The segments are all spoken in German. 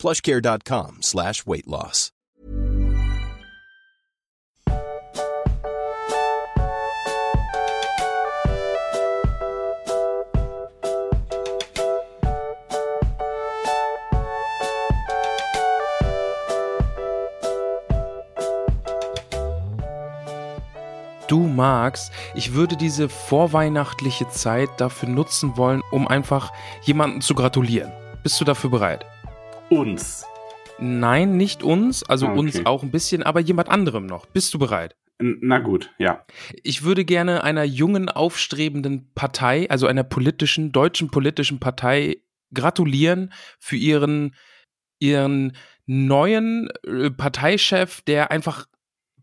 plushcare.com slash weight loss. du magst. Ich würde diese vorweihnachtliche Zeit dafür nutzen wollen, um einfach jemanden zu gratulieren. Bist du dafür bereit? Uns. Nein, nicht uns, also Ah, okay. uns auch ein bisschen, aber jemand anderem noch. Bist du bereit? Na gut, ja. Ich würde gerne einer jungen, aufstrebenden Partei, also einer politischen, deutschen politischen Partei gratulieren für ihren, ihren neuen äh, Parteichef, der einfach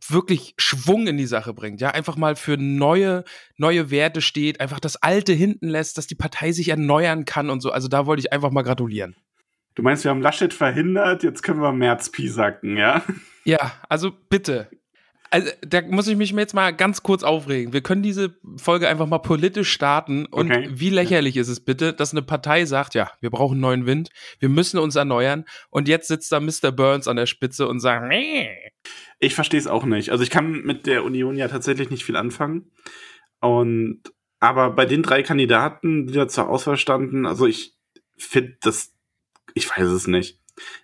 wirklich Schwung in die Sache bringt, ja, einfach mal für neue, neue Werte steht, einfach das Alte hinten lässt, dass die Partei sich erneuern kann und so. Also da wollte ich einfach mal gratulieren. Du meinst, wir haben Laschet verhindert, jetzt können wir Merz piesacken, ja? Ja, also bitte. Also, da muss ich mich jetzt mal ganz kurz aufregen. Wir können diese Folge einfach mal politisch starten. Und Okay. wie lächerlich ist es bitte, dass eine Partei sagt, ja, wir brauchen neuen Wind, wir müssen uns erneuern. Und jetzt sitzt da Mr. Burns an der Spitze und sagt, nee. Ich verstehe es auch nicht. Also ich kann mit der Union ja tatsächlich nicht viel anfangen. Und aber bei den drei Kandidaten, die da zur Auswahl standen, also ich finde das, ich weiß es nicht.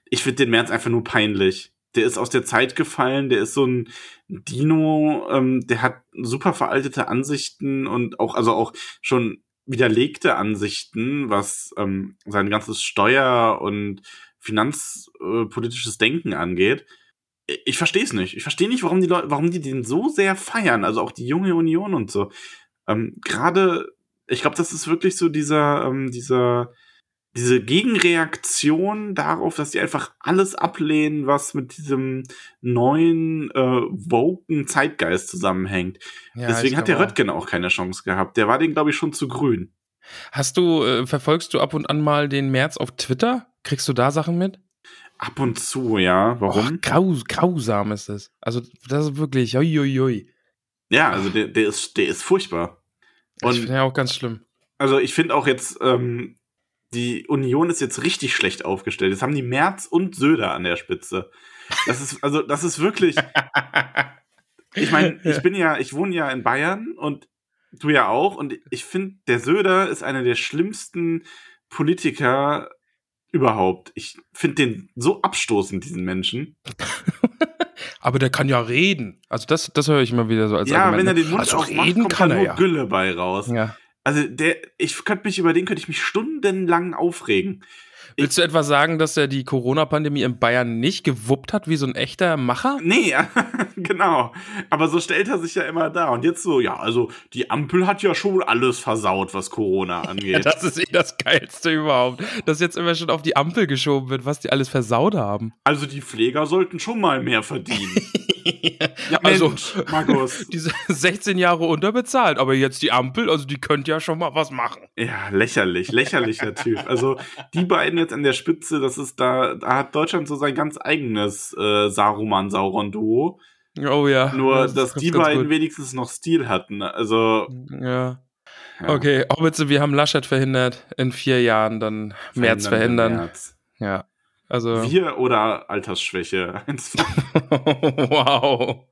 Ich finde den März einfach nur peinlich. Der ist aus der Zeit gefallen, der ist so ein Dino, ähm, der hat super veraltete Ansichten und auch, also auch schon widerlegte Ansichten, was ähm, sein ganzes Steuer- und finanzpolitisches Denken angeht ich verstehe es nicht. Ich verstehe nicht, warum die Leute, warum die den so sehr feiern, also auch die junge Union und so. Ähm, Gerade, ich glaube, das ist wirklich so dieser, ähm, dieser, diese Gegenreaktion darauf, dass die einfach alles ablehnen, was mit diesem neuen, äh, woken Zeitgeist zusammenhängt. Ja, Deswegen ich hat der auch. Röttgen auch keine Chance gehabt. Der war den, glaube ich, schon zu grün. Hast du, äh, verfolgst du ab und an mal den März auf Twitter? Kriegst du da Sachen mit? Ab und zu, ja. Warum? Och, graus, grausam ist es. Also, das ist wirklich, ui, ui, ui. Ja, also der, der ist, der ist furchtbar. Ich Und finde ja auch ganz schlimm. also ich finde auch jetzt, ähm, die Union ist jetzt richtig schlecht aufgestellt. Jetzt haben die Merz und Söder an der Spitze. Das ist, also, das ist wirklich. Ich meine, ich bin ja, ich wohne ja in Bayern und du ja auch. Und ich finde, der Söder ist einer der schlimmsten Politiker überhaupt. Ich finde den so abstoßend, diesen Menschen. Aber der kann ja reden. Also das, das höre ich immer wieder so als ja, Argument. wenn er ne? den Mund also aufmacht, reden kommt kann er nur ja. Gülle bei raus. ja. Also der, ich könnte mich über den könnte ich mich stundenlang aufregen. Willst du etwa sagen, dass er die Corona-Pandemie in Bayern nicht gewuppt hat wie so ein echter Macher? Nee, genau. Aber so stellt er sich ja immer da. Und jetzt so, ja, also die Ampel hat ja schon alles versaut, was Corona Ja, angeht. das ist eh das Geilste überhaupt. Dass jetzt immer schon auf die Ampel geschoben wird, was die alles versaut haben. also die Pfleger sollten schon mal mehr verdienen. ja, also, Mensch, Markus. diese 16 Jahre unterbezahlt, aber jetzt die Ampel, also die könnte ja schon mal was machen. Ja, lächerlich, lächerlicher Typ. Also die beiden jetzt an der Spitze, das ist da, da hat Deutschland so sein ganz eigenes äh, Saruman-Sauron-Duo. Oh ja. Nur, ist dass die beiden gut. wenigstens noch Stil hatten. Also, Ja. ja, Okay, Hobbitze, wir haben Laschet verhindert. In vier Jahren dann März verhindern verhindern. März. Ja. Also. Wir oder Altersschwäche? Wow.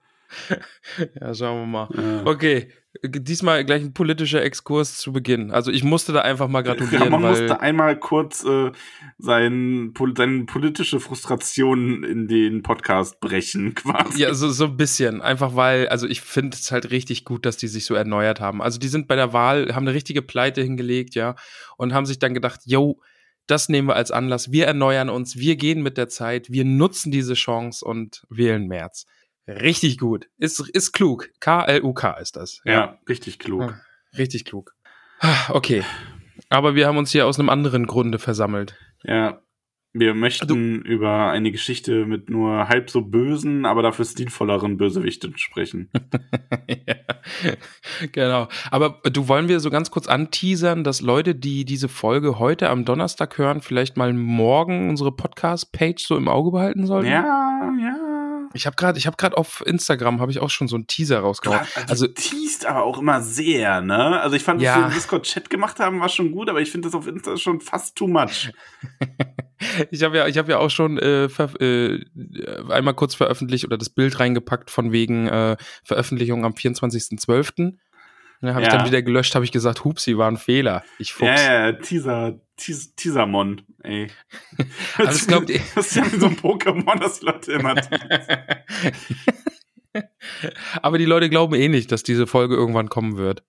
Ja, schauen wir mal. Ja. Okay, diesmal gleich ein politischer Exkurs zu Beginn. Also ich musste da einfach mal gratulieren, Ja, man musste einmal kurz äh, sein, pol seine politische Frustration in den Podcast brechen, quasi. ja so so ein bisschen, einfach weil also ich finde es halt richtig gut, dass die sich so erneuert haben. Also die sind bei der Wahl haben eine richtige Pleite hingelegt, ja, und haben sich dann gedacht, yo, das nehmen wir als Anlass. Wir erneuern uns, wir gehen mit der Zeit, wir nutzen diese Chance und wählen März. Richtig gut. Ist, ist klug. K-L-U-K ist das. Ja, richtig klug. Ja, Richtig klug. Okay. Aber wir haben uns hier aus einem anderen Grunde versammelt. Ja. Wir möchten du über eine Geschichte mit nur halb so bösen, aber dafür stilvolleren Bösewichten sprechen. ja, genau. Aber du wollen wir so ganz kurz anteasern, dass Leute, die diese Folge heute am Donnerstag hören, vielleicht mal morgen unsere Podcast-Page so im Auge behalten sollten? Ja, ja. Ich habe gerade, ich habe gerade auf Instagram habe ich auch schon so einen Teaser rausgehauen. also, also teast aber auch immer sehr, ne? Also ich fand, ja. was wir im Discord Chat gemacht haben, war schon gut, aber ich finde das auf Insta schon fast too much. ich habe ja, ich habe ja auch schon äh, äh, einmal kurz veröffentlicht oder das Bild reingepackt von wegen äh, Veröffentlichung am 24.12. Dann habe ja. ich dann wieder gelöscht, habe ich gesagt, hupsi, war ein Fehler. Ich fuchs. Ja, ja, Teaser, Teas Teasermon, ey. Also glaubt ihr? Das ist ja wie so ein Pokémon, das Leute immer Aber die Leute glauben eh nicht, dass diese Folge irgendwann kommen wird.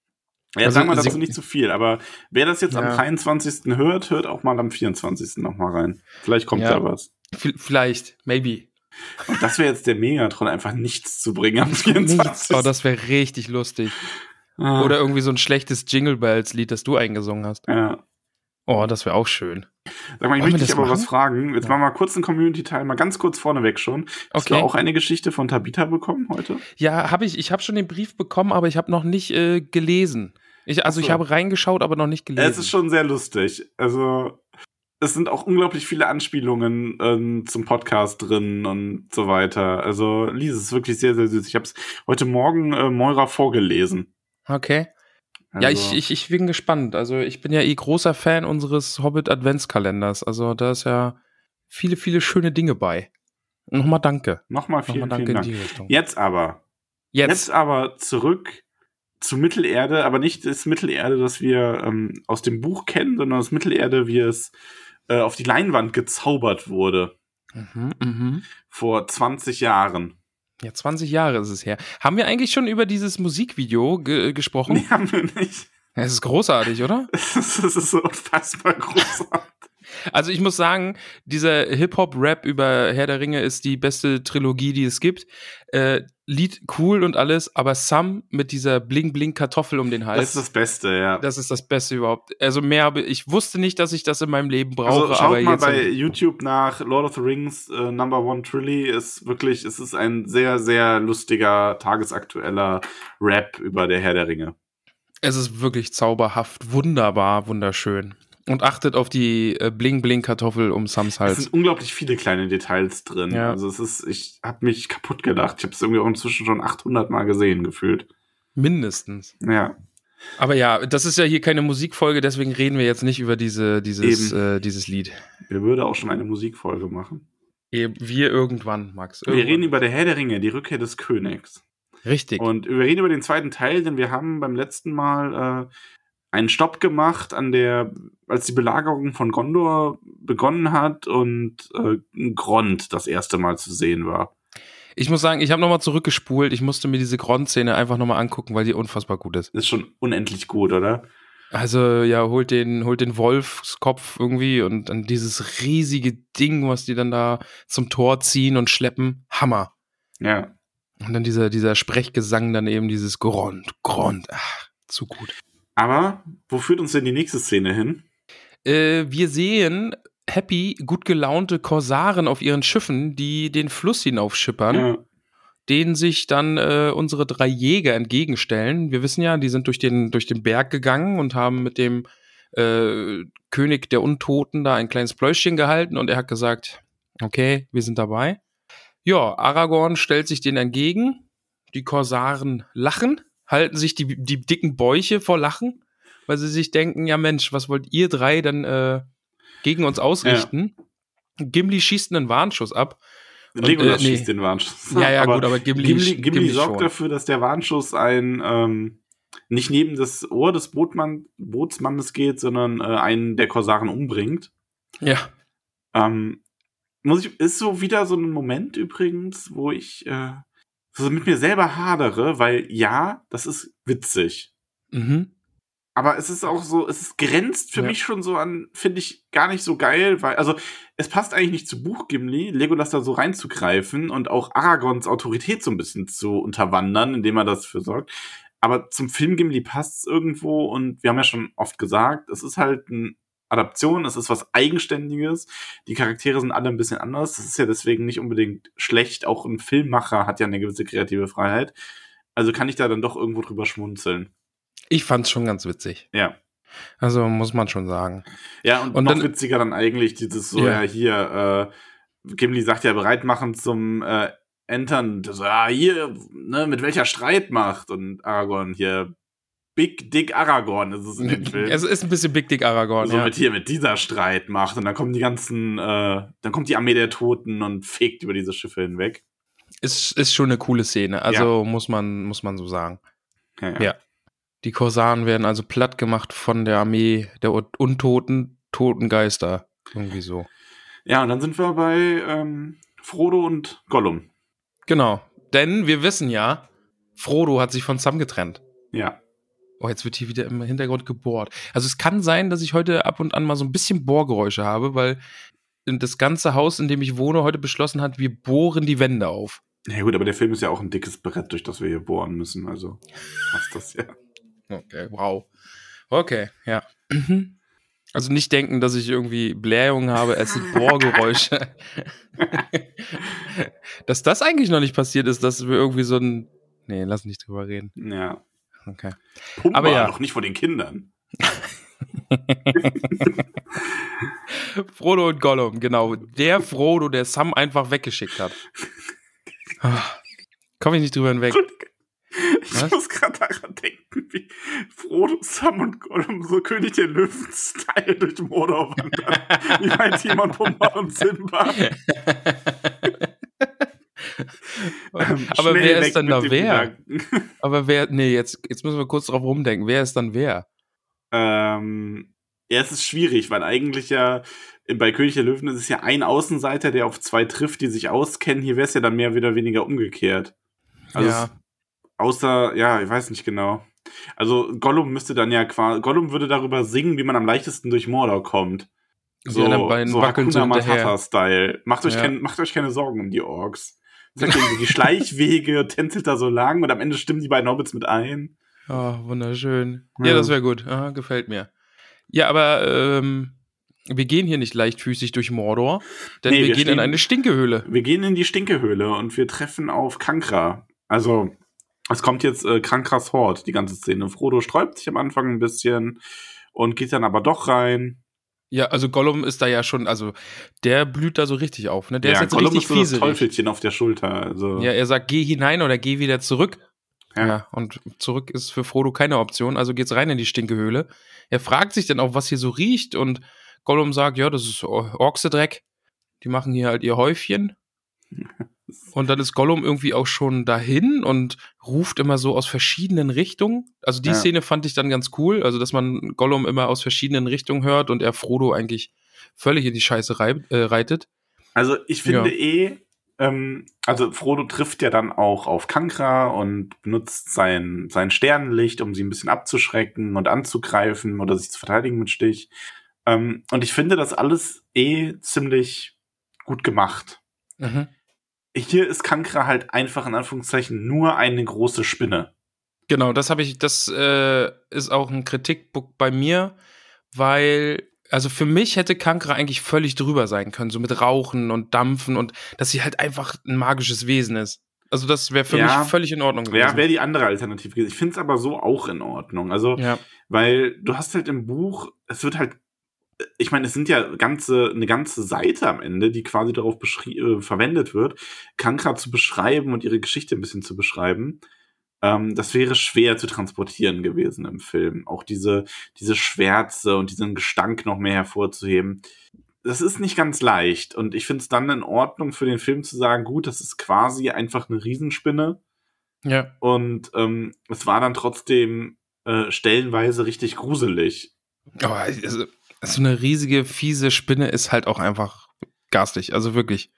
Ja, also, sagen wir dazu nicht zu viel, aber wer das jetzt ja. am 23. hört, hört auch mal am 24. nochmal rein. Vielleicht kommt ja. da was. V vielleicht, maybe. Und das wäre jetzt der Megatron, einfach nichts zu bringen am 24. Nichts. Oh, das wäre richtig lustig. Ah. Oder irgendwie so ein schlechtes Jingle Bells Lied, das du eingesungen hast. Ja. Oh, das wäre auch schön. Sag mal, ich Wollen möchte dich aber machen? was fragen. Jetzt ja. machen wir mal kurz einen Community-Teil, mal ganz kurz vorneweg schon. Hast okay. du auch eine Geschichte von Tabitha bekommen heute? Ja, habe ich. Ich habe schon den Brief bekommen, aber ich habe noch nicht äh, gelesen. Ich, also so. ich habe reingeschaut, aber noch nicht gelesen. Es ist schon sehr lustig. Also es sind auch unglaublich viele Anspielungen ähm, zum Podcast drin und so weiter. Also lies es wirklich sehr, sehr süß. Ich habe es heute Morgen äh, Moira vorgelesen. Okay. Also. Ja, ich, ich, ich bin gespannt. Also ich bin ja eh großer Fan unseres Hobbit-Adventskalenders. Also da ist ja viele, viele schöne Dinge bei. Nochmal danke. Nochmal vielen, Nochmal danke vielen Dank. Jetzt aber. Jetzt. Jetzt aber zurück zu Mittelerde, aber nicht das Mittelerde, das wir ähm, aus dem Buch kennen, sondern das Mittelerde, wie es äh, auf die Leinwand gezaubert wurde. Mhm, mh. Vor 20 Jahren. Ja, 20 Jahre ist es her. Haben wir eigentlich schon über dieses Musikvideo ge gesprochen? Nee, haben wir nicht. Es ist großartig, oder? Es ist so unfassbar großartig. Also ich muss sagen, dieser Hip-Hop-Rap über Herr der Ringe ist die beste Trilogie, die es gibt. Äh, Lied cool und alles, aber Sam mit dieser Bling-Bling-Kartoffel um den Hals. Das ist das Beste, ja. Das ist das Beste überhaupt. Also mehr habe ich wusste nicht, dass ich das in meinem Leben brauche. Also schaut aber mal bei YouTube nach Lord of the Rings äh, Number One Trilly ist wirklich, es ist ein sehr, sehr lustiger, tagesaktueller Rap über der Herr der Ringe. Es ist wirklich zauberhaft, wunderbar, wunderschön. Und achtet auf die äh, Bling-Bling-Kartoffel um Sams Hals. Es sind unglaublich viele kleine Details drin. Ja. Also es ist, ich habe mich kaputt gedacht. Ich habe es irgendwie auch inzwischen schon 800 Mal gesehen, gefühlt. Mindestens. Ja. Aber ja, das ist ja hier keine Musikfolge, deswegen reden wir jetzt nicht über diese, dieses, äh, dieses Lied. Wir würden auch schon eine Musikfolge machen. Wir irgendwann, Max. Irgendwann. Wir reden über der Herr der Ringe, die Rückkehr des Königs. Richtig. Und wir reden über den zweiten Teil, denn wir haben beim letzten Mal äh, einen Stopp gemacht an der, als die Belagerung von Gondor begonnen hat und äh, Grond das erste Mal zu sehen war. Ich muss sagen, ich habe nochmal zurückgespult. Ich musste mir diese Grond-Szene einfach nochmal angucken, weil die unfassbar gut ist. Ist schon unendlich gut, oder? Also, ja, holt den, holt den Wolfskopf irgendwie und dann dieses riesige Ding, was die dann da zum Tor ziehen und schleppen. Hammer. Ja. Und dann dieser, dieser Sprechgesang dann eben dieses Grond, Grond. Ach, zu gut. Aber wo führt uns denn die nächste Szene hin? Äh, wir sehen happy, gut gelaunte Korsaren auf ihren Schiffen, die den Fluss hinaufschippern. Ja. Denen sich dann äh, unsere drei Jäger entgegenstellen. Wir wissen ja, die sind durch den, durch den Berg gegangen und haben mit dem äh, König der Untoten da ein kleines Pläuschchen gehalten und er hat gesagt, okay, wir sind dabei. Ja, Aragorn stellt sich denen entgegen. Die Korsaren lachen halten sich die, die dicken Bäuche vor Lachen, weil sie sich denken, ja Mensch, was wollt ihr drei dann äh, gegen uns ausrichten? Ja. Gimli schießt einen Warnschuss ab. Legolas äh, nee. schießt den Warnschuss. Ja, ja, aber gut, aber Gimli, Gimli, Gimli, Gimli sorgt schon. dafür, dass der Warnschuss ein ähm, nicht neben das Ohr des Bootmann, Bootsmannes geht, sondern äh, einen der Korsaren umbringt. Ja. Ähm, muss ich, ist so wieder so ein Moment übrigens, wo ich äh, so mit mir selber hadere, weil ja, das ist witzig. Mhm. Aber es ist auch so, es ist grenzt für ja. mich schon so an, finde ich gar nicht so geil, weil, also, es passt eigentlich nicht zu Buch Gimli, Legolas da so reinzugreifen und auch Aragons Autorität so ein bisschen zu unterwandern, indem er das für sorgt. Aber zum Film Gimli passt es irgendwo und wir haben ja schon oft gesagt, es ist halt ein Adaption, es ist was Eigenständiges. Die Charaktere sind alle ein bisschen anders. Das ist ja deswegen nicht unbedingt schlecht. Auch ein Filmmacher hat ja eine gewisse kreative Freiheit. Also kann ich da dann doch irgendwo drüber schmunzeln. Ich fand's schon ganz witzig. Ja. Also muss man schon sagen. Ja, und, Und noch dann- witziger dann eigentlich dieses so, Ja. ja, hier, äh, Gimli sagt ja bereit machen zum äh, Entern. So, ja, hier, ne, mit welcher Streitmacht? Und Aragorn hier, Big Dick Aragorn ist es in dem Film. Es ist ein bisschen Big Dick Aragorn, so ja. mit hier, mit dieser Streitmacht. Und dann kommen die ganzen, äh, dann kommt die Armee der Toten und fegt über diese Schiffe hinweg. Ist, ist schon eine coole Szene. Also muss man, muss man so sagen. Ja, Ja. Die Korsaren werden also platt gemacht von der Armee der Un- Untoten, toten Geister. Irgendwie so. ja, und dann sind wir bei ähm, Frodo und Gollum. Genau. Denn wir wissen ja, Frodo hat sich von Sam getrennt. Ja. Oh, jetzt wird hier wieder im Hintergrund gebohrt. Also es kann sein, dass ich heute ab und an mal so ein bisschen Bohrgeräusche habe, weil das ganze Haus, in dem ich wohne, heute beschlossen hat, wir bohren die Wände auf. Ja gut, aber der Film ist ja auch ein dickes Brett, durch das wir hier bohren müssen. Also passt das ja. Okay, wow. Okay, ja. Mhm. Also nicht denken, dass ich irgendwie Blähungen habe, es sind Bohrgeräusche. dass das eigentlich noch nicht passiert ist, dass wir irgendwie so ein. Nee, lass nicht drüber reden. Ja. Okay. Pumper, Aber ja. doch nicht vor den Kindern. Frodo und Gollum, genau. Der Frodo, der Sam einfach weggeschickt hat. Ah, Komm ich nicht drüber hinweg. Ich Was? muss gerade daran denken, wie Frodo, Sam und Gollum so König der Löwen-Style durch Mordor wandern. wie bei Timon, Pumba und Simba. Ähm, Aber wer ist dann da wer? Aber wer, nee, jetzt, jetzt müssen wir kurz drauf rumdenken. Wer ist dann wer? Ähm, ja, es ist schwierig, weil eigentlich ja bei König der Löwen ist es ja ein Außenseiter, der auf zwei trifft, die sich auskennen. Hier wäre es ja dann mehr oder weniger umgekehrt. Also ja. es, außer, ja, ich weiß nicht genau. Also Gollum müsste dann ja quasi, Gollum würde darüber singen, wie man am leichtesten durch Mordor kommt. Die So, anderen beiden so Hakuna. Matata-Style. Macht, euch Ja. kein, macht euch keine Sorgen um die Orks. Sagt so die Schleichwege, tänzelt da so lang und am Ende stimmen die beiden Hobbits mit ein. Oh, wunderschön. Ja, Ja. das wäre gut. Aha, gefällt mir. Ja, aber ähm, wir gehen hier nicht leichtfüßig durch Mordor, denn Nee, wir, wir gehen in eine Stinkehöhle. Wir gehen in die Stinkehöhle und wir treffen auf Kankra. Also, es kommt jetzt äh, Kankras Hort, die ganze Szene. Frodo sträubt sich am Anfang ein bisschen und geht dann aber doch rein. Ja, also Gollum ist da ja schon, also der blüht da so richtig auf, ne? Der ja, ist jetzt Gollum richtig ist so das fieselig. Teufelchen auf der Schulter. Also, Ja, er sagt, geh hinein oder geh wieder zurück. Ja. Ja. und zurück ist für Frodo keine Option, also geht's rein in die Stinkehöhle. Er fragt sich dann auch, was hier so riecht und Gollum sagt, ja, das ist Or- Orksedreck. Die machen hier halt ihr Häufchen. Und dann ist Gollum irgendwie auch schon dahin und ruft immer so aus verschiedenen Richtungen. Also die Ja. Szene fand ich dann ganz cool, also dass man Gollum immer aus verschiedenen Richtungen hört und er Frodo eigentlich völlig in die Scheiße reib, äh, reitet. Also ich finde Ja. eh, ähm, also Frodo trifft ja dann auch auf Kankra und benutzt sein, sein Sternenlicht, um sie ein bisschen abzuschrecken und anzugreifen oder sich zu verteidigen mit Stich. Ähm, und ich finde das alles eh ziemlich gut gemacht. Mhm. Hier ist Kankra halt einfach in Anführungszeichen nur eine große Spinne. Genau, das habe ich, das äh, ist auch ein Kritikpunkt bei mir, weil, also für mich hätte Kankra eigentlich völlig drüber sein können, so mit Rauchen und Dampfen und dass sie halt einfach ein magisches Wesen ist. Also das wäre für Ja. mich völlig in Ordnung gewesen. Ja, wäre die andere Alternative gewesen. Ich finde es aber so auch in Ordnung. Also, ja. Weil du hast halt im Buch, es wird halt, ich meine, es sind ja ganze, eine ganze Seite am Ende, die quasi darauf äh, verwendet wird, Kankra zu beschreiben und ihre Geschichte ein bisschen zu beschreiben. Ähm, das wäre schwer zu transportieren gewesen im Film. Auch diese, diese Schwärze und diesen Gestank noch mehr hervorzuheben. Das ist nicht ganz leicht. Und ich finde es dann in Ordnung für den Film zu sagen, gut, das ist quasi einfach eine Riesenspinne. ja. Und ähm, es war dann trotzdem äh, stellenweise richtig gruselig. Aber also, so eine riesige, fiese Spinne ist halt auch einfach garstig. Also wirklich.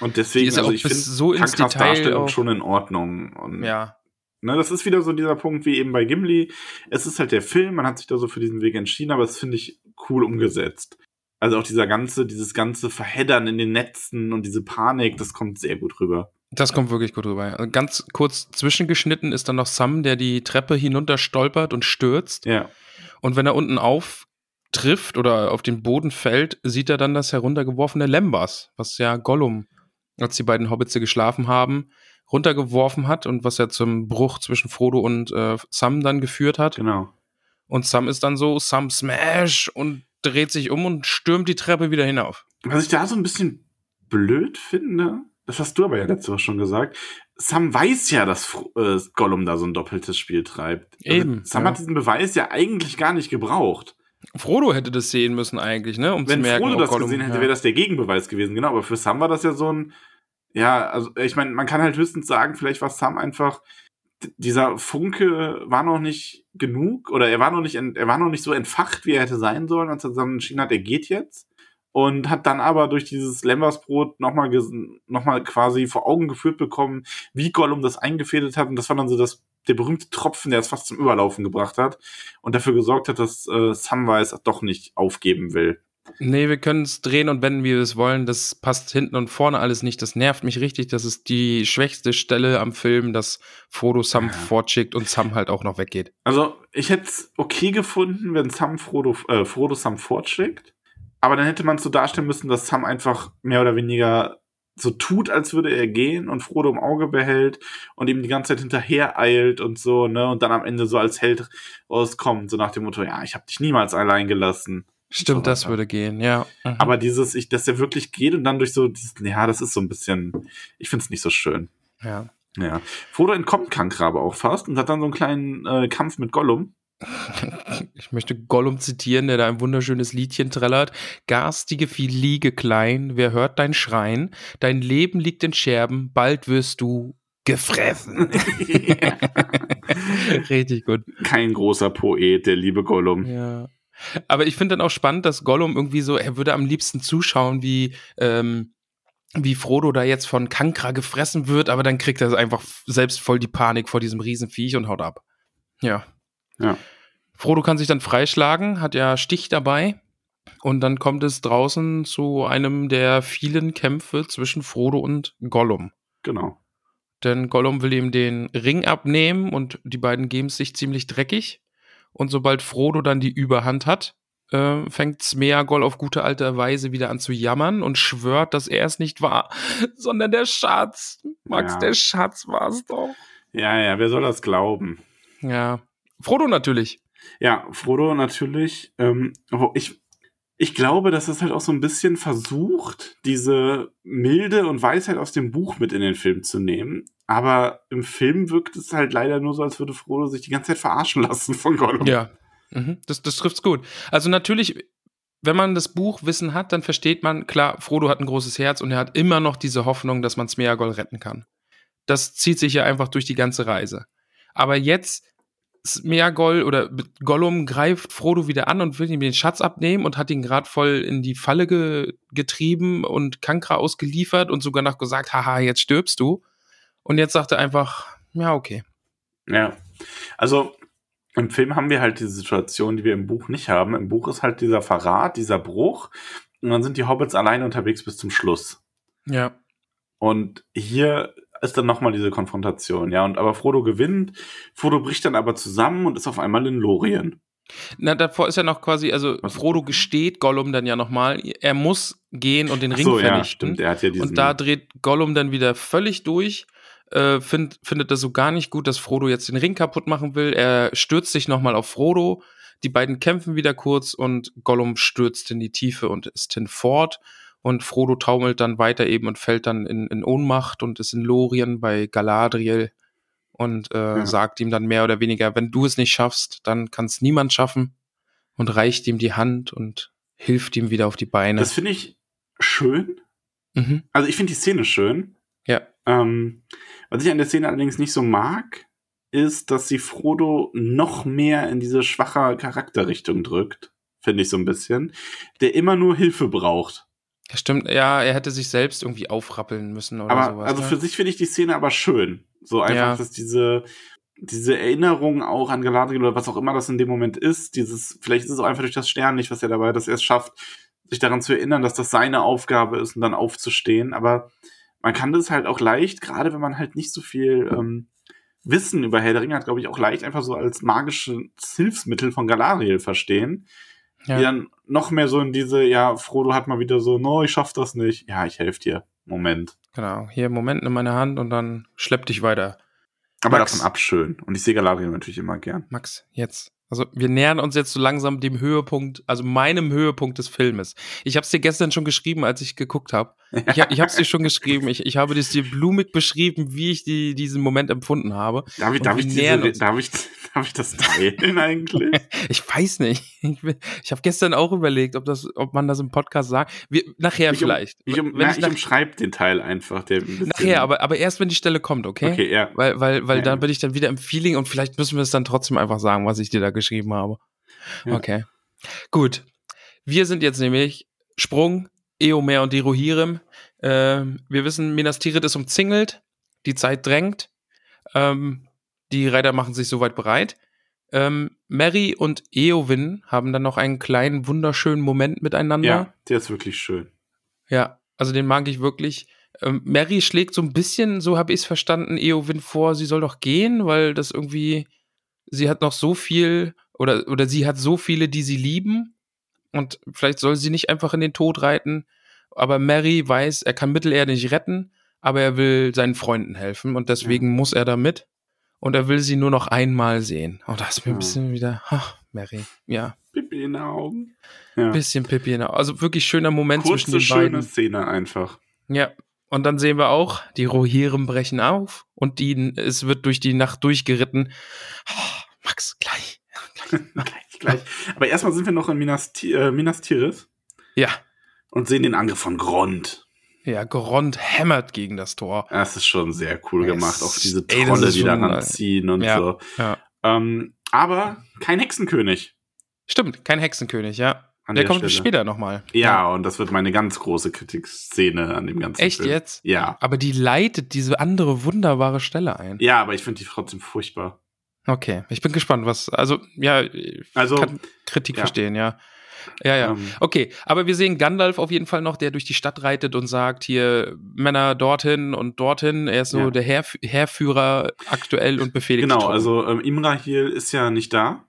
Und deswegen, ist also auch ich bis finde so ins Detail schon in Ordnung. Und, Ja. ne, das ist wieder so dieser Punkt wie eben bei Gimli. Es ist halt der Film, man hat sich da so für diesen Weg entschieden, aber das finde ich cool umgesetzt. Also auch dieser ganze, dieses ganze Verheddern in den Netzen und diese Panik, das kommt sehr gut rüber. Das kommt wirklich gut rüber. Also Ganz kurz zwischengeschnitten ist dann noch Sam, der die Treppe hinunter stolpert und stürzt. Ja. Und wenn er unten trifft oder auf den Boden fällt, sieht er dann das heruntergeworfene Lembas, was ja Gollum, als die beiden Hobbits geschlafen haben, runtergeworfen hat und was ja zum Bruch zwischen Frodo und äh, Sam dann geführt hat. Genau. Und Sam ist dann so, Sam Smash und dreht sich um und stürmt die Treppe wieder hinauf. Was ich da so ein bisschen blöd finde, das hast du aber ja letzte Woche schon gesagt, Sam weiß ja, dass äh, Gollum da so ein doppeltes Spiel treibt. Also Eben. Sam ja. hat diesen Beweis ja eigentlich gar nicht gebraucht. Frodo hätte das sehen müssen eigentlich, ne? Um Wenn zu merken, Frodo oh, das Gollum, gesehen hätte, wäre das der Gegenbeweis gewesen. Genau, aber für Sam war das ja so ein, ja, also ich meine, man kann halt höchstens sagen, vielleicht war Sam einfach, dieser Funke war noch nicht genug oder er war noch nicht, er war noch nicht so entfacht, wie er hätte sein sollen, als er dann entschieden hat, er geht jetzt. Und hat dann aber durch dieses Lembersbrot nochmal noch mal quasi vor Augen geführt bekommen, wie Gollum das eingefädelt hat. Und das war dann so das, der berühmte Tropfen, der es fast zum Überlaufen gebracht hat und dafür gesorgt hat, dass äh, Samwise doch nicht aufgeben will. Nee, wir können es drehen und wenden, wie wir es wollen. Das passt hinten und vorne alles nicht. Das nervt mich richtig. Das ist die schwächste Stelle am Film, dass Frodo Sam Ja. fortschickt und Sam halt auch noch weggeht. Also, ich hätte es okay gefunden, wenn Sam Frodo, äh, Frodo Sam fortschickt. Aber dann hätte man es so darstellen müssen, dass Sam einfach mehr oder weniger so tut, als würde er gehen und Frodo im Auge behält und ihm die ganze Zeit hinterher eilt und so, ne? Und dann am Ende so als Held rauskommt, so nach dem Motto, ja, ich habe dich niemals allein gelassen. Stimmt, So das würde gehen, ja. Mhm. Aber dieses, ich, dass er wirklich geht und dann durch so, dieses, ja, das ist so ein bisschen, ich finde es nicht so schön. ja. Ja. Frodo entkommt Kankrabe auch fast und hat dann so einen kleinen äh, Kampf mit Gollum. Ich möchte Gollum zitieren, der da ein wunderschönes Liedchen trällert. Garstige Vieh liege klein, wer hört dein Schreien? Dein Leben liegt in Scherben, bald wirst du gefressen. Richtig gut. Kein großer Poet, der liebe Gollum. Ja. Aber ich finde dann auch spannend, dass Gollum irgendwie so, er würde am liebsten zuschauen, wie, ähm, wie Frodo da jetzt von Kankra gefressen wird, aber dann kriegt er einfach selbst voll die Panik vor diesem Riesenviech und haut ab. Ja. Ja. Frodo kann sich dann freischlagen, hat ja Stich dabei. Und dann kommt es draußen zu einem der vielen Kämpfe zwischen Frodo und Gollum. Genau. Denn Gollum will ihm den Ring abnehmen und die beiden geben es sich ziemlich dreckig. Und sobald Frodo dann die Überhand hat, äh, fängt Smeagol auf gute alte Weise wieder an zu jammern und schwört, dass er es nicht war, sondern der Schatz. Max, Ja. der Schatz war es doch. Ja, ja, wer soll das glauben? Ja. Frodo natürlich. Ja, Frodo natürlich. Ähm, ich, ich glaube, dass es halt auch so ein bisschen versucht, diese Milde und Weisheit aus dem Buch mit in den Film zu nehmen. Aber im Film wirkt es halt leider nur so, als würde Frodo sich die ganze Zeit verarschen lassen von Gollum. Ja. Mhm, das, das trifft's gut. Also natürlich, wenn man das Buchwissen hat, dann versteht man, klar, Frodo hat ein großes Herz und er hat immer noch diese Hoffnung, dass man Smeagol retten kann. Das zieht sich ja einfach durch die ganze Reise. Aber jetzt Smeagol oder Gollum greift Frodo wieder an und will ihm den Schatz abnehmen und hat ihn gerade voll in die Falle ge getrieben und Kankra ausgeliefert und sogar noch gesagt, haha, jetzt stirbst du. Und jetzt sagt er einfach, ja, okay. Ja. Also im Film haben wir halt diese Situation, die wir im Buch nicht haben. Im Buch ist halt dieser Verrat, dieser Bruch. Und dann sind die Hobbits alleine unterwegs bis zum Schluss. Ja. Und hier ist dann nochmal diese Konfrontation, ja. Und aber Frodo gewinnt. Frodo bricht dann aber zusammen und ist auf einmal in Lorien. Na, davor ist ja noch quasi, also? Frodo gesteht Gollum dann ja nochmal, er muss gehen und den Ring so, ja, vernichten. stimmt. Er hat ja diesen. und da dreht Gollum dann wieder völlig durch, äh, find, findet das so gar nicht gut, dass Frodo jetzt den Ring kaputt machen will. Er stürzt sich nochmal auf Frodo. Die beiden kämpfen wieder kurz und Gollum stürzt in die Tiefe und ist hinfort. Und Frodo taumelt dann weiter eben und fällt dann in, in Ohnmacht und ist in Lorien bei Galadriel und äh, Ja. sagt ihm dann mehr oder weniger, wenn du es nicht schaffst, dann kann es niemand schaffen und reicht ihm die Hand und hilft ihm wieder auf die Beine. das finde ich schön. mhm. Also ich finde die Szene schön. Ja. Ähm, was ich an der Szene allerdings nicht so mag, ist, dass sie Frodo noch mehr in diese schwache Charakterrichtung drückt. Finde ich so ein bisschen. Der immer nur Hilfe braucht. Ja, Stimmt, ja, er hätte sich selbst irgendwie aufrappeln müssen oder aber sowas. also ne? für sich finde ich die Szene aber schön. So einfach, Ja. dass diese, diese Erinnerung auch an Galadriel oder was auch immer das in dem Moment ist, dieses, vielleicht ist es auch einfach durch das Sternlicht, was er dabei, dass er es schafft, sich daran zu erinnern, dass das seine Aufgabe ist und dann aufzustehen. Aber man kann das halt auch leicht, gerade wenn man halt nicht so viel ähm, Wissen über Herr der Ringe hat, glaube ich, auch leicht einfach so als magisches Hilfsmittel von Galadriel verstehen. Ja. die dann noch mehr so in diese, ja, Frodo hat mal wieder so, no, ich schaff das nicht. Ja, ich helfe dir. Moment. Genau, hier Moment in meine Hand und dann schlepp dich weiter. Aber Max, davon ab schön. Und ich sehe Galadriel natürlich immer gern. Max, jetzt. Also wir nähern uns jetzt so langsam dem Höhepunkt, also meinem Höhepunkt des Filmes. Ich habe es dir gestern schon geschrieben, als ich geguckt habe. Ich, ich habe es dir schon geschrieben. Ich, ich habe es dir blumig beschrieben, wie ich die, diesen Moment empfunden habe. Darf ich, darf ich, diese, darf ich, darf ich das teilen eigentlich? ich weiß nicht. Ich, ich habe gestern auch überlegt, ob, das, ob man das im Podcast sagt. Wir, nachher ich vielleicht. Um, ich, um, na, ich, umschreibe den Teil einfach. Der ein nachher, aber, aber erst, wenn die Stelle kommt, okay? Okay, ja. Weil, weil, weil ja. dann bin ich dann wieder im Feeling und vielleicht müssen wir es dann trotzdem einfach sagen, was ich dir da geschrieben habe. Ja. Okay. Gut. Wir sind jetzt nämlich Sprung, Eomer und die Rohirrim. Ähm, wir wissen, Minas Tirith ist umzingelt. Die Zeit drängt. Ähm, die Reiter machen sich soweit bereit. Ähm, Mary und Eowyn haben dann noch einen kleinen, wunderschönen Moment miteinander. Ja, der ist wirklich schön. Ja, also den mag ich wirklich. Ähm, Mary schlägt so ein bisschen, so habe ich es verstanden, Eowyn vor, sie soll doch gehen, weil das irgendwie, sie hat noch so viel oder, oder sie hat so viele, die sie lieben und vielleicht soll sie nicht einfach in den Tod reiten. Aber Mary weiß, er kann Mittelerde nicht retten, aber er will seinen Freunden helfen und deswegen ja. muss er da mit. Und er will sie nur noch einmal sehen. Und oh, das ist mir ja. ein bisschen wieder, ach, Mary, ja. Pippi in den Augen. Ja. Bisschen Pippi in den Augen. Also wirklich schöner Moment Kurze, zwischen den schöne beiden. Szene einfach. Ja. Und dann sehen wir auch, die Rohirrim brechen auf und die, es wird durch die Nacht durchgeritten. Oh, Max, gleich. gleich, gleich. Aber erstmal sind wir noch in Minas, äh, Minas Tirith. Ja. Und sehen den Angriff von Grond. Ja, Grond hämmert gegen das Tor. Das ist schon sehr cool yes. gemacht. Auch diese Trolle, die daran ziehen und ja, so. Ja. Ähm, aber kein Hexenkönig. Stimmt, kein Hexenkönig, ja. An der, der kommt Stelle. später nochmal. Ja, ja, und das wird meine ganz große Kritikszene an dem ganzen Echt Film. jetzt? Ja. Aber die leitet diese andere wunderbare Stelle ein. Ja, aber ich finde die trotzdem furchtbar. Okay, ich bin gespannt, was, also, ja, ich Also, kann Kritik ja. verstehen, ja. Ja, ja. Ähm, Okay, aber wir sehen Gandalf auf jeden Fall noch, der durch die Stadt reitet und sagt, hier Männer dorthin und dorthin. Er ist so Ja. der Heerf Heerführer aktuell und befehligt. genau, also ähm, Imrahil ist ja nicht da.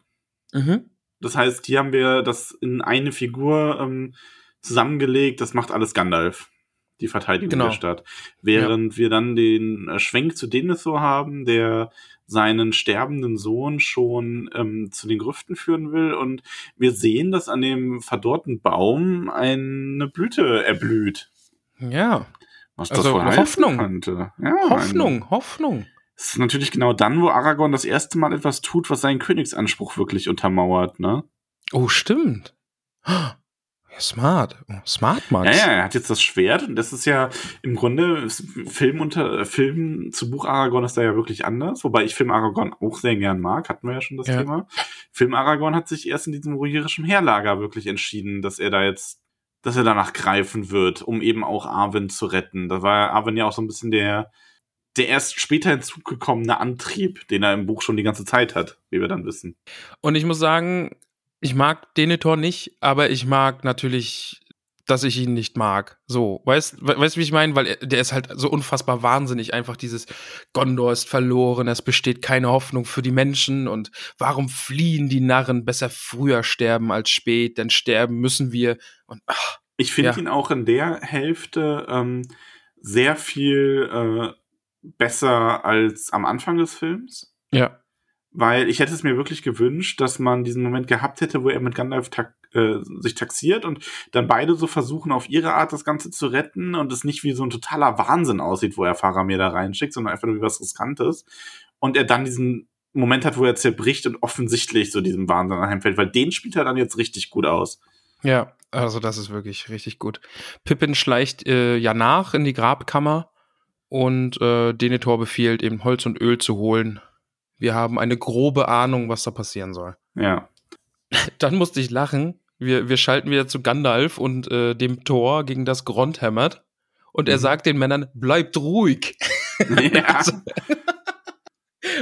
Mhm. Das heißt, hier haben wir das in eine Figur ähm, zusammengelegt. Das macht alles Gandalf, die Verteidigung Genau. der Stadt. Während wir dann den äh, Schwenk zu Denethor haben, der seinen sterbenden Sohn schon ähm, zu den Grüften führen will. Und wir sehen, dass an dem verdorrten Baum eine Blüte erblüht. Ja, Was Also das wohl eine heißen Hoffnung. Könnte. Ja, Hoffnung, Hoffnung. Es ist natürlich genau dann, wo Aragorn das erste Mal etwas tut, was seinen Königsanspruch wirklich untermauert, ne? Oh, stimmt. Ja, smart. Smart, Max. Ja, ja, er hat jetzt das Schwert und das ist ja im Grunde Film unter Film zu Buch Aragorn ist da ja wirklich anders, wobei ich Film Aragorn auch sehr gern mag, hatten wir ja schon das Ja. Thema. Film Aragorn hat sich erst in diesem rohirischen Heerlager wirklich entschieden, dass er da jetzt dass er danach greifen wird, um eben auch Arwen zu retten. Da war Arwen ja auch so ein bisschen der der erst später hinzugekommene Antrieb, den er im Buch schon die ganze Zeit hat, wie wir dann wissen. Und ich muss sagen, ich mag Denethor nicht, aber ich mag natürlich, dass ich ihn nicht mag. So, weißt we- weißt du, wie ich meine? Weil er, der ist halt so unfassbar wahnsinnig. Einfach dieses Gondor ist verloren, es besteht keine Hoffnung für die Menschen und warum fliehen die Narren? Besser früher sterben als spät, denn sterben müssen wir. Und ach, Ich finde Ja. ihn auch in der Hälfte ähm, sehr viel äh, besser als am Anfang des Films. ja, Weil ich hätte es mir wirklich gewünscht, dass man diesen Moment gehabt hätte, wo er mit Gandalf tak äh, sich taxiert und dann beide so versuchen, auf ihre Art das Ganze zu retten und es nicht wie so ein totaler Wahnsinn aussieht, wo er Faramir da reinschickt, sondern einfach nur wie was Riskantes. Und er dann diesen Moment hat, wo er zerbricht und offensichtlich so diesem Wahnsinn anheimfällt, weil den spielt er dann jetzt richtig gut aus. ja. Also das ist wirklich richtig gut. Pippin schleicht äh, ja nach in die Grabkammer und äh, Denethor befiehlt eben Holz und Öl zu holen. Wir haben eine grobe Ahnung, was da passieren soll. Ja. Dann musste ich lachen. Wir, wir schalten wieder zu Gandalf und äh, dem Tor, gegen das Grond hämmert. Und er Mhm. sagt den Männern, bleibt ruhig. ja. Also,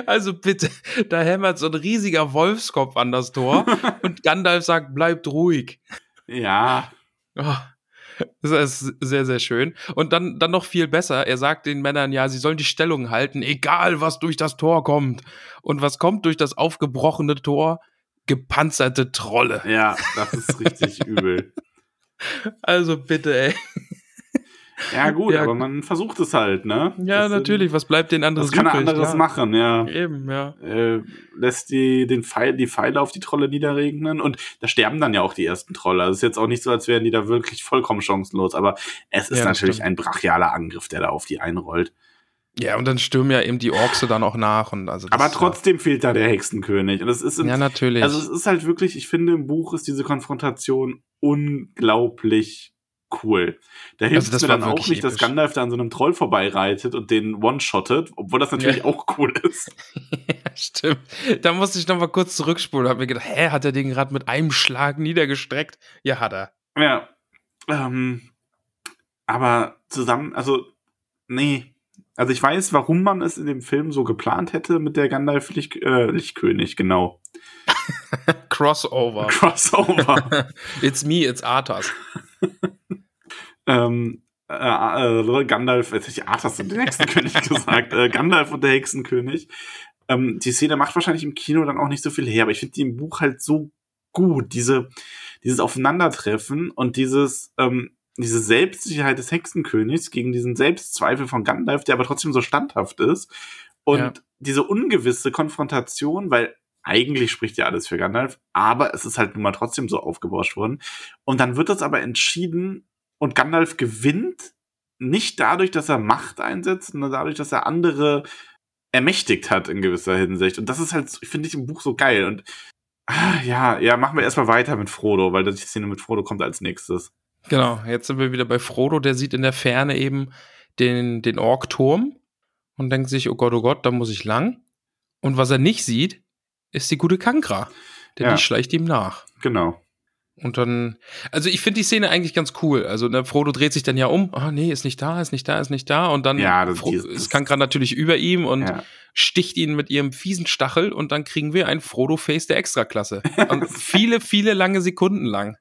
also bitte, da hämmert so ein riesiger Wolfskopf an das Tor und Gandalf sagt, bleibt ruhig. ja. Oh, das ist sehr, sehr schön. Und dann, dann noch viel besser. Er sagt den Männern, ja, sie sollen die Stellung halten, egal was durch das Tor kommt. Und was kommt durch das aufgebrochene Tor? gepanzerte Trolle. Ja, das ist richtig übel. Also bitte, ey. Ja, gut, Ja. aber man versucht es halt, ne? Ja, Das sind- natürlich. Was bleibt denn anderes Das kann er anderes Klar. machen, ja. Eben, ja. Äh, lässt die, den Pfeil, die Pfeile auf die Trolle niederregnen und da sterben dann ja auch die ersten Trolle. Also es ist jetzt auch nicht so, als wären die da wirklich vollkommen chancenlos, aber es ist Ja, natürlich stimmt. ein brachialer Angriff, der da auf die einrollt. Ja, und dann stürmen ja eben die Orks dann auch nach. Und also Aber trotzdem fehlt da der Hexenkönig. Und es ist im Ja, ja natürlich. Also es ist halt wirklich, ich finde, im Buch ist diese Konfrontation unglaublich cool. Da hilft Also es mir dann auch nicht, dass episch. Gandalf da an so einem Troll vorbeireitet und den one-shottet, obwohl das natürlich Ja. auch cool ist. Ja, stimmt. Da musste ich noch mal kurz zurückspulen und hab mir gedacht, hä, hat er den gerade mit einem Schlag niedergestreckt? Ja, hat er. Ja. Ähm, aber zusammen, also, nee. Also ich weiß, warum man es in dem Film so geplant hätte mit der Gandalf Licht, äh, Lichtkönig, genau. Crossover. Crossover. it's me, it's Arthas. ähm, äh, äh, Gandalf, ich Arthas und den Hexenkönig gesagt, äh, Gandalf und der Hexenkönig. Ähm, die Szene macht wahrscheinlich im Kino dann auch nicht so viel her, aber ich finde die im Buch halt so gut, diese, dieses Aufeinandertreffen und dieses, ähm, diese Selbstsicherheit des Hexenkönigs gegen diesen Selbstzweifel von Gandalf, der aber trotzdem so standhaft ist und Ja. diese ungewisse Konfrontation, weil eigentlich spricht ja alles für Gandalf, aber es ist halt nun mal trotzdem so aufgebauscht worden. Und dann wird das aber entschieden und Gandalf gewinnt nicht dadurch, dass er Macht einsetzt, sondern dadurch, dass er andere ermächtigt hat in gewisser Hinsicht. Und das ist halt, finde ich, im Buch so geil. Und ah, ja, ja, machen wir erstmal weiter mit Frodo, weil die Szene mit Frodo kommt als nächstes. Genau, jetzt sind wir wieder bei Frodo, der sieht in der Ferne eben den, den Orkturm und denkt sich, oh Gott, oh Gott, da muss ich lang. Und was er nicht sieht, ist die gute Kankra. Denn Ja. die schleicht ihm nach. Genau. Und dann, also ich finde die Szene eigentlich ganz cool. Also ne, Frodo dreht sich dann ja um, ah nee, ist nicht da, ist nicht da, ist nicht da. Und dann Ja, das- Fro dieses- ist Kankra natürlich über ihm und Ja. sticht ihn mit ihrem fiesen Stachel und dann kriegen wir ein Frodo-Face der Extraklasse. Und viele, viele lange Sekunden lang.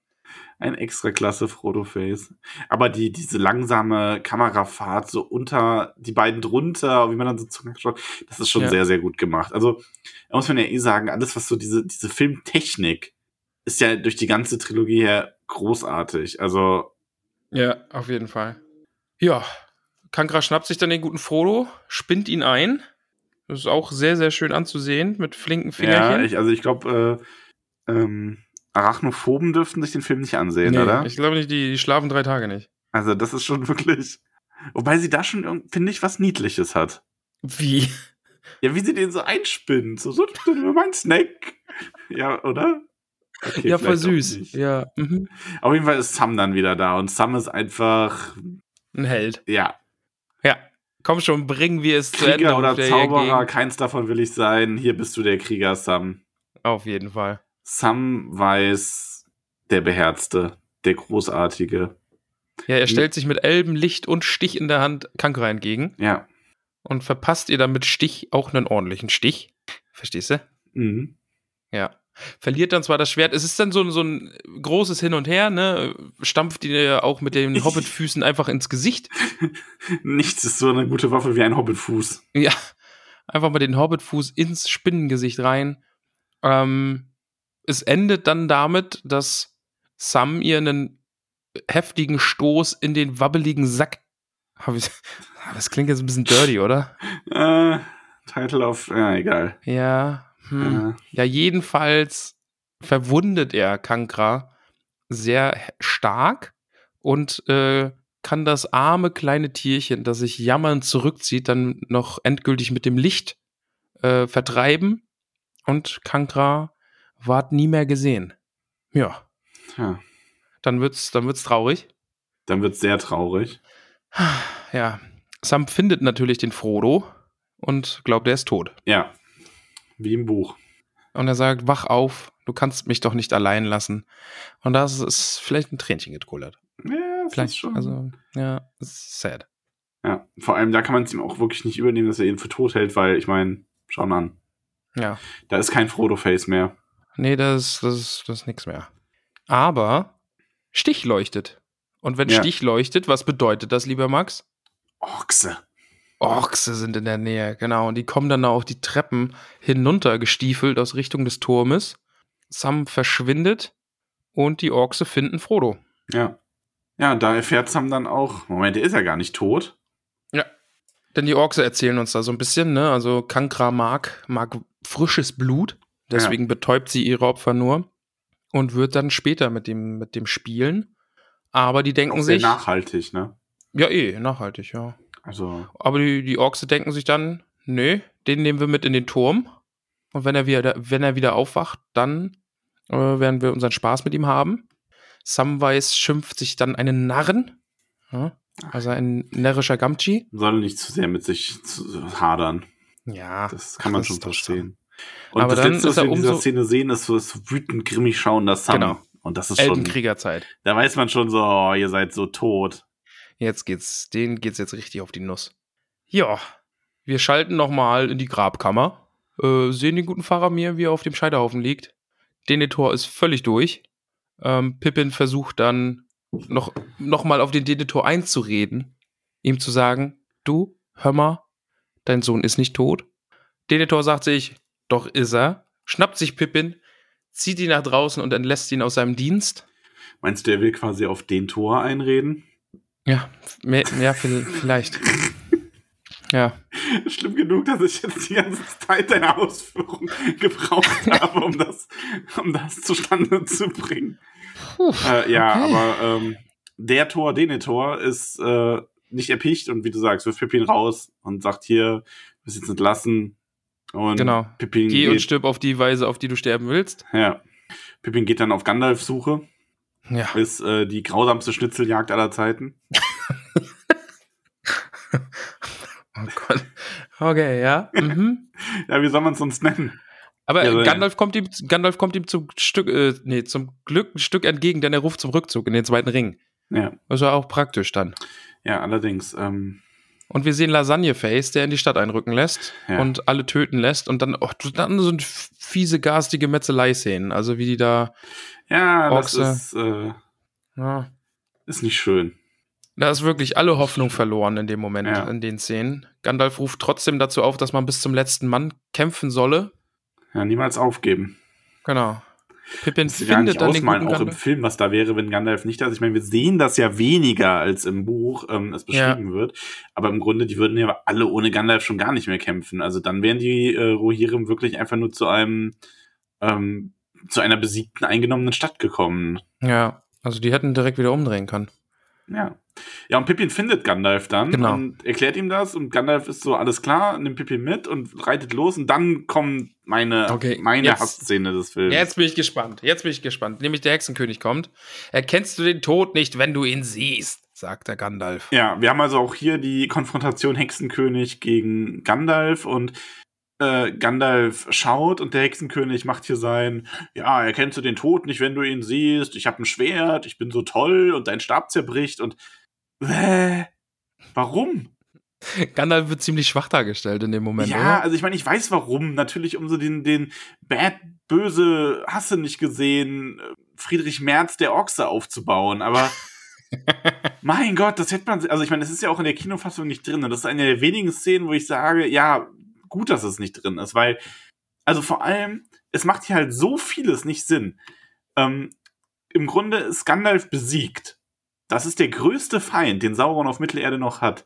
Ein extra klasse Frodo-Face. Aber die, diese langsame Kamerafahrt so unter die beiden drunter, wie man dann so zuschaut, das ist schon Ja. sehr, sehr gut gemacht. Also, da muss man ja eh sagen, alles, was so diese, diese Filmtechnik ist ja durch die ganze Trilogie her großartig. Also, Ja, auf jeden Fall. Ja, Kankra schnappt sich dann den guten Frodo, spinnt ihn ein. Das ist auch sehr, sehr schön anzusehen mit flinken ja, Fingerchen. ich, also ich glaube, äh, ähm, Arachnophoben dürften sich den Film nicht ansehen, Nee, oder? Ich glaube nicht, die, die schlafen drei Tage nicht. Also, das ist schon wirklich. Wobei sie da schon, irgend- finde ich, was Niedliches hat. Wie? Ja, wie sie den so einspinnt. So, so mein Snack. Ja, oder? Okay, ja, voll süß. Ja, mhm. Auf jeden Fall ist Sam dann wieder da und Sam ist einfach, ein Held. ja, Ja, komm schon, bringen wir es zu Ende. Krieger oder Zauberer, keins davon will ich sein. Hier bist du der Krieger, Sam. Auf jeden Fall. Sam weiß, der Beherzte, der Großartige. Ja, er stellt sich mit Elbenlicht und Stich in der Hand Kankra entgegen Ja. und verpasst ihr dann mit Stich auch einen ordentlichen Stich. Verstehst du? Mhm. Ja. Verliert dann zwar das Schwert, es ist dann so, so ein großes Hin und Her, ne? Stampft ihr auch mit den Hobbitfüßen einfach ins Gesicht. Nichts ist so eine gute Waffe wie ein Hobbitfuß. Ja. Einfach mal den Hobbitfuß ins Spinnengesicht rein. Ähm, es endet dann damit, dass Sam ihr einen heftigen Stoß in den wabbeligen Sack. Hab ich, das klingt jetzt ein bisschen dirty, oder? Äh, Title of, ja, egal. Ja. Hm. Äh, Ja, jedenfalls verwundet er Kankra sehr stark und äh, kann das arme kleine Tierchen, das sich jammernd zurückzieht, dann noch endgültig mit dem Licht äh, vertreiben und Kankra ward nie mehr gesehen. Ja, ja. dann wird's, dann wird's traurig. Dann wird's sehr traurig. Ja, Sam findet natürlich den Frodo und glaubt, er ist tot. Ja. Wie im Buch. Und er sagt, wach auf, du kannst mich doch nicht allein lassen. Und das ist vielleicht ein Tränchen getrillert. Ja, das Vielleicht, ist schon. also, ja, ist sad. ja. Vor allem, da kann man es ihm auch wirklich nicht übernehmen, dass er ihn für tot hält, weil, ich meine, schau mal an. Ja. Da ist kein Frodo-Face mehr. Nee, das, das, ist- das ist nichts mehr. Aber Stich leuchtet. Und wenn Ja. Stich leuchtet, was bedeutet das, lieber Max? Ochse. Ochse sind in der Nähe, genau. Und die kommen dann auch die Treppen hinunter gestiefelt aus Richtung des Turmes. Sam verschwindet und die Orks finden Frodo. Ja. Ja, da erfährt Sam dann auch, Moment, der ist ja gar nicht tot. Ja. Denn die Orks erzählen uns da so ein bisschen, ne? Also Kankra mag, mag frisches Blut, deswegen ja. betäubt sie ihre Opfer nur und wird dann später mit dem, mit dem spielen. Aber die denken auch sehr sich. nachhaltig, ne? Ja, eh, nachhaltig, ja. Also. Aber die, die Orks denken sich dann, nee, den nehmen wir mit in den Turm. Und wenn er wieder, wenn er wieder aufwacht, dann äh, werden wir unseren Spaß mit ihm haben. Samwise schimpft sich dann einen Narren. Ja, also ein närrischer Gamchi. Soll nicht zu sehr mit sich hadern. Ja. Das kann man schon verstehen. Und Aber das Letzte, was wir in dieser Szene sehen, ist so ist wütend grimmig schauen, das Sam. Genau. Und das ist schon. Kriegerzeit. Da weiß man schon so, oh, ihr seid so tot. Jetzt geht's, denen geht's jetzt richtig auf die Nuss. Ja. Wir schalten nochmal in die Grabkammer. Äh, sehen den guten Fahrer mir, wie er auf dem Scheiterhaufen liegt. Denethor ist völlig durch. Ähm, Pippin versucht dann noch, noch mal auf den Denethor einzureden, ihm zu sagen, du, hör mal, dein Sohn ist nicht tot. Denethor sagt sich, doch ist er, schnappt sich Pippin, zieht ihn nach draußen und entlässt ihn aus seinem Dienst. Meinst du, er will quasi auf den Tor einreden? Ja, mehr, ja vielleicht. Ja. Schlimm genug, dass ich jetzt die ganze Zeit deine Ausführung gebraucht habe, um das, um das zustande zu bringen. Puh, äh, ja, okay. aber ähm, der Tor, den Tor, ist äh, nicht erpicht und wie du sagst, wirft Pippin raus und sagt hier, du bist jetzt entlassen. Und genau. Pippin Geh geht, und stirb auf die Weise, auf die du sterben willst. Ja. Pippin geht dann auf Gandalf-Suche. Ja. Ist äh, die grausamste Schnitzeljagd aller Zeiten. Oh Gott. Okay, ja. Mhm. ja, wie soll man es sonst nennen? Aber ja, Gandalf, kommt ihm, Gandalf kommt ihm zum Stück, äh, nee, zum Glück ein Stück entgegen, denn er ruft zum Rückzug in den zweiten Ring. Ja. Das war auch praktisch dann. Ja, allerdings. Ähm und wir sehen Lasagneface, der in die Stadt einrücken lässt ja. und alle töten lässt und dann, oh, dann so fiese, garstige Metzelei-Szenen, also wie die da. Ja, Orks, das ist, äh, ja. ist nicht schön. Da ist wirklich alle Hoffnung verloren in dem Moment, ja. in den Szenen. Gandalf ruft trotzdem dazu auf, dass man bis zum letzten Mann kämpfen solle. Ja, niemals aufgeben. Genau. Pippin das findet gar nicht ausmalen, auch im Film, was da wäre, wenn Gandalf nicht da ist. Ich meine, wir sehen das ja weniger, als im Buch ähm, es beschrieben ja. wird. Aber im Grunde, die würden ja alle ohne Gandalf schon gar nicht mehr kämpfen. Also dann wären die äh, Rohirrim wirklich einfach nur zu einem ähm, zu einer besiegten, eingenommenen Stadt gekommen. Ja, also die hätten direkt wieder umdrehen können. Ja. Ja, und Pippin findet Gandalf dann genau. und erklärt ihm das und Gandalf ist so, alles klar, nimmt Pippin mit und reitet los und dann kommt meine, okay, meine jetzt, Hassszene des Films. Jetzt bin ich gespannt, jetzt bin ich gespannt. Nämlich der Hexenkönig kommt. Erkennst du den Tod nicht, wenn du ihn siehst, sagt der Gandalf. Ja, wir haben also auch hier die Konfrontation Hexenkönig gegen Gandalf und äh, Gandalf schaut und der Hexenkönig macht hier sein, ja, erkennst du den Tod nicht, wenn du ihn siehst, ich habe ein Schwert, ich bin so toll und dein Stab zerbricht und äh, warum? Gandalf wird ziemlich schwach dargestellt in dem Moment, ja, oder? also ich meine, ich weiß warum. Natürlich, um so den, den bad, böse, hasse nicht gesehen, äh, Friedrich Merz der Ochse aufzubauen, aber mein Gott, das hätte man, also ich meine, das ist ja auch in der Kinofassung nicht drin. Und das ist eine der wenigen Szenen, wo ich sage, ja, gut, dass es nicht drin ist, weil, also vor allem, es macht hier halt so vieles nicht Sinn. Ähm, Im Grunde ist Gandalf besiegt. Das ist der größte Feind, den Sauron auf Mittelerde noch hat.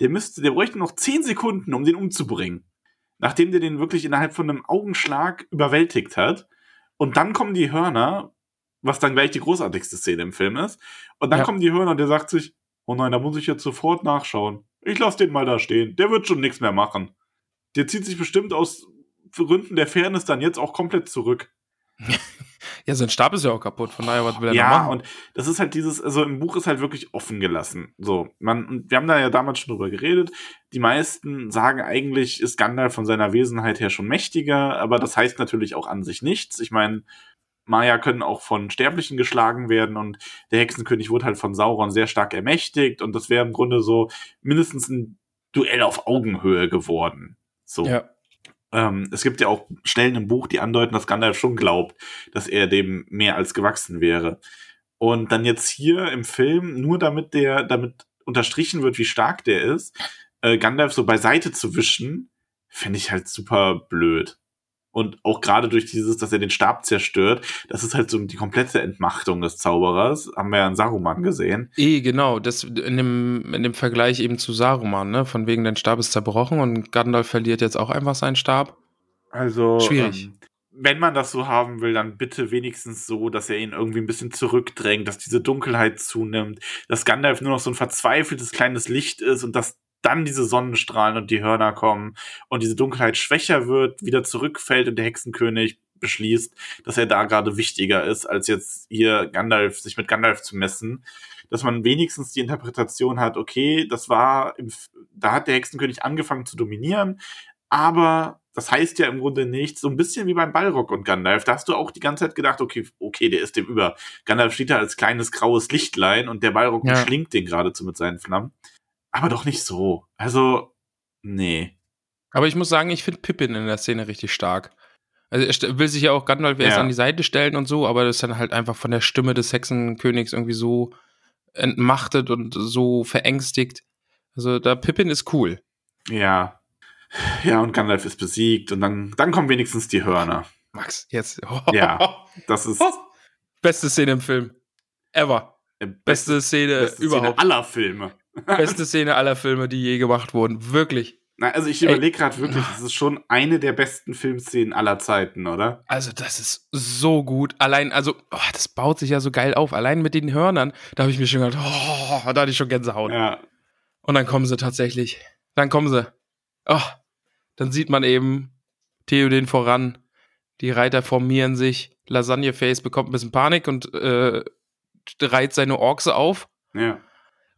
Der müsste, der bräuchte noch zehn Sekunden, um den umzubringen. Nachdem der den wirklich innerhalb von einem Augenschlag überwältigt hat. Und dann kommen die Hörner, was dann gleich die großartigste Szene im Film ist. Und dann ja. kommen die Hörner und der sagt sich, oh nein, da muss ich jetzt sofort nachschauen. Ich lass den mal da stehen. Der wird schon nichts mehr machen der zieht sich bestimmt aus Gründen der Fairness dann jetzt auch komplett zurück. Ja, sein Stab ist ja auch kaputt, von daher, was will er ja, noch machen? Ja, und das ist halt dieses, also im Buch ist halt wirklich offen gelassen. So, man, wir haben da ja damals schon drüber geredet. Die meisten sagen eigentlich, ist Gandalf von seiner Wesenheit her schon mächtiger, aber das heißt natürlich auch an sich nichts. Ich meine, Maya können auch von Sterblichen geschlagen werden und der Hexenkönig wurde halt von Sauron sehr stark ermächtigt und das wäre im Grunde so mindestens ein Duell auf Augenhöhe geworden. So. Ja. Ähm, es gibt ja auch Stellen im Buch, die andeuten, dass Gandalf schon glaubt, dass er dem mehr als gewachsen wäre. Und dann jetzt hier im Film, nur damit der, damit unterstrichen wird, wie stark der ist, äh, Gandalf so beiseite zu wischen, finde ich halt super blöd. Und auch gerade durch dieses, dass er den Stab zerstört, das ist halt so die komplette Entmachtung des Zauberers. Haben wir ja in Saruman gesehen. Eh, genau. Das in dem, in dem Vergleich eben zu Saruman, ne? Von wegen, dein Stab ist zerbrochen und Gandalf verliert jetzt auch einfach seinen Stab. Also. Schwierig. Ähm, wenn man das so haben will, dann bitte wenigstens so, dass er ihn irgendwie ein bisschen zurückdrängt, dass diese Dunkelheit zunimmt, dass Gandalf nur noch so ein verzweifeltes kleines Licht ist und dass dann diese Sonnenstrahlen und die Hörner kommen und diese Dunkelheit schwächer wird, wieder zurückfällt und der Hexenkönig beschließt, dass er da gerade wichtiger ist, als jetzt hier Gandalf, sich mit Gandalf zu messen. Dass man wenigstens die Interpretation hat, okay, das war, im, da hat der Hexenkönig angefangen zu dominieren, aber das heißt ja im Grunde nichts, so ein bisschen wie beim Balrog und Gandalf. Da hast du auch die ganze Zeit gedacht, okay, okay, der ist dem über. Gandalf steht da als kleines graues Lichtlein und der Balrog ja. schlingt den geradezu mit seinen Flammen aber doch nicht so. Also, nee. Aber ich muss sagen, ich finde Pippin in der Szene richtig stark. Also er will sich ja auch Gandalf erst ja. an die Seite stellen und so, aber das ist dann halt einfach von der Stimme des Hexenkönigs irgendwie so entmachtet und so verängstigt. Also da Pippin ist cool. Ja. Ja, und Gandalf ist besiegt und dann, dann kommen wenigstens die Hörner. Max, jetzt. Ja, das ist. Beste Szene im Film. Ever. Äh, beste, beste Szene beste überhaupt. Szene aller Filme. Beste Szene aller Filme, die je gemacht wurden. Wirklich. Na, also ich überlege gerade wirklich, das ist schon eine der besten Filmszenen aller Zeiten, oder? Also das ist so gut. Allein, also oh, das baut sich ja so geil auf. Allein mit den Hörnern, da habe ich mir schon gedacht, oh, da hatte ich schon Gänsehaut. Ja. Und dann kommen sie tatsächlich. Dann kommen sie. Oh, dann sieht man eben Theoden voran. Die Reiter formieren sich. Lasagneface bekommt ein bisschen Panik und äh, reiht seine Orks auf. Ja.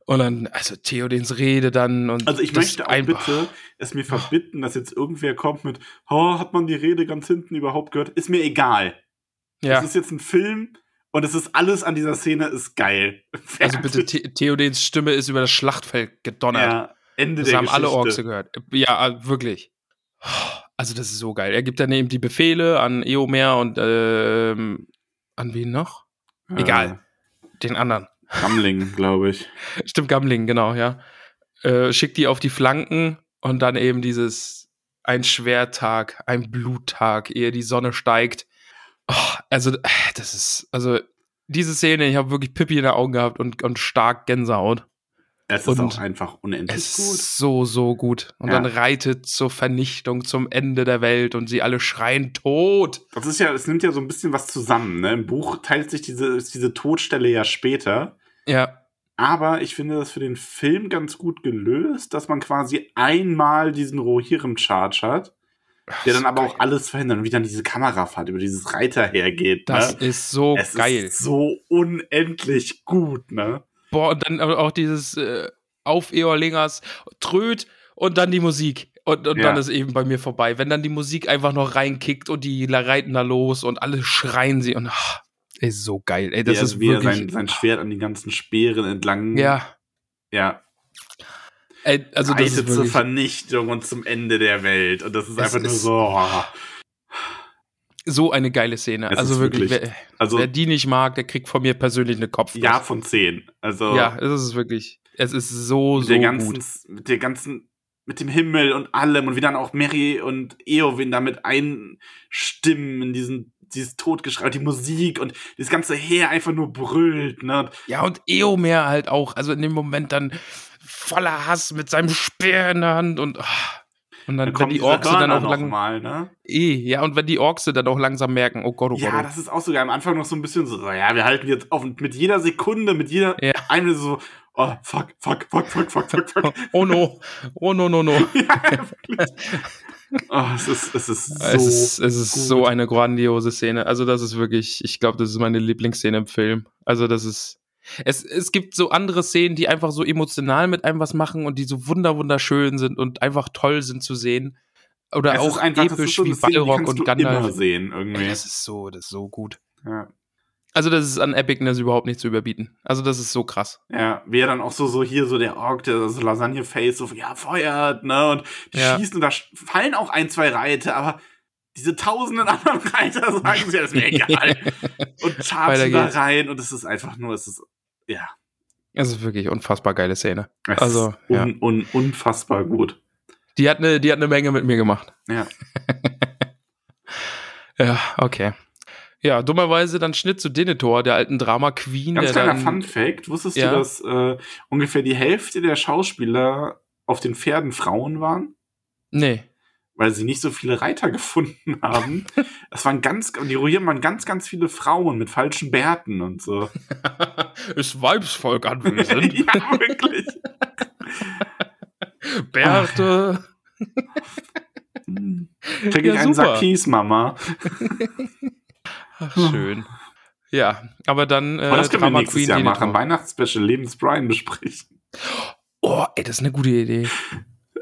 Und dann, also Theodens Rede dann und. Also ich möchte auch bitte es mir verbitten, dass jetzt irgendwer kommt mit, oh, hat man die Rede ganz hinten überhaupt gehört? Ist mir egal. Ja. Es ist jetzt ein Film und es ist alles an dieser Szene ist geil. Fertig. Also bitte, The Theodens Stimme ist über das Schlachtfeld gedonnert. Ja, Ende das der haben Geschichte. alle Orks gehört. Ja, wirklich. Also das ist so geil. Er gibt dann eben die Befehle an Eomer und ähm, an wen noch? Egal. Den anderen. Gamling, glaube ich. Stimmt, Gamling, genau, ja. Äh, schickt die auf die Flanken und dann eben dieses ein Schwertag, ein Bluttag, ehe die Sonne steigt. Oh, also, das ist, also, diese Szene, ich habe wirklich Pippi in den Augen gehabt und, und stark Gänsehaut. Es ist und auch einfach unendlich es gut. Ist so, so gut. Und ja. dann reitet zur Vernichtung, zum Ende der Welt und sie alle schreien tot. Das ist ja, es nimmt ja so ein bisschen was zusammen. Ne? Im Buch teilt sich diese, diese Todstelle ja später. Ja. Aber ich finde das für den Film ganz gut gelöst, dass man quasi einmal diesen Rohirrim-Charge hat, der dann aber geil. auch alles verhindert und wie dann diese Kamerafahrt über dieses Reiter hergeht. Das ne? ist so es geil. Ist so unendlich gut, ne? Boah, und dann auch dieses äh, auf Eorlingers tröd und dann die Musik. Und, und ja. dann ist eben bei mir vorbei. Wenn dann die Musik einfach noch reinkickt und die reiten da los und alle schreien sie und ach, ist so geil. Ey, das wie ist wie wirklich. Er sein, sein Schwert an die ganzen Speeren entlang. Ja. Ja. Ey, also das ist wirklich, zur Vernichtung und zum Ende der Welt. Und das ist einfach nur so. Oh. So eine geile Szene. Es also wirklich, wirklich wer, also, wer, die nicht mag, der kriegt von mir persönlich eine Kopf. Ja, von zehn. Also. Ja, es ist wirklich. Es ist so, so ganzen, gut. Mit der ganzen mit dem Himmel und allem und wie dann auch Mary und Eowyn damit einstimmen in diesen dieses Todgeschrei, die Musik und das ganze Heer einfach nur brüllt, ne? Ja, und Eomer halt auch, also in dem Moment dann voller Hass mit seinem Speer in der Hand und oh. Und dann, dann wenn die Orks dann auch lang mal, ne? Eh, ja, und wenn die Orks dann auch langsam merken, oh Gott, oh ja, Gott. Ja, das ist auch sogar am Anfang noch so ein bisschen so, ja, wir halten jetzt auf und mit jeder Sekunde, mit jeder ja. eine so, oh, fuck, fuck, fuck, fuck, fuck, fuck, fuck. oh no, oh no, no, no. ja, Oh, es ist, es ist so, es ist, es ist so eine grandiose Szene. Also, das ist wirklich, ich glaube, das ist meine Lieblingsszene im Film. Also, das ist. Es, es gibt so andere Szenen, die einfach so emotional mit einem was machen und die so wunder wunderschön sind und einfach toll sind zu sehen. Oder es auch einfach, episch so wie Balrog und Gandalf. Immer sehen, irgendwie. Ey, das ist so, das ist so gut. Ja. Also das ist an Epicness überhaupt nicht zu überbieten. Also das ist so krass. Ja, er dann auch so, so hier so der Ork, der so Lasagne-Face, so, ja, feuert, ne, und die ja. schießen und da fallen auch ein, zwei Reiter, aber diese tausenden anderen Reiter sagen sie, das ist mir egal. und chargen da rein und es ist einfach nur, es ist, ja. Es ist wirklich unfassbar geile Szene. Es also, un, ja. un, unfassbar gut. Die hat eine, die hat eine Menge mit mir gemacht. Ja. Ja, okay. Ja, dummerweise dann Schnitt zu Denethor, der alten Drama Queen. Ganz der kleiner dann, Fun Fact: Wusstest Ja. du, dass äh, ungefähr die Hälfte der Schauspieler auf den Pferden Frauen waren? Nee. Weil sie nicht so viele Reiter gefunden haben. Das waren ganz, die Ruhieren waren ganz, ganz viele Frauen mit falschen Bärten und so. Ist Weibsvolk anwesend. ja, wirklich. Bärte. Krieg ich Ja, einen super. Sack Kies, Mama. Ach, schön. Ja, aber dann äh, Aber das können wir Drama nächstes Queen Jahr machen. Weihnachtsspecial Leben des Brian besprechen. Oh, ey, das ist eine gute Idee.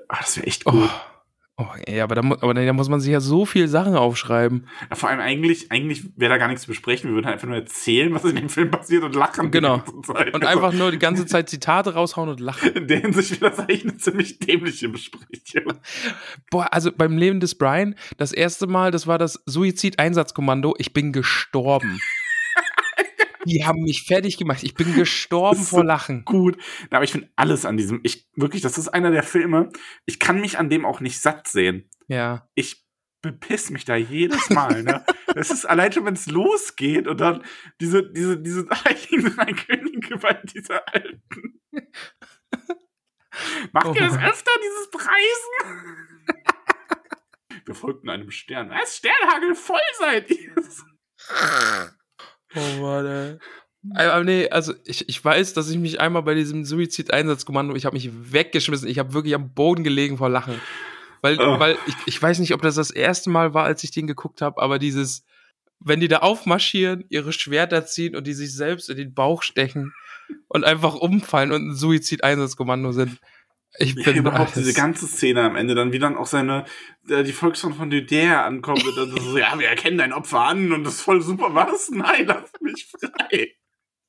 Ah, das wäre echt gut. Oh, oh ey, aber da, mu- aber da muss man sich ja so viel Sachen aufschreiben. Ja, vor allem eigentlich, eigentlich wäre da gar nichts zu besprechen. Wir würden halt einfach nur erzählen, was in dem Film passiert und lachen. Genau. Und Also, einfach nur die ganze Zeit Zitate raushauen und lachen. In der Hinsicht wäre das eigentlich eine ziemlich dämliche Besprechung. Boah, also beim Leben des Brian, das erste Mal, das war das Suizid-Einsatzkommando. Ich bin gestorben. Die haben mich fertig gemacht. Ich bin gestorben ist vor so Lachen. Gut. Na, Aber ich finde alles an diesem, ich wirklich, das ist einer der Filme, ich kann mich an dem auch nicht satt sehen. Ja. Ich bepiss mich da jedes Mal, ne? Das ist allein schon, wenn es losgeht und dann diese, diese, diese heiligen drei Könige bei dieser alten. Macht ihr das Oh. öfter, dieses Preisen? Wir folgten einem Stern. Was? Sternhagel voll seid ihr? Oh Mann, ey. Aber nee, also ich, ich weiß, dass ich mich einmal bei diesem Suizid-Einsatzkommando, ich habe mich weggeschmissen. Ich habe wirklich am Boden gelegen vor Lachen. Weil, Oh. weil ich, ich weiß nicht, ob das das erste Mal war, als ich den geguckt habe, aber dieses, wenn die da aufmarschieren, ihre Schwerter ziehen und die sich selbst in den Bauch stechen und einfach umfallen und ein Suizid-Einsatzkommando sind. Ich Ja, bin überhaupt alles- diese ganze Szene am Ende, dann wie dann auch seine, äh, die Volksfront von Dudär ankommt und dann so, ja, wir erkennen dein Opfer an und das ist voll super. Was? Nein, lass mich frei.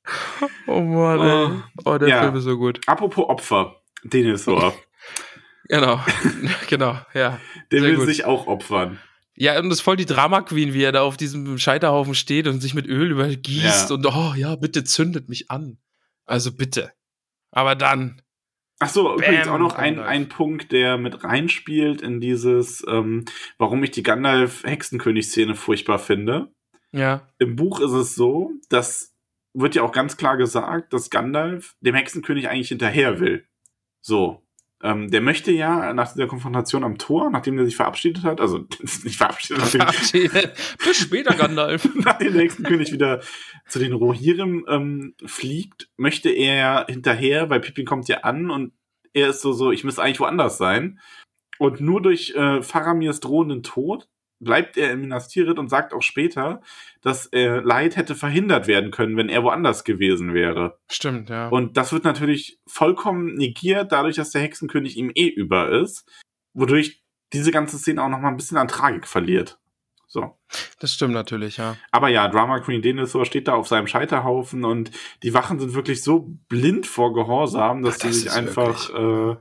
Oh Mann, ey. Oh, der Ja. Film ist so gut. Apropos Opfer, Denethor, Genau, genau, ja. der will gut. sich auch opfern. Ja, und das ist voll die Drama Queen, wie er da auf diesem Scheiterhaufen steht und sich mit Öl übergießt Ja. und oh ja, bitte zündet mich an. Also bitte. Aber dann. Ach so, übrigens auch noch ein, ein Punkt, der mit reinspielt in dieses, ähm, warum ich die Gandalf-Hexenkönig-Szene furchtbar finde. Ja. Im Buch ist es so, dass wird ja auch ganz klar gesagt, dass Gandalf dem Hexenkönig eigentlich hinterher will. So. Ähm, der möchte ja nach der Konfrontation am Tor, nachdem er sich verabschiedet hat, also nicht verabschiedet, nachdem, Verabschiedet. Bis später, Gandalf. nachdem der Hexenkönig wieder zu den Rohirrim ähm, fliegt, möchte er hinterher, weil Pippin kommt ja an und er ist so, so, ich müsste eigentlich woanders sein. Und nur durch äh, Faramirs drohenden Tod bleibt er in Minas Tirith und sagt auch später, dass äh, Leid hätte verhindert werden können, wenn er woanders gewesen wäre. Stimmt, ja. Und das wird natürlich vollkommen negiert, dadurch, dass der Hexenkönig ihm eh über ist, wodurch diese ganze Szene auch noch mal ein bisschen an Tragik verliert. So. Das stimmt natürlich, ja. Aber ja, Drama Queen Denethor steht da auf seinem Scheiterhaufen und die Wachen sind wirklich so blind vor Gehorsam, dass Ach, sie das sich ist einfach. Äh,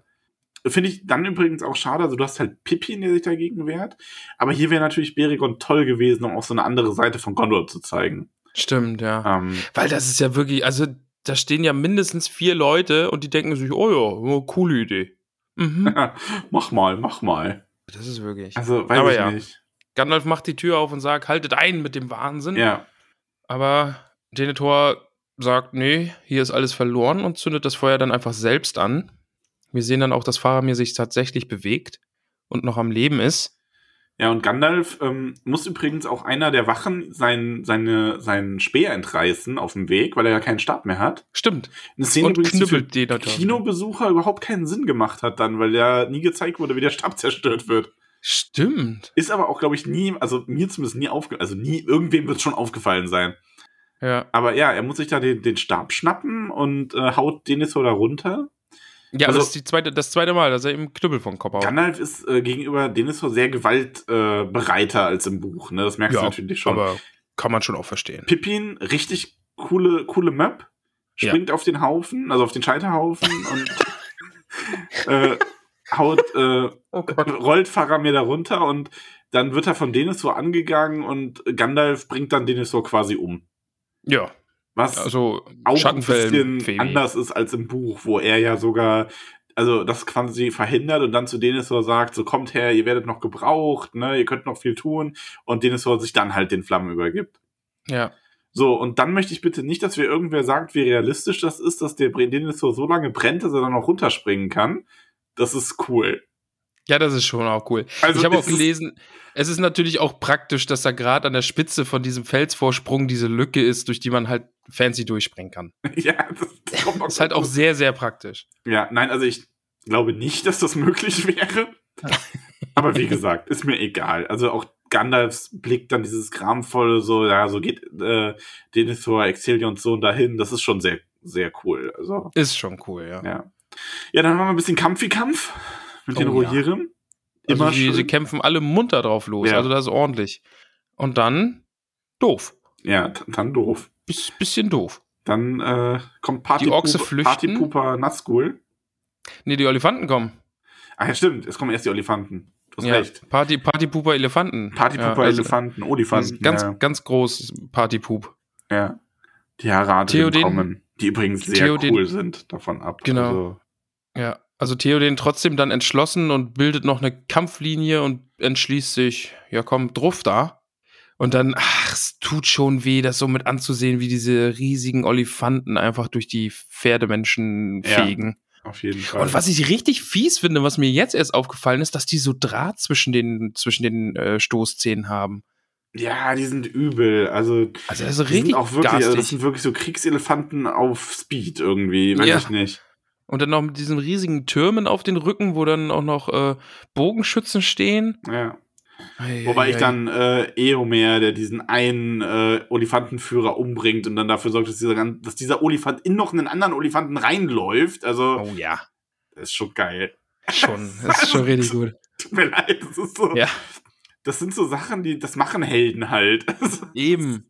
Finde ich dann übrigens auch schade. Also, du hast halt Pippin, der sich dagegen wehrt. Aber hier wäre natürlich Berigon toll gewesen, um auch so eine andere Seite von Gondor zu zeigen. Stimmt, ja. Ähm, Weil das ist ja wirklich, also da stehen ja mindestens vier Leute und die denken sich, oh ja, oh, coole Idee. Mhm. mach mal, mach mal. Das ist wirklich. Also, weiß Aber ich ja. nicht. Gandalf macht die Tür auf und sagt, haltet ein mit dem Wahnsinn. Ja. Aber Denethor sagt, nee, hier ist alles verloren und zündet das Feuer dann einfach selbst an. Wir sehen dann auch, dass Faramir sich tatsächlich bewegt und noch am Leben ist. Ja, und Gandalf ähm, muss übrigens auch einer der Wachen sein, seine, seinen Speer entreißen auf dem Weg, weil er ja keinen Stab mehr hat. Stimmt. Eine Szene Und übrigens, die für knüppelt Denethor. Kinobesucher überhaupt keinen Sinn gemacht hat dann, weil ja nie gezeigt wurde, wie der Stab zerstört wird. Stimmt. Ist aber auch, glaube ich, nie, also mir zumindest nie aufgefallen, also nie, irgendwem wird es schon aufgefallen sein. Ja. Aber ja, er muss sich da den, den Stab schnappen und äh, haut Denethor da runter. Ja, Also- das ist die zweite, das zweite Mal, dass er ihm Knüppel vom Kopf haut. Gandalf ist äh, gegenüber Denethor sehr gewaltbereiter äh, als im Buch, ne? Das merkst du natürlich schon. Aber kann man schon auch verstehen. Pippin, richtig coole, coole Map, springt auf den Haufen, also auf den Scheiterhaufen und äh, haut, äh, Oh rollt Faramir da runter und dann wird er von Denethor angegangen und Gandalf bringt dann Denethor quasi um. Ja, Was also auch ein bisschen Femi. anders ist als im Buch, wo er ja sogar also das quasi verhindert und dann zu Denethor sagt, so kommt her, ihr werdet noch gebraucht, ne, ihr könnt noch viel tun und Denethor sich dann halt den Flammen übergibt. Ja. So, und dann möchte ich bitte nicht, dass mir irgendwer sagt, wie realistisch das ist, dass der Denethor so lange brennt, dass er dann noch runterspringen kann. Das ist cool. Ja, das ist schon auch cool. Also ich habe auch gelesen, es ist natürlich auch praktisch, dass da gerade an der Spitze von diesem Felsvorsprung diese Lücke ist, durch die man halt fancy durchspringen kann. ja, das, kommt noch ist halt auch dazu. sehr, sehr praktisch. Ja, nein, also ich glaube nicht, dass das möglich wäre. Aber wie gesagt, ist mir egal. Also auch Gandalfs Blick dann dieses gramvolle, so, ja, so geht äh, Denethor, Exelions Sohn dahin, das ist schon sehr, sehr cool. Also, Ist schon cool, ja. ja. Ja, dann haben wir ein bisschen Kampf wie Kampf mit den Oh ja. Rohirrim. Also Immer die, schön. sie kämpfen alle munter drauf los, Ja. also das ist ordentlich. Und dann doof. ja, dann doof. Biss, bisschen doof. Dann äh, kommt Party Die Ochse flüchten. Partypooper Nazgul. Nee, die Elefanten kommen. Ah ja, stimmt, es kommen erst die Elefanten. Du hast Ja, recht. Party, Partypooper Elefanten. Partypooper ja, also- Elefanten, Olifanten. Ganz, ja. ganz groß Partypoop. Ja. Die Theoden- kommen, die übrigens sehr Theoden- cool sind davon ab. Genau. Also, Ja, also Theoden trotzdem dann entschlossen und bildet noch eine Kampflinie und entschließt sich, ja komm, druff da. Und dann, ach, es tut schon weh, das so mit anzusehen, wie diese riesigen Olifanten einfach durch die Pferdemenschen Ja. fegen. auf jeden Fall. Und was ich richtig fies finde, was mir jetzt erst aufgefallen ist, dass die so Draht zwischen den, zwischen den äh, Stoßzähnen haben. ja, die sind übel. Also, Also das ist richtig sind auch wirklich, also das sind wirklich so Kriegselefanten auf Speed irgendwie, weiß Ja. ich nicht. Und dann noch mit diesen riesigen Türmen auf den Rücken, wo dann auch noch äh, Bogenschützen stehen. Ja. Ei, Wobei ei, ich dann äh, Eomer, der diesen einen äh, Olifantenführer umbringt und dann dafür sorgt, dass dieser, dass dieser Olifant in noch einen anderen Olifanten reinläuft. Also, Oh ja, das ist schon geil. schon. Das ist schon richtig gut. Tut mir leid, das ist so. Ja, Das sind so Sachen, die, das machen Helden halt. eben.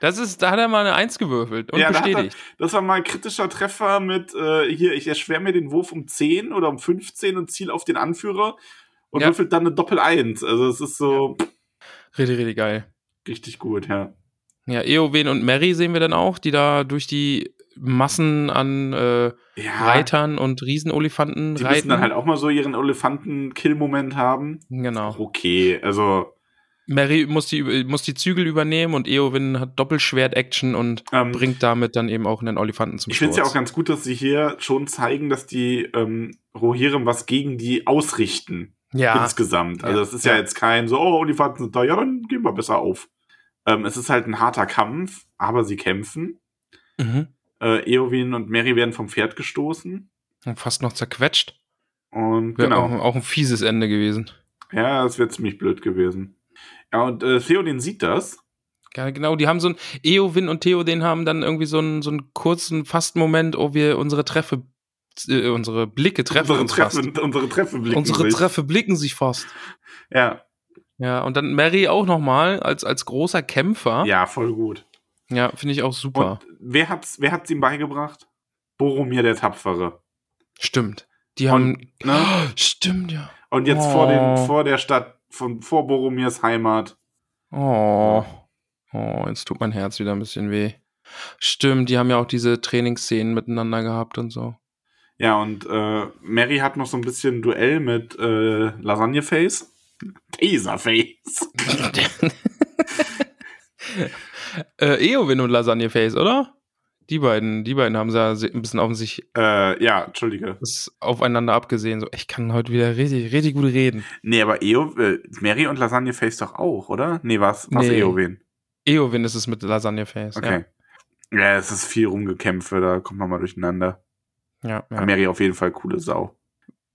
Das ist, da hat er mal eine Eins gewürfelt und Ja, da hat er- bestätigt. Das war mal ein kritischer Treffer mit, äh, hier, ich erschwere mir den Wurf um 10 oder um 15 und ziel auf den Anführer und Ja. würfelt dann eine Doppel-Eins. Also es ist so Richtig, richtig geil. richtig gut, ja. Ja, Eowyn und Mary sehen wir dann auch, die da durch die Massen an äh, Ja, Reitern und Riesenolifanten die reiten. müssen dann halt auch mal so ihren Elefanten-Kill-Moment haben. genau. Okay, also Mary muss die, muss die Zügel übernehmen und Eowyn hat Doppelschwert-Action und ähm, bringt damit dann eben auch einen Olifanten zum ich finde es ja auch ganz gut, dass sie hier schon zeigen, dass die ähm, Rohirrim was gegen die ausrichten. ja, insgesamt. Also Ja. es ist ja. Ja. jetzt kein so, oh, Olifanten sind da, ja, dann gehen wir besser auf. Ähm, es ist halt ein harter Kampf, aber sie kämpfen. mhm. Äh, Eowyn und Mary werden vom Pferd gestoßen. Und fast noch zerquetscht. Und Wäre genau. auch, auch ein fieses Ende gewesen. Ja, das wäre ziemlich blöd gewesen. Ja, und äh, Theoden sieht das. Ja, genau, die haben so ein, Eowyn und Theoden haben dann irgendwie so einen, so einen kurzen Fast-Moment, oh, wir unsere Treffe, äh, unsere Blicke treffen unsere uns fast. Treffe, unsere Treffe blicken Unsere sich. Treffe blicken sich fast. Ja, Ja, und dann Mary auch nochmal als, als großer Kämpfer. ja, voll gut. Ja, finde ich auch super. Und wer hat's, wer hat's ihm beigebracht? Boromir der Tapfere. Stimmt. Die Und, haben. ne? Oh, stimmt, ja. Und jetzt Oh. vor, den, vor der Stadt, von, vor Boromirs Heimat. Oh. Oh, jetzt tut mein Herz wieder ein bisschen weh. Stimmt, die haben ja auch diese Trainingsszenen miteinander gehabt und so. Ja, und äh, Mary hat noch so ein bisschen Duell mit äh, Lasagneface. Taserface. äh, Eowyn und Lasagneface, oder? Die beiden, die beiden haben sie ja se- ein bisschen auf sich Äh, ja, entschuldige. aufeinander abgesehen. So, ich kann heute wieder richtig, richtig gut reden. Nee, aber Eo, äh, Mary und Lasagneface doch auch, oder? Nee, was? Was Nee. Eowyn? Eowyn ist es mit Lasagneface. Okay. Ja. es ist viel Rumgekämpfe, da kommt man mal durcheinander. Ja, ja. Ja. ja. Mary auf jeden Fall coole Sau.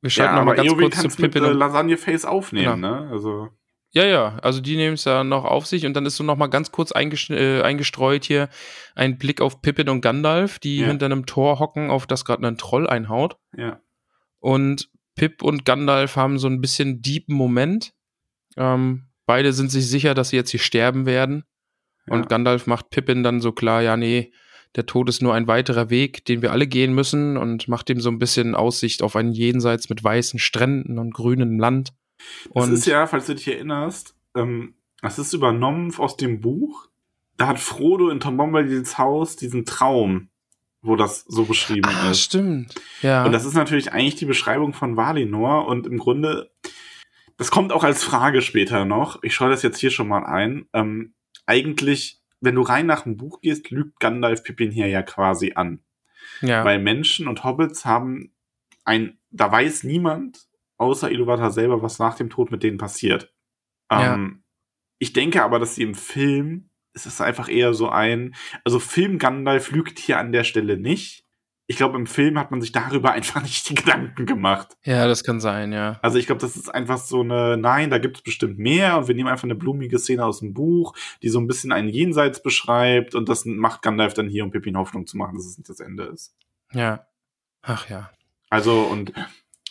Wir Ja, schalten noch mal aber ganz Eowyn kurz zu kannst mit Pippin äh, und Lasagneface aufnehmen, ne? Also, Ja, ja, also die nehmen es ja noch auf sich und dann ist so noch mal ganz kurz äh, eingestreut hier ein Blick auf Pippin und Gandalf, die Ja. hinter einem Tor hocken, auf das gerade ein Troll einhaut. ja. Und Pip und Gandalf haben so ein bisschen deepen Moment. Ähm, beide sind sich sicher, dass sie jetzt hier sterben werden. Und Ja. Gandalf macht Pippin dann so klar, ja, nee, der Tod ist nur ein weiterer Weg, den wir alle gehen müssen und macht ihm so ein bisschen Aussicht auf ein Jenseits mit weißen Stränden und grünem Land. Das Und ist ja, falls du dich erinnerst, ähm, das ist übernommen aus dem Buch. Da hat Frodo in Tom Bombadils Haus diesen Traum, wo das so beschrieben Ah, ist. stimmt. Ja. Und das ist natürlich eigentlich die Beschreibung von Valinor und im Grunde, das kommt auch als Frage später noch. Ich schaue das jetzt hier schon mal ein. Ähm, eigentlich, wenn du rein nach dem Buch gehst, lügt Gandalf Pippin hier ja quasi an. ja. Weil Menschen und Hobbits haben ein, da weiß niemand, außer Iluvatar selber, was nach dem Tod mit denen passiert. Ähm, Ich denke aber, dass sie im Film, es ist einfach eher so ein, also Film Gandalf lügt hier an der Stelle nicht. Ich glaube, im Film hat man sich darüber einfach nicht die Gedanken gemacht. ja, das kann sein, ja. Also ich glaube, das ist einfach so eine, nein, da gibt es bestimmt mehr und wir nehmen einfach eine blumige Szene aus dem Buch, die so ein bisschen ein Jenseits beschreibt und das macht Gandalf dann hier, um Pippin Hoffnung zu machen, dass es nicht das Ende ist. Ja. Ach ja. Also, und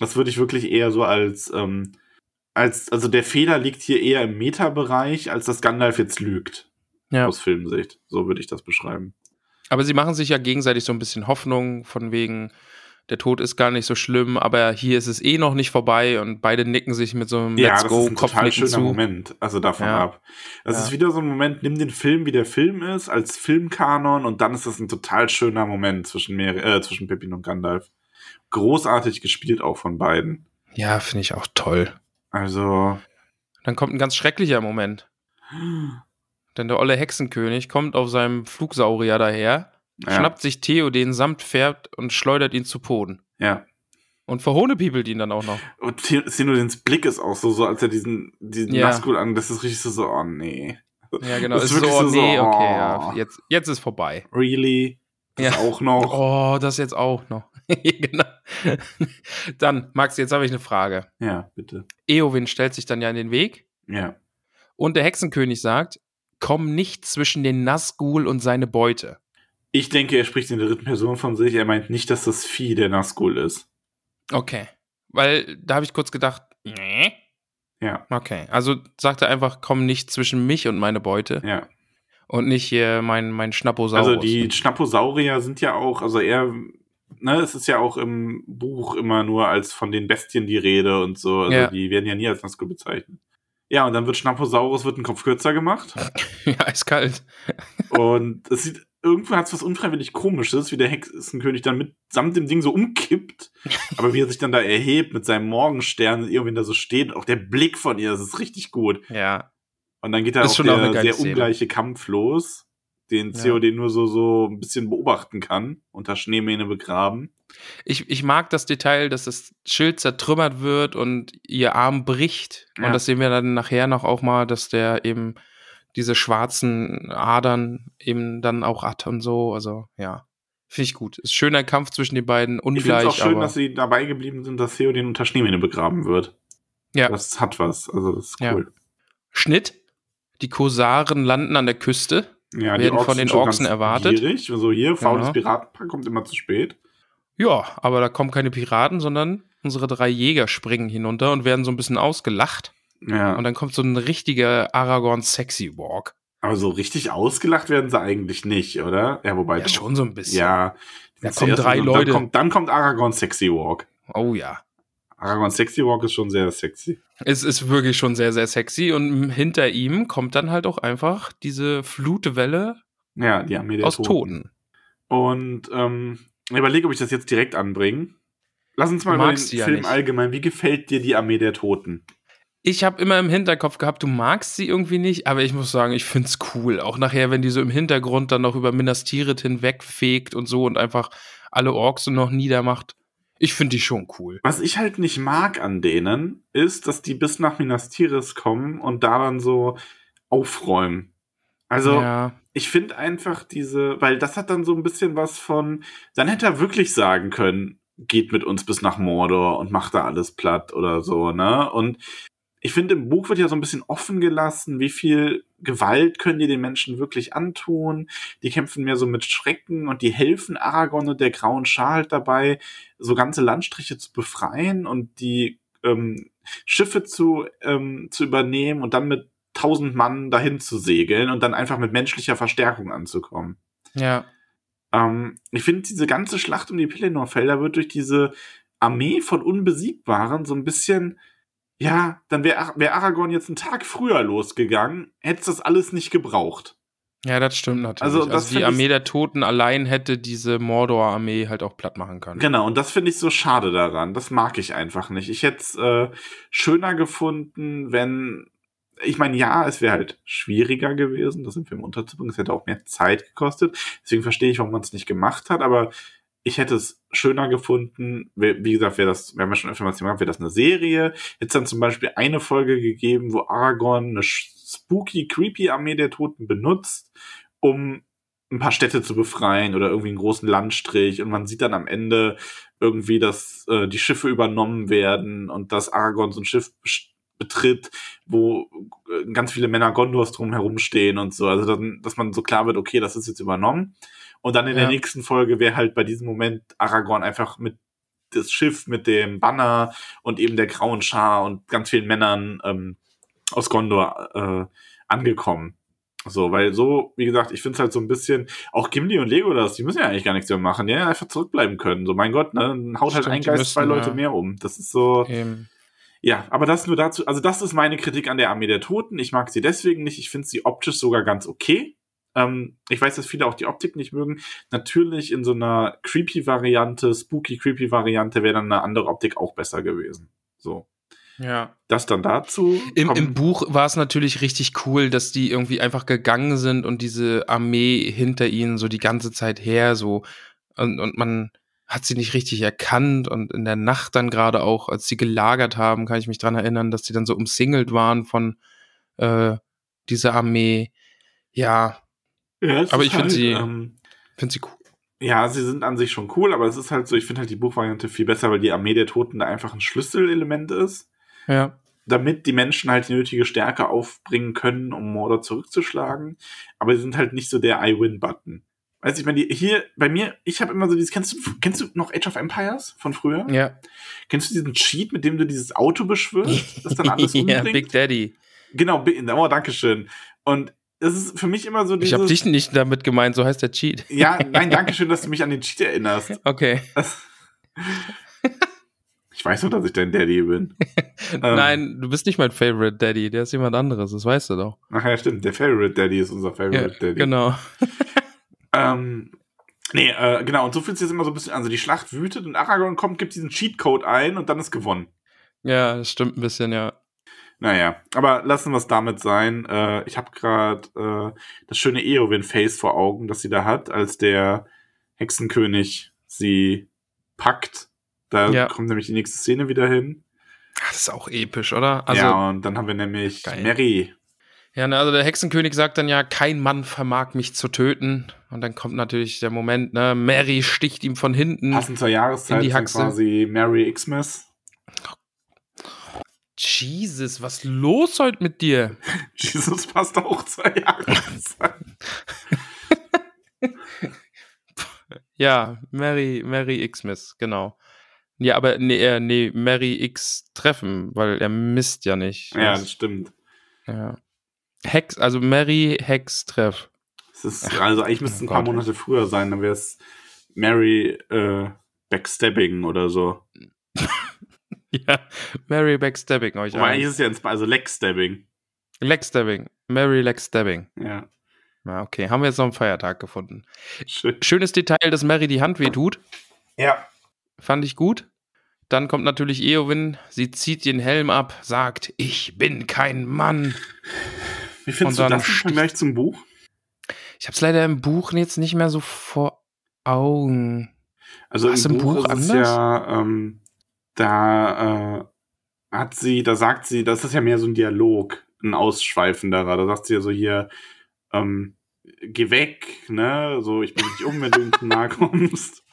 das würde ich wirklich eher so als, ähm, als, also der Fehler liegt hier eher im Meta-Bereich, als dass Gandalf jetzt lügt. Ja. Aus Filmsicht. So würde ich das beschreiben. Aber sie machen sich ja gegenseitig so ein bisschen Hoffnung, von wegen, der Tod ist gar nicht so schlimm, aber hier ist es eh noch nicht vorbei und beide nicken sich mit so einem ja, Let's das Go ist ein total Kopfnicken schöner zu. Moment, also davon Ja. ab. Das Ja. ist wieder so ein Moment, nimm den Film, wie der Film ist, als Filmkanon und dann ist das ein total schöner Moment zwischen, Mer äh, zwischen Pippin und Gandalf. Großartig gespielt auch von beiden. Ja, finde ich auch toll. Also, Dann kommt ein ganz schrecklicher Moment. Denn der olle Hexenkönig kommt auf seinem Flugsaurier daher, ja, schnappt sich Theo den Samtpferd und schleudert ihn zu Boden. ja. Und verhohnepiepelt ihn dann auch noch. Und Sinodins Blick ist auch so, so als er diesen, diesen Ja. Nazgul an, das ist richtig so, so, oh nee. Ja, genau. Das ist ist so, oh, so, nee, okay, oh. ja. Jetzt, jetzt ist vorbei. Really? Das Ja. auch noch? Oh, das jetzt auch noch. genau. Dann, Max, jetzt habe ich eine Frage. Ja, bitte. Eowyn stellt sich dann ja in den Weg Ja. und der Hexenkönig sagt, komm nicht zwischen den Nazgul und seine Beute. Ich denke, er spricht in der dritten Person von sich. Er meint nicht, dass das Vieh der Nazgul ist. Okay. Weil da habe ich kurz gedacht, nee. Ja, Okay. Also sagt er einfach, komm nicht zwischen mich und meine Beute ja. und nicht hier mein, mein Schnapposaurus. Also die Schnapposaurier sind ja auch, also er, ne, es ist ja auch im Buch immer nur als von den Bestien die Rede und so. Also Ja. die werden ja nie als Nazgul bezeichnet. Ja, und dann wird Schnapposaurus wird ein Kopf kürzer gemacht. ja, eiskalt. Und es sieht, irgendwo hat es was unfreiwillig komisches, wie der Hexenkönig dann mitsamt dem Ding so umkippt. Aber wie er sich dann da erhebt mit seinem Morgenstern, irgendwie da so steht, auch der Blick von ihr, das ist richtig gut. Ja. Und dann geht da auch schon auch der geile sehr Szene. ungleiche Kampf los, den Ja. COD nur so, so ein bisschen beobachten kann, unter Schneemähne begraben. Ich, ich mag das Detail, dass das Schild zertrümmert wird und ihr Arm bricht. Ja. Und das sehen wir dann nachher noch auch mal, dass der eben diese schwarzen Adern eben dann auch hat und so. Also, ja. Finde ich gut. Ist ein schöner Kampf zwischen den beiden, Ich finde ungleich, es auch schön, dass sie dabei geblieben sind, dass Theoden unter Schneemähne begraben wird. Ja. Das hat was, also das ist Ja. cool. Schnitt. Die Kosaren landen an der Küste. Ja, Werden von den Orksen erwartet. Gierig. So hier, faules Genau. Piratenpack kommt immer zu spät. Ja, aber da kommen keine Piraten, sondern unsere drei Jäger springen hinunter und werden so ein bisschen ausgelacht. Ja. Und dann kommt so ein richtiger Aragorn Sexy Walk. Aber so richtig ausgelacht werden sie eigentlich nicht, oder? Ja, wobei. Ja, schon so ein bisschen. Ja. Da kommen drei dann Leute. Kommt, dann kommt Aragorn Sexy Walk. Oh ja. Aragorn Sexy Walk ist schon sehr sexy. Es ist wirklich schon sehr, sehr sexy. Und hinter ihm kommt dann halt auch einfach diese Flutwelle Ja, die Armee der aus Toten. Und ähm, ich überlege, ob ich das jetzt direkt anbringe. Lass uns mal über den ja Film nicht. allgemein. Wie gefällt dir die Armee der Toten? Ich habe immer im Hinterkopf gehabt, du magst sie irgendwie nicht, aber ich muss sagen, ich find's cool. Auch nachher, wenn die so im Hintergrund dann noch über Minas Tirith hinwegfegt und so und einfach alle Orks so noch niedermacht. Ich finde die schon cool. Was ich halt nicht mag an denen, ist, dass die bis nach Minas Tirith kommen und da dann so aufräumen. Also, ja, ich finde einfach diese, weil das hat dann so ein bisschen was von, dann hätte er wirklich sagen können, geht mit uns bis nach Mordor und macht da alles platt oder so, ne? Und ich finde, im Buch wird ja so ein bisschen offen gelassen, wie viel Gewalt können die den Menschen wirklich antun. Die kämpfen mehr so mit Schrecken und die helfen Aragorn und der grauen Schar halt dabei, so ganze Landstriche zu befreien und die ähm, Schiffe zu, ähm, zu übernehmen und dann mit tausend Mann dahin zu segeln und dann einfach mit menschlicher Verstärkung anzukommen. ja, Ähm, ich finde, diese ganze Schlacht um die Pelennor-Felder wird durch diese Armee von Unbesiegbaren so ein bisschen, ja, dann wäre wär Aragorn jetzt einen Tag früher losgegangen, hätte es das alles nicht gebraucht. Ja, das stimmt natürlich. Also, Also, das die find Armee der Toten allein hätte diese Mordor-Armee halt auch platt machen können. Genau, und das finde ich so schade daran. Das mag ich einfach nicht. Ich hätte es äh, schöner gefunden, wenn. Ich meine, ja, es wäre halt schwieriger gewesen, das im Film unterzubringen. Es hätte auch mehr Zeit gekostet. Deswegen verstehe ich, warum man es nicht gemacht hat. Aber ich hätte es schöner gefunden. Wie gesagt, wäre das, wir haben ja schon öfter mal gemacht, wäre das eine Serie. Jetzt dann zum Beispiel eine Folge gegeben, wo Aragorn eine spooky, creepy Armee der Toten benutzt, um ein paar Städte zu befreien oder irgendwie einen großen Landstrich und man sieht dann am Ende irgendwie, dass äh, die Schiffe übernommen werden und dass Aragorn so ein Schiff betritt, wo äh, ganz viele Männer Gondors drum herumstehen und so. Also dann, dass man so klar wird, okay, das ist jetzt übernommen. Und dann in der Ja. nächsten Folge wäre halt bei diesem Moment Aragorn einfach mit das Schiff mit dem Banner und eben der grauen Schar und ganz vielen Männern ähm, aus Gondor äh, angekommen. So, weil so, wie gesagt, ich finde es halt so ein bisschen, auch Gimli und Legolas, die müssen ja eigentlich gar nichts mehr machen, die hätten einfach zurückbleiben können. So, mein Gott, ne, dann haut halt Stimmt, ein die Geist müssten, zwei Leute ja. mehr um. Das ist so, Eben. ja, aber das nur dazu, also das ist meine Kritik an der Armee der Toten. Ich mag sie deswegen nicht, ich finde sie optisch sogar ganz okay. Ähm, ich weiß, dass viele auch die Optik nicht mögen. Natürlich in so einer Creepy-Variante, Spooky-Creepy-Variante wäre dann eine andere Optik auch besser gewesen. So. Ja. Das dann dazu. Im, Im Buch war es natürlich richtig cool, dass die irgendwie einfach gegangen sind und diese Armee hinter ihnen so die ganze Zeit her, so und, und man hat sie nicht richtig erkannt und in der Nacht dann gerade auch, als sie gelagert haben, kann ich mich dran erinnern, dass die dann so umsingelt waren von äh, dieser Armee. Ja, Ja, aber ich finde halt, sie- Ähm, finde sie cool. ja, sie sind an sich schon cool, aber es ist halt so, ich finde halt die Buchvariante viel besser, weil die Armee der Toten da einfach ein Schlüsselelement ist. Ja. damit die Menschen halt die nötige Stärke aufbringen können, um Mordor zurückzuschlagen. Aber sie sind halt nicht so der I-Win-Button. Weißt du, ich meine, die- hier bei mir, ich habe immer so dieses, kennst du, kennst du noch Age of Empires von früher? Ja. Kennst du diesen Cheat, mit dem du dieses Auto beschwörst, das dann alles ja, umbringt? Big Daddy. genau, oh, danke schön. Und das ist für mich immer so Ich habe dieses, dich nicht damit gemeint, so heißt der Cheat. ja, nein, danke schön, dass du mich an den Cheat erinnerst. Okay. Das, ich weiß doch, dass ich dein Daddy bin. Ähm, Nein, du bist nicht mein Favorite Daddy, der ist jemand anderes, das weißt du doch. Ach ja, stimmt, der Favorite Daddy ist unser Favorite Daddy. Genau. Ähm, nee, äh, genau, und so fühlt sich das immer so ein bisschen an. Also die Schlacht wütet und Aragorn kommt, gibt diesen Cheatcode ein und dann ist gewonnen. Ja, das stimmt ein bisschen, ja. Naja, aber lassen wir es damit sein. Äh, ich habe gerade äh, das schöne Eowyn-Face vor Augen, das sie da hat, als der Hexenkönig sie packt. Da Ja. kommt nämlich die nächste Szene wieder hin. Ah, Das ist auch episch, oder? Also, ja, ja, und dann haben wir nämlich Geil. Mary. ne, also der Hexenkönig sagt dann ja, kein Mann vermag mich zu töten. Und dann kommt natürlich der Moment, ne, Mary sticht ihm von hinten. Passend zur Jahreszeit In die Haxe. quasi Mary Xmas. Jesus, was los heute mit dir? Jesus passt auch zur Jahreszeit. Ja, Mary, Mary Xmas, genau. Ja, aber nee, äh, nee, Mary X treffen, weil er misst ja nicht. ja, das stimmt. ja. Hex, also Mary Hex Treff. Es ist, also eigentlich müsste es ein oh paar Gott. Monate früher sein, dann wäre es Mary äh, Backstabbing oder so. Ja, Mary Backstabbing euch Aber eigentlich ist es ja ins, also Legstabbing. Legstabbing. Mary Legstabbing. Ja, Ja, okay. Haben wir jetzt noch einen Feiertag gefunden. schön. Schönes Detail, dass Mary die Hand wehtut. Ja. Fand ich gut. Dann kommt natürlich Eowyn. Sie zieht den Helm ab, sagt, ich bin kein Mann. Wie findest Und du das Vergleich zum Buch? Ich habe es leider im Buch jetzt nicht mehr so vor Augen. Also im, im Buch, Buch ist es anders? ja, ähm, da äh, hat sie, da sagt sie, das ist ja mehr so ein Dialog, ein ausschweifenderer. Da sagt sie ja so hier, ähm, geh weg, ne? So, ich bring dich um, wenn du uns nahe kommst.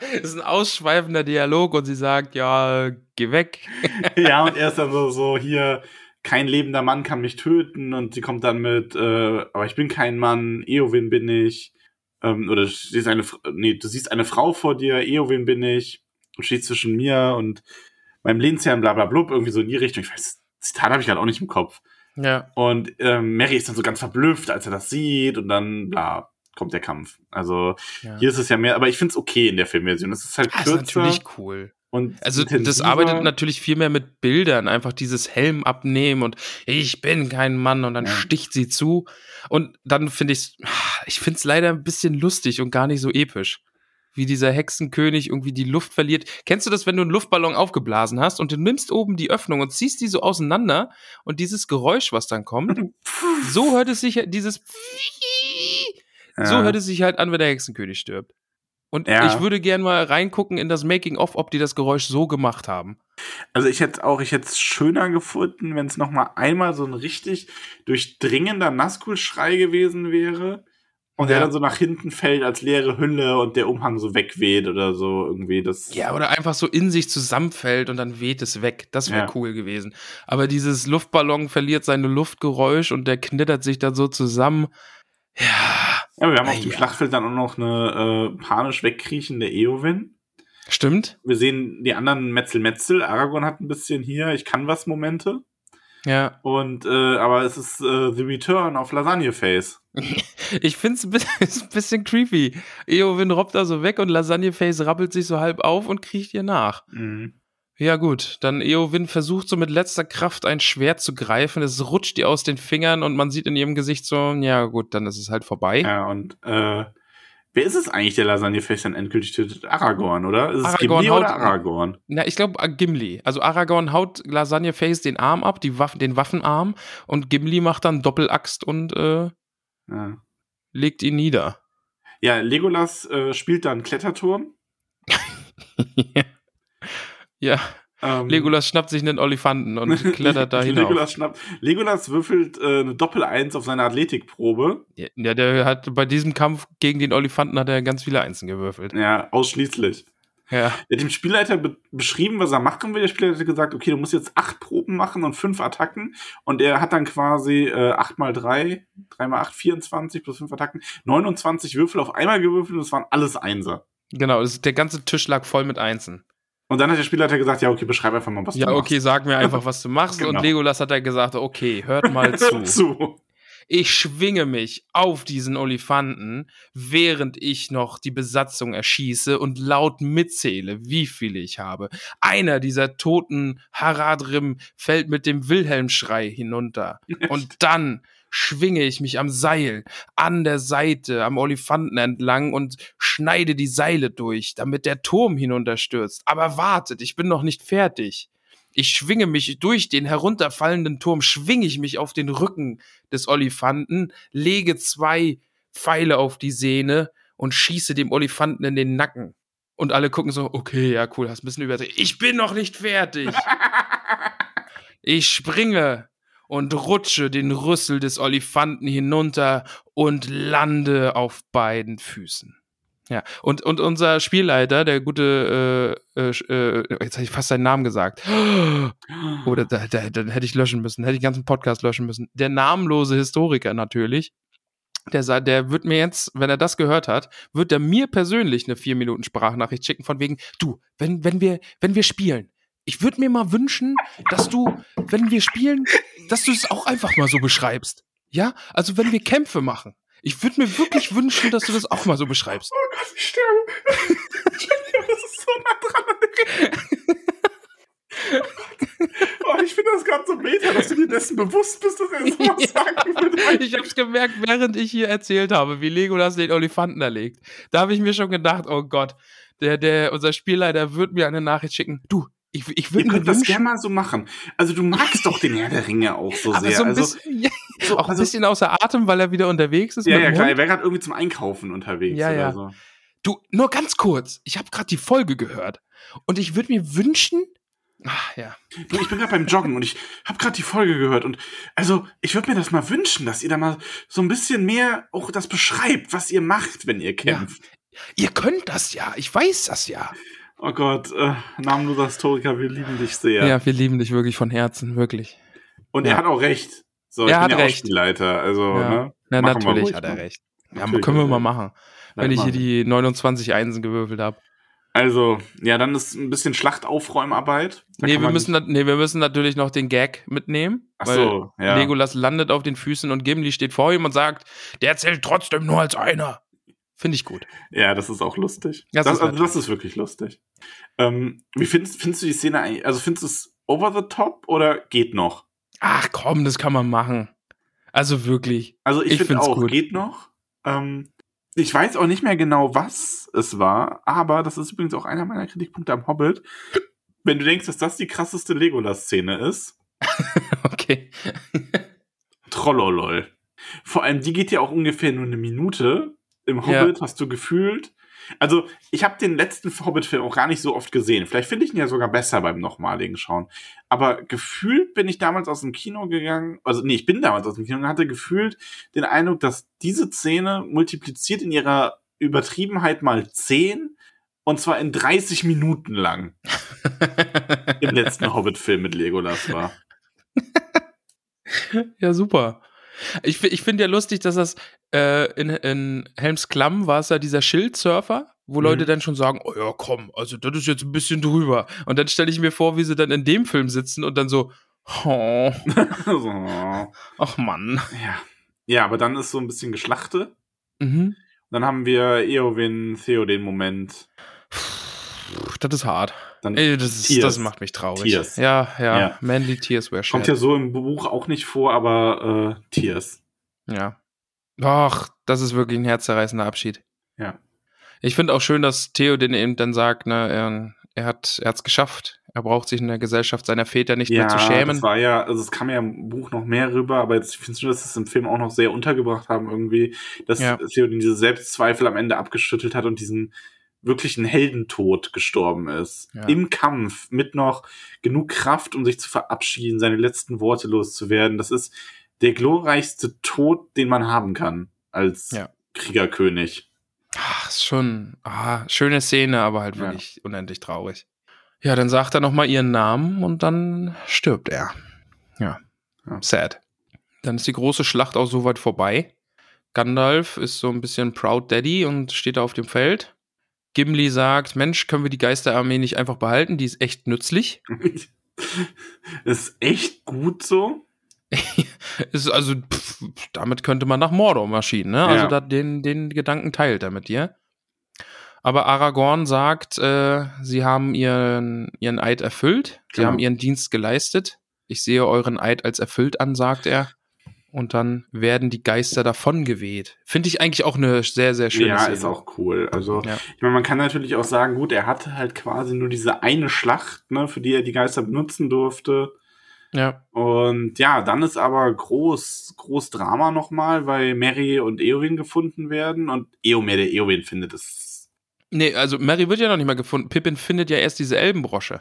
Es ist ein ausschweifender Dialog und sie sagt, ja, geh weg. ja, und er ist dann so, so hier, kein lebender Mann kann mich töten und sie kommt dann mit, äh, aber ich bin kein Mann, Eowyn bin ich. Ähm, oder du siehst eine, nee, du siehst eine Frau vor dir, Eowyn bin ich und stehst zwischen mir und meinem Lehnsherrn, bla bla blub, irgendwie so in die Richtung. Ich weiß, das Zitat habe ich gerade auch nicht im Kopf. Ja, Und ähm, Mary ist dann so ganz verblüfft, als er das sieht und dann, bla, kommt der Kampf. Also ja. hier ist es ja mehr, aber ich finde es okay in der Filmversion. Es ist halt Ah, ist kürzer. natürlich cool. Und Also das intensiver. arbeitet natürlich viel mehr mit Bildern, einfach dieses Helm abnehmen und ich bin kein Mann und dann Ja. sticht sie zu und dann finde ich ich finde es leider ein bisschen lustig und gar nicht so episch. Wie dieser Hexenkönig irgendwie die Luft verliert. Kennst du das, wenn du einen Luftballon aufgeblasen hast und du nimmst oben die Öffnung und ziehst die so auseinander und dieses Geräusch, was dann kommt, so hört es sich dieses Ja. so hört es sich halt an, wenn der Hexenkönig stirbt. Und Ja. ich würde gern mal reingucken in das Making-of, ob die das Geräusch so gemacht haben. Also ich hätte auch, ich hätte es schöner gefunden, wenn es noch mal einmal so ein richtig durchdringender Nazgul-Schrei gewesen wäre und der Ja. dann so nach hinten fällt als leere Hülle und der Umhang so wegweht oder so irgendwie. Das Ja, oder einfach so in sich zusammenfällt und dann weht es weg. Das wäre Ja. cool gewesen. Aber dieses Luftballon verliert seine Luftgeräusch und der knittert sich dann so zusammen. Ja, Ja, wir haben Ah, auf dem ja. Schlachtfeld dann auch noch eine äh, panisch wegkriechende Eowyn. stimmt. Wir sehen die anderen Metzel-Metzel. Aragorn hat ein bisschen hier, ich kann was Momente. Ja. Und, äh, aber es ist äh, The Return of Lasagne Face. Ich find's ein bisschen, ist ein bisschen creepy. Eowyn robbt da so weg und Lasagneface rappelt sich so halb auf und kriecht ihr nach. Mhm. Ja, gut. Dann Eowyn versucht so mit letzter Kraft ein Schwert zu greifen. Es rutscht ihr aus den Fingern und man sieht in ihrem Gesicht so, ja, gut, dann ist es halt vorbei. Ja, und äh, wer ist es eigentlich, der Lasagne Face dann endgültig tötet? Aragorn, oder? Ist es Aragorn Gimli haut- oder Aragorn? Na, ich glaube Gimli. Also Aragorn haut Lasagneface den Arm ab, die Waffen, den Waffenarm und Gimli macht dann Doppelaxt und äh, Ja, legt ihn nieder. ja Legolas äh, spielt dann Kletterturm. ja, Ähm, Legolas schnappt sich einen Olifanten und klettert da hinauf. Legolas, schnappt, Legolas würfelt äh, eine Doppel-Eins auf seine Athletikprobe. Ja, der hat bei diesem Kampf gegen den Olifanten hat er ganz viele Einsen gewürfelt. Ja, ausschließlich. Ja. Er hat dem Spielleiter be beschrieben, was er machen will. Der Spielleiter hat gesagt, okay, du musst jetzt acht Proben machen und fünf Attacken. Und er hat dann quasi äh, 8 mal 3, 3 mal 8, 24 plus fünf Attacken, 29 Würfel auf einmal gewürfelt und es waren alles Einser. Genau, das, der ganze Tisch lag voll mit Einsen. Und dann hat der Spielleiter gesagt, ja, okay, beschreib einfach mal, was Ja, du machst. okay, sag mir einfach, was du machst. Genau. Und Legolas hat dann gesagt, okay, hört mal zu. zu. Ich schwinge mich auf diesen Olifanten, während ich noch die Besatzung erschieße und laut mitzähle, wie viele ich habe. Einer dieser toten Haradrim fällt mit dem Wilhelmschrei hinunter. Und dann schwinge ich mich am Seil, an der Seite, am Olifanten entlang und schneide die Seile durch, damit der Turm hinunterstürzt. Aber wartet, ich bin noch nicht fertig. Ich schwinge mich durch den herunterfallenden Turm, schwinge ich mich auf den Rücken des Olifanten, lege zwei Pfeile auf die Sehne und schieße dem Olifanten in den Nacken. Und alle gucken so, okay, ja, cool, hast ein bisschen überdreht. Ich bin noch nicht fertig. Ich springe und rutsche den Rüssel des Olifanten hinunter und lande auf beiden Füßen. Ja, und, und unser Spielleiter, der gute, äh, äh, äh, jetzt habe ich fast seinen Namen gesagt. Oder da, da, dann hätte ich löschen müssen, hätte ich den ganzen Podcast löschen müssen. Der namenlose Historiker natürlich. Der, der wird mir jetzt, wenn er das gehört hat, wird er mir persönlich eine vier Minuten Sprachnachricht schicken von wegen, du, wenn, wenn wir, wenn wir spielen, ich würde mir mal wünschen, dass du, wenn wir spielen, dass du es auch einfach mal so beschreibst. Ja? Also wenn wir Kämpfe machen. Ich würde mir wirklich wünschen, dass du das auch mal so beschreibst. Oh Gott, ich sterbe. das ist so nah dran an der Rede. Oh, ich finde das gerade so meta, dass du dir dessen bewusst bist, dass er sowas Ja. sagen würde. Ich hab's gemerkt, während ich hier erzählt habe, wie Legolas den Olifanten erlegt. Da habe ich mir schon gedacht, oh Gott, der, der, unser Spielleiter wird mir eine Nachricht schicken. Du, ich, ich würde mir das gerne mal so machen. Also du magst doch den Herr der Ringe auch so aber sehr. so ein also, bisschen, ja, so, auch ein also, bisschen außer Atem, weil er wieder unterwegs ist. ja, ja, klar, er wäre gerade irgendwie zum Einkaufen unterwegs Ja, oder ja. so. Du, nur ganz kurz. Ich habe gerade die Folge gehört. Und ich würde mir wünschen. Ach, ja. Du, ich bin gerade beim Joggen und ich habe gerade die Folge gehört und also ich würde mir das mal wünschen, dass ihr da mal so ein bisschen mehr auch das beschreibt, was ihr macht, wenn ihr kämpft. Ihr könnt das ja. Ich weiß das ja. Oh Gott, äh, namenloser Historiker, wir lieben dich sehr. Ja, wir lieben dich wirklich von Herzen, wirklich. Und Ja. er hat auch recht. So, Er ich hat bin ja recht. auch Spielleiter, also, Ja. ne? Ja, Machen natürlich hat er mal. recht. Ja, Natürlich können wir mal machen. Ja, wenn ich hier die 29 Einsen gewürfelt habe. Also, ja, dann ist ein bisschen Schlachtaufräumarbeit. Da Nee, wir müssen, nee, wir müssen natürlich noch den Gag mitnehmen. Ach weil so, ja. Legolas landet auf den Füßen und Gimli steht vor ihm und sagt, der zählt trotzdem nur als einer. Finde ich gut. Ja, das ist auch lustig. Das Das, ist also, nett. das ist wirklich lustig. Ähm, wie findest, findest du die Szene eigentlich? Also findest du es over the top oder geht noch? Ach komm, das kann man machen. Also wirklich. Also ich, Ich finde auch, gut. geht noch. Ähm, ich weiß auch nicht mehr genau, was es war, aber das ist übrigens auch einer meiner Kritikpunkte am Hobbit. Wenn du denkst, dass das die krasseste Legolas-Szene ist, Okay. Trollolol. Vor allem, die geht ja auch ungefähr nur eine Minute. Im Ja. Hobbit hast du gefühlt. Also, ich habe den letzten Hobbit-Film auch gar nicht so oft gesehen. Vielleicht finde ich ihn ja sogar besser beim nochmaligen Schauen. Aber gefühlt bin ich damals aus dem Kino gegangen. Also, nee, ich bin damals aus dem Kino und hatte gefühlt den Eindruck, dass diese Szene multipliziert in ihrer Übertriebenheit mal 10 und zwar in 30 Minuten lang im letzten Hobbit-Film mit Legolas war. ja, super. Ich, ich finde ja lustig, dass das äh, in, in Helms Klamm war es ja dieser Schildsurfer, wo Mhm. Leute dann schon sagen, oh ja, komm, also das ist jetzt ein bisschen drüber. Und dann stelle ich mir vor, wie sie dann in dem Film sitzen und dann so, oh, so. ach Mann. Ja. Ja, aber dann ist so ein bisschen Geschlachte. Mhm. Dann haben wir Eowyn, Theo den Moment. Das ist hart. Dann Ey, das, ist, Tears. das macht mich traurig. Tears. Ja, ja, Ja. Manly Tears were shed. kommt ja so im Buch auch nicht vor, aber äh, Tears. Ja. Ach, das ist wirklich ein herzzerreißender Abschied. Ja. Ich finde auch schön, dass Theo den eben dann sagt, ne, er, er hat es geschafft. Er braucht sich in der Gesellschaft seiner Väter nicht Ja, mehr zu schämen. das war ja, also es kam ja im Buch noch mehr rüber, aber jetzt findest du, dass sie es im Film auch noch sehr untergebracht haben irgendwie, dass Ja. Theoden diese Selbstzweifel am Ende abgeschüttelt hat und diesen wirklichen Heldentod gestorben ist. Ja. Im Kampf mit noch genug Kraft, um sich zu verabschieden, seine letzten Worte loszuwerden. Das ist der glorreichste Tod, den man haben kann als Ja. Kriegerkönig. Ach, ist schon, ah, schöne Szene, aber halt Ja. wirklich unendlich traurig. Ja, dann sagt er nochmal ihren Namen und dann stirbt er. Ja. Ja. Sad. Dann ist die große Schlacht auch soweit vorbei. Gandalf ist so ein bisschen Proud Daddy und steht da auf dem Feld. Gimli sagt, Mensch, können wir die Geisterarmee nicht einfach behalten? Die ist echt nützlich. ist echt gut so. ist also, pff, damit könnte man nach Mordor marschieren, ne? Also Ja. da, den, den Gedanken teilt er mit dir. Aber Aragorn sagt, äh, sie haben ihren, ihren Eid erfüllt, sie Genau. haben ihren Dienst geleistet. Ich sehe euren Eid als erfüllt an, sagt er. Und dann werden die Geister davon geweht. Finde ich eigentlich auch eine sehr, sehr schöne ja, Szene. ist auch cool. Also, Ja. ich meine, man kann natürlich auch sagen, gut, er hatte halt quasi nur diese eine Schlacht, ne, für die er die Geister benutzen durfte. Ja, Und ja, dann ist aber groß, groß Drama nochmal, weil Mary und Eowyn gefunden werden und Eomer, der Eowyn findet es. nee, also Mary wird ja noch nicht mal gefunden. Pippin findet ja erst diese Elbenbrosche.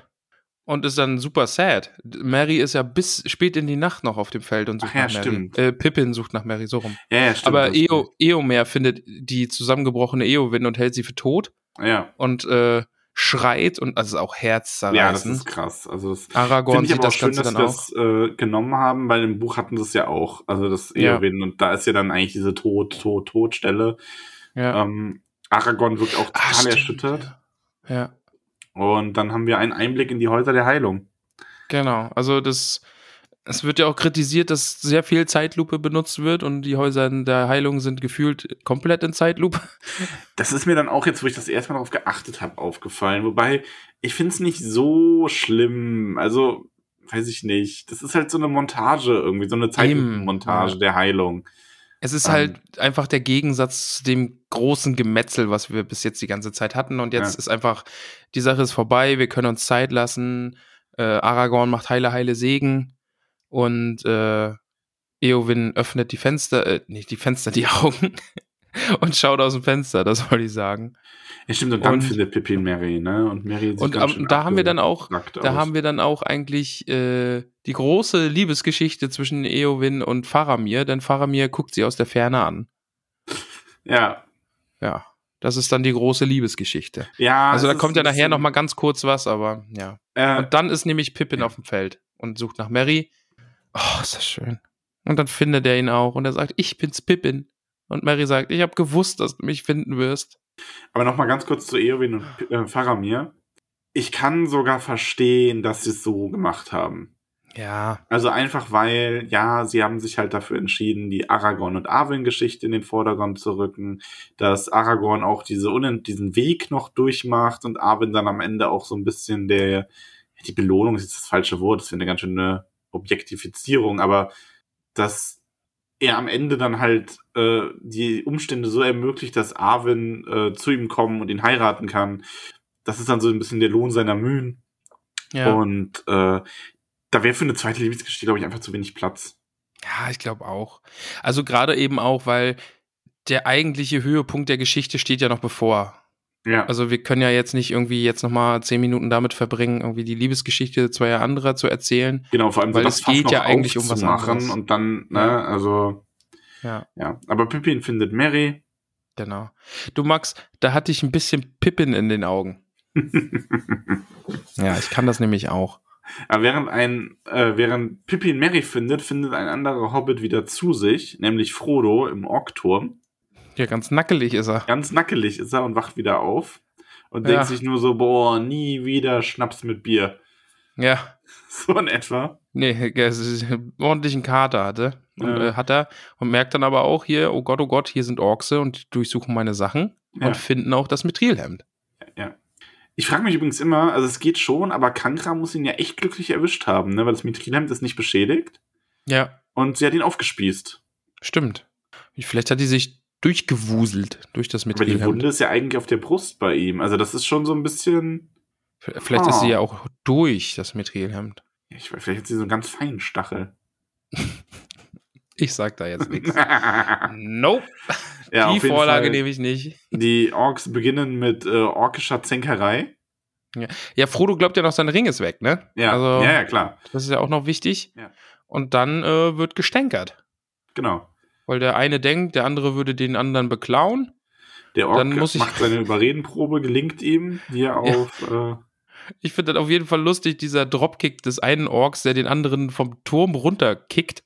Und ist dann super sad. Mary ist ja bis spät in die Nacht noch auf dem Feld und sucht Ach ja, nach Mary. stimmt. Äh, Pippin sucht nach Mary, so rum. Ja, ja, stimmt. Aber das- Eo, Eomer findet die zusammengebrochene Eowyn und hält sie für tot Ja, und äh, schreit und also ist auch ja, das herzzerreißend. ist krass. Also, das Aragorn ich sieht aber auch das schön, Ganze dass dann sie auch. das äh, genommen haben, weil im Buch hatten sie es ja auch. Also, das Ja. Eowyn und da ist ja dann eigentlich diese Tod, Tod, Todstelle. Ja. Ähm, Aragorn wirkt auch Ah, total stimmt, erschüttert. Ja, Und dann haben wir einen Einblick in die Häuser der Heilung. genau. Also das, es wird ja auch kritisiert, dass sehr viel Zeitlupe benutzt wird und die Häuser der Heilung sind gefühlt komplett in Zeitlupe. Das ist mir dann auch jetzt, wo ich das erste Mal darauf geachtet habe, aufgefallen. Wobei, ich finde es nicht so schlimm. Also, weiß ich nicht. Das ist halt so eine Montage irgendwie, so eine Zeitmontage ja. der Heilung. Es ist Ähm. halt einfach der Gegensatz zu dem großen Gemetzel, was wir bis jetzt die ganze Zeit hatten. Und jetzt Ja. ist einfach, die Sache ist vorbei, wir können uns Zeit lassen. Äh, Aragorn macht heile, heile Segen. Und äh, Eowyn öffnet die Fenster, äh, nicht die Fenster, die Augen. und schaut aus dem Fenster, das wollte ich sagen. Ja, stimmt, und dann Und- findet Pippin Mary, ne? Und Mary sieht Und schön da haben wir dann auch, da aus. haben wir dann auch eigentlich äh, die große Liebesgeschichte zwischen Eowyn und Faramir, denn Faramir guckt sie aus der Ferne an. Ja. Ja, das ist dann die große Liebesgeschichte. Ja. Also da kommt ja nachher bisschen- noch mal ganz kurz was, aber ja. Äh, Und dann ist nämlich Pippin ja. auf dem Feld und sucht nach Mary. Oh, ist das schön. Und dann findet er ihn auch und er sagt, ich bin's Pippin. Und Mary sagt, ich habe gewusst, dass du mich finden wirst. Aber noch mal ganz kurz zu Eowyn und äh, Faramir. Ich kann sogar verstehen, dass sie es so gemacht haben. Ja. Also einfach weil, ja, sie haben sich halt dafür entschieden, die Aragorn und Arwen-Geschichte in den Vordergrund zu rücken, dass Aragorn auch diese diesen Weg noch durchmacht und Arwen dann am Ende auch so ein bisschen der, die Belohnung ist jetzt das falsche Wort, das wäre eine ganz schöne Objektifizierung, aber dass er am Ende dann halt äh, die Umstände so ermöglicht, dass Arwen äh, zu ihm kommen und ihn heiraten kann. Das ist dann so ein bisschen der Lohn seiner Mühen. Ja. Und äh, da wäre für eine zweite Liebesgeschichte, glaube ich, einfach zu wenig Platz. Ja, ich glaube auch. Also gerade eben auch, weil der eigentliche Höhepunkt der Geschichte steht ja noch bevor. Ja. Also wir können ja jetzt nicht irgendwie jetzt nochmal zehn Minuten damit verbringen, irgendwie die Liebesgeschichte zweier anderer zu erzählen. Genau, vor allem weil es geht ja eigentlich um was anderes. Und dann, ne, ja. also ja. ja. Aber Pippin findet Mary. Genau. Du Max, da hatte ich ein bisschen Pippin in den Augen. ja, ich kann das nämlich auch. Aber während ein, äh, während Pippin Mary findet, findet ein anderer Hobbit wieder zu sich, nämlich Frodo im Orkturm. Ja, ganz nackelig ist er. Ganz nackelig ist er und wacht wieder auf und ja. denkt sich nur so, boah, nie wieder Schnaps mit Bier. Ja. So in etwa. Nee, er ist einen ordentlichen Kater hatte. Und, ja. äh, hat er und merkt dann aber auch hier, oh Gott, oh Gott, hier sind Orkse und die durchsuchen meine Sachen ja. und finden auch das Mithrilhemd. Ja. Ich frage mich übrigens immer, also es geht schon, aber Kankra muss ihn ja echt glücklich erwischt haben, ne? weil das Mithrilhemd ist nicht beschädigt. Ja. Und sie hat ihn aufgespießt. Stimmt. Vielleicht hat die sich durchgewuselt durch das Mithrilhemd. Aber die Wunde ist ja eigentlich auf der Brust bei ihm. Also das ist schon so ein bisschen. Vielleicht oh. ist sie ah. ja auch durch das Mithrilhemd. Ich weiß, vielleicht hat sie so einen ganz feinen Stachel. Ich sag da jetzt nichts. nope. Ja, die Vorlage nehme ich nicht. Die Orks beginnen mit äh, orkischer Zänkerei. Ja. ja, Frodo glaubt ja noch, sein Ring ist weg, ne? Ja, also, ja, ja, klar. Das ist ja auch noch wichtig. Ja. Und dann äh, wird gestänkert. Genau. Weil der eine denkt, der andere würde den anderen beklauen. Der Ork macht seine Überredenprobe, gelingt ihm, die er auf. Ja. Äh, ich finde das auf jeden Fall lustig, dieser Dropkick des einen Orks, der den anderen vom Turm runterkickt.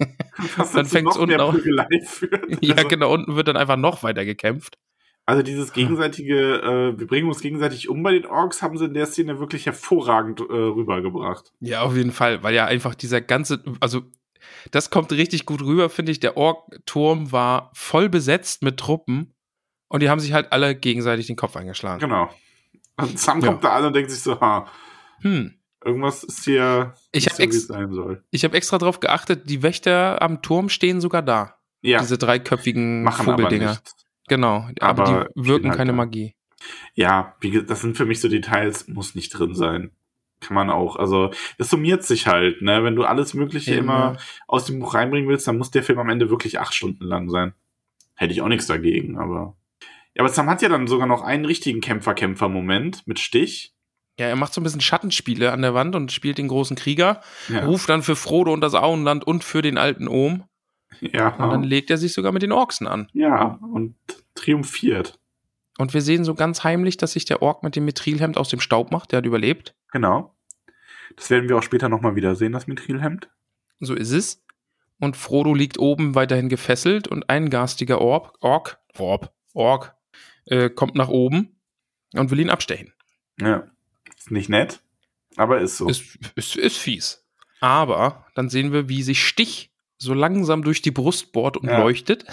Dann fängt es unten auch. ja, also, genau, unten wird dann einfach noch weiter gekämpft. Also dieses gegenseitige, äh, wir bringen uns gegenseitig um bei den Orks, haben sie in der Szene wirklich hervorragend äh, rübergebracht. Ja, auf jeden Fall, weil ja einfach dieser ganze, also das kommt richtig gut rüber, finde ich. Der Ork-Turm war voll besetzt mit Truppen und die haben sich halt alle gegenseitig den Kopf eingeschlagen. Genau. Und Sam ja. kommt da an und denkt sich so, ha, hm. Irgendwas ist hier, ich habe ex hab extra darauf geachtet, die Wächter am Turm stehen sogar da. Ja. Diese dreiköpfigen Machen Vogeldinger. Genau, aber, aber die wirken halt keine da. Magie. Ja, das sind für mich so Details, muss nicht drin sein. Kann man auch. Also, das summiert sich halt, ne? Wenn du alles Mögliche ja. immer aus dem Buch reinbringen willst, dann muss der Film am Ende wirklich acht Stunden lang sein. Hätte ich auch nichts dagegen, aber. Ja, aber Sam hat ja dann sogar noch einen richtigen Kämpfer-Kämpfer-Moment mit Stich. Ja, er macht so ein bisschen Schattenspiele an der Wand und spielt den großen Krieger, ja. ruft dann für Frodo und das Auenland und für den alten Ohm. Ja. Und dann legt er sich sogar mit den Orksen an. Ja, und triumphiert. Und wir sehen so ganz heimlich, dass sich der Ork mit dem Mithrilhemd aus dem Staub macht. Der hat überlebt. Genau. Das werden wir auch später nochmal wiedersehen, das Mithrilhemd. So ist es. Und Frodo liegt oben weiterhin gefesselt und ein garstiger Ork, Ork, Ork, Ork, äh, kommt nach oben und will ihn abstechen. Ja. Ist nicht nett, aber ist so. Ist, ist, ist fies. Aber dann sehen wir, wie sich Stich so langsam durch die Brust bohrt und ja. leuchtet.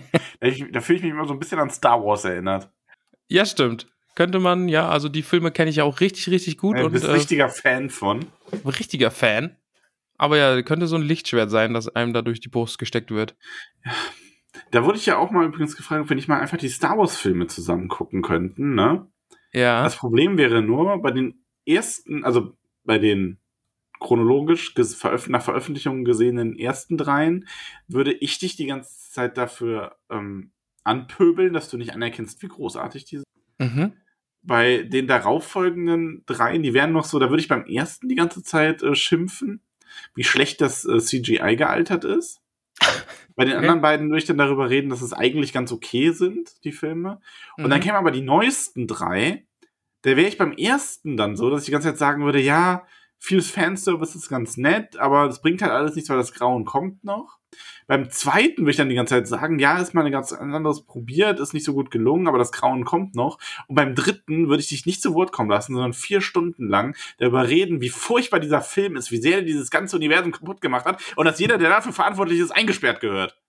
da fühle ich mich immer so ein bisschen an Star Wars erinnert. Ja, stimmt. Könnte man, ja, also die Filme kenne ich ja auch richtig, richtig gut. Ja, du bist und, äh, richtiger Fan von. Richtiger Fan. Aber ja, könnte so ein Lichtschwert sein, das einem da durch die Brust gesteckt wird. Ja. Da wurde ich ja auch mal übrigens gefragt, ob wir nicht mal einfach die Star Wars-Filme zusammen gucken könnten, ne? Ja. Das Problem wäre nur, bei den ersten, also bei den chronologisch nach Veröffentlichung gesehenen ersten dreien, würde ich dich die ganze Zeit dafür ähm, anpöbeln, dass du nicht anerkennst, wie großartig die sind. Mhm. Bei den darauffolgenden dreien, die wären noch so, da würde ich beim ersten die ganze Zeit äh, schimpfen, wie schlecht das äh, CGI gealtert ist. Bei den okay. anderen beiden würde ich dann darüber reden, dass es eigentlich ganz okay sind, die Filme. Und mhm. dann kämen aber die neuesten drei. Da wäre ich beim ersten dann so, dass ich die ganze Zeit sagen würde, ja, vieles Fanservice ist ganz nett, aber das bringt halt alles nichts, weil das Grauen kommt noch. Beim zweiten würde ich dann die ganze Zeit sagen, ja, ist mal ein ganz anderes probiert, ist nicht so gut gelungen, aber das Grauen kommt noch. Und beim dritten würde ich dich nicht zu Wort kommen lassen, sondern vier Stunden lang darüber reden, wie furchtbar dieser Film ist, wie sehr er dieses ganze Universum kaputt gemacht hat und dass jeder, der dafür verantwortlich ist, eingesperrt gehört.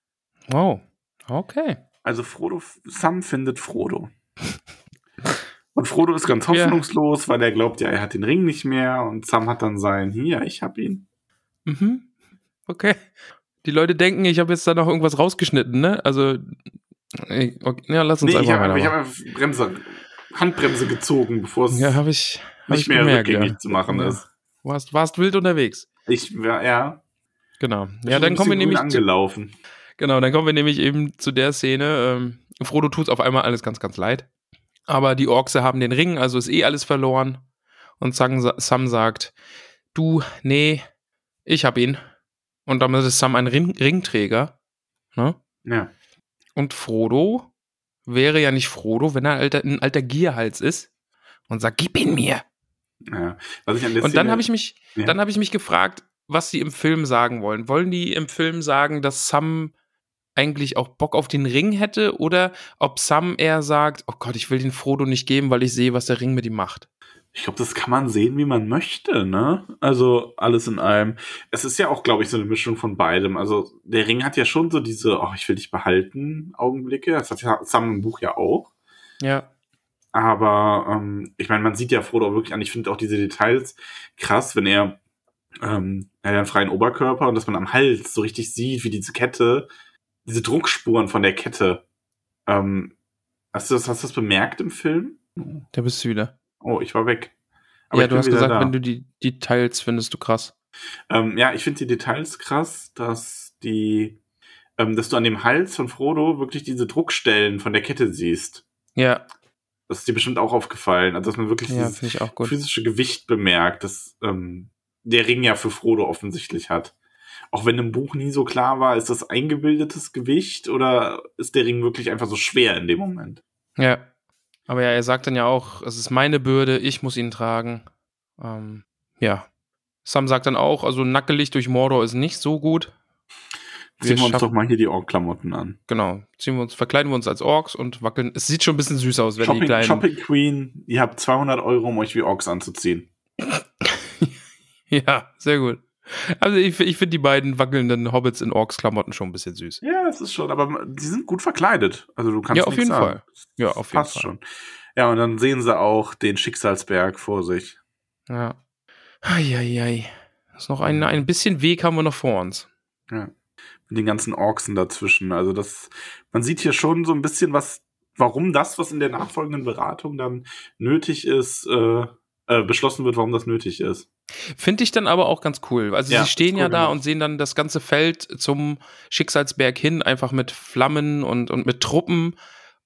Oh, okay. Also Frodo, Sam findet Frodo. Und Frodo ist ganz hoffnungslos, weil er glaubt, ja, er hat den Ring nicht mehr und Sam hat dann sein, hier, ich hab ihn. Mhm. Okay. Die Leute denken, ich habe jetzt da noch irgendwas rausgeschnitten, ne? Also, okay, ja, lass uns nee, einfach ich habe hab einfach Bremse, Handbremse gezogen, bevor es Ja, habe ich, hab nicht ich mehr gemerkt, rückgängig ja. zu machen Ja. ist. Warst, warst wild unterwegs. Ich, ja, ja. Genau. Ich Ja, dann kommen wir nämlich zu, angelaufen. genau, dann kommen wir nämlich eben zu der Szene. Ähm, Frodo tut's auf einmal alles ganz, ganz leid. Aber die Orkse haben den Ring, also ist eh alles verloren. Und Sam, Sam sagt, du, nee, ich hab ihn. Und damit ist Sam ein Ring, Ringträger. Ne? Ja. Und Frodo wäre ja nicht Frodo, wenn er ein alter, ein alter Gierhals ist und sagt, gib ihn mir. ja. Und dann habe ich mich, Ja. dann habe ich mich gefragt, was sie im Film sagen wollen. Wollen die im Film sagen, dass Sam eigentlich auch Bock auf den Ring hätte oder ob Sam eher sagt, oh Gott, ich will den Frodo nicht geben, weil ich sehe, was der Ring mit ihm macht. Ich glaube, das kann man sehen, wie man möchte, ne? Also alles in allem. Es ist ja auch, glaube ich, so eine Mischung von beidem. Also der Ring hat ja schon so diese, oh, ich will dich behalten, Augenblicke. Das hat ja Sam im Buch ja auch. Ja. Aber ähm, ich meine, man sieht ja Frodo auch wirklich an. Ich finde auch diese Details krass, wenn er, ähm, er hat einen freien Oberkörper und dass man am Hals so richtig sieht, wie diese Kette, diese Druckspuren von der Kette. Ähm, hast du das, hast du das bemerkt im Film? Da bist du wieder. Oh, ich war weg. ja, ich du hast gesagt, da. wenn du die Details findest du krass. Ähm, ja, ich finde die Details krass, dass die, ähm, dass du an dem Hals von Frodo wirklich diese Druckstellen von der Kette siehst. Ja, Das ist dir bestimmt auch aufgefallen, also dass man wirklich ja, dieses physische Gewicht bemerkt, das ähm, der Ring ja für Frodo offensichtlich hat. Auch wenn im Buch nie so klar war, ist das eingebildetes Gewicht oder ist der Ring wirklich einfach so schwer in dem Moment? Ja. Aber ja, er sagt dann ja auch, es ist meine Bürde, ich muss ihn tragen. Ähm, ja. Sam sagt dann auch, also nackelig durch Mordor ist nicht so gut. Ziehen wir uns doch mal hier die Ork-Klamotten an. Genau. Ziehen wir uns, verkleiden wir uns als Orks und wackeln. Es sieht schon ein bisschen süß aus, wenn die Shopping, kleinen. Shopping Queen, ihr habt 200 Euro, um euch wie Orks anzuziehen. Ja, sehr gut. Also ich, ich finde die beiden wackelnden Hobbits in Orks-Klamotten schon ein bisschen süß. Ja, es ist schon, aber die sind gut verkleidet. Also du kannst Ja, auf jeden sagen. Fall. Ja, auf jeden Passt Fall. schon. Ja, und dann sehen sie auch den Schicksalsberg vor sich. Ja. Eieiei. Das ist noch ein, ein bisschen Weg haben wir noch vor uns. Ja. Mit den ganzen Orksen dazwischen. Also das, man sieht hier schon so ein bisschen was, warum das, was in der nachfolgenden Beratung dann nötig ist, äh, äh, beschlossen wird, warum das nötig ist. Finde ich dann aber auch ganz cool. Also Ja, sie stehen ist ja cool da gemacht. und sehen dann das ganze Feld zum Schicksalsberg hin, einfach mit Flammen und, und mit Truppen.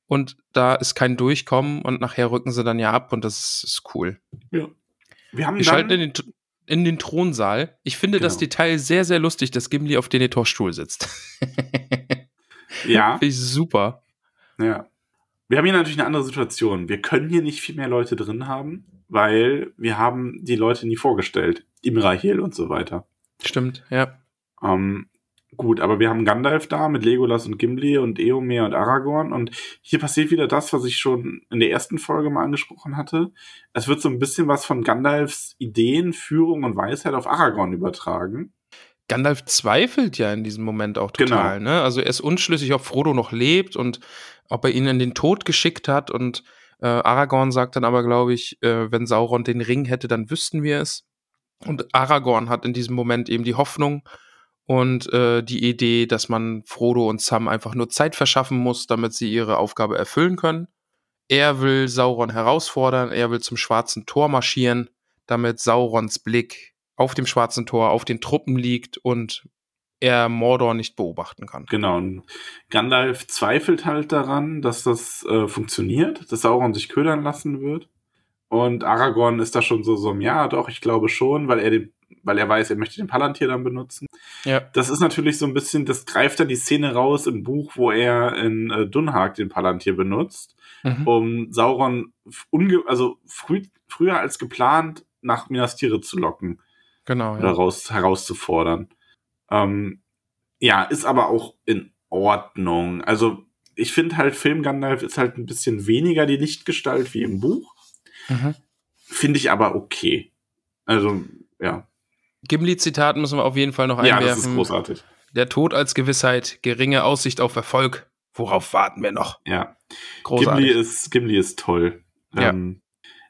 Und da ist kein Durchkommen und nachher rücken sie dann ja ab und das ist, ist cool. Ja. Wir haben Wir schalten in den, in den Thronsaal. Ich finde das Genau. Detail sehr, sehr lustig, dass Gimli auf den Etorstuhl sitzt. ja, Finde ich super. ja. Wir haben hier natürlich eine andere Situation. Wir können hier nicht viel mehr Leute drin haben, weil wir haben die Leute nie vorgestellt. Imrahil und so weiter. Stimmt, ja. Ähm, gut, aber wir haben Gandalf da mit Legolas und Gimli und Eomer und Aragorn und hier passiert wieder das, was ich schon in der ersten Folge mal angesprochen hatte. Es wird so ein bisschen was von Gandalfs Ideen, Führung und Weisheit auf Aragorn übertragen. Gandalf zweifelt ja in diesem Moment auch total. Ne? Also er ist unschlüssig, ob Frodo noch lebt und ob er ihn in den Tod geschickt hat. Und äh, Aragorn sagt dann aber, glaube ich, äh, wenn Sauron den Ring hätte, dann wüssten wir es. Und Aragorn hat in diesem Moment eben die Hoffnung und äh, die Idee, dass man Frodo und Sam einfach nur Zeit verschaffen muss, damit sie ihre Aufgabe erfüllen können. Er will Sauron herausfordern, er will zum schwarzen Tor marschieren, damit Saurons Blick auf dem schwarzen Tor, auf den Truppen liegt und er Mordor nicht beobachten kann. Genau. Und Gandalf zweifelt halt daran, dass das äh, funktioniert, dass Sauron sich ködern lassen wird. Und Aragorn ist da schon so, so, ja, doch, ich glaube schon, weil er den, weil er weiß, er möchte den Palantir dann benutzen. Ja. Das ist natürlich so ein bisschen, das greift dann die Szene raus im Buch, wo er in äh, Dunhag den Palantir benutzt, Mhm. um Sauron unge also früh, früher als geplant nach Minas Tirith zu locken Genau. oder Ja. raus, herauszufordern. Ähm, Ja, ist aber auch in Ordnung. Also ich finde halt, Film Gandalf ist halt ein bisschen weniger die Lichtgestalt wie im Buch. Mhm. Finde ich aber okay. Also, ja. Gimli-Zitat müssen wir auf jeden Fall noch einwerfen. Ja, das ist großartig. Der Tod als Gewissheit, geringe Aussicht auf Erfolg. Worauf warten wir noch? Ja. Großartig. Gimli ist, Gimli ist toll. Ja. Ähm,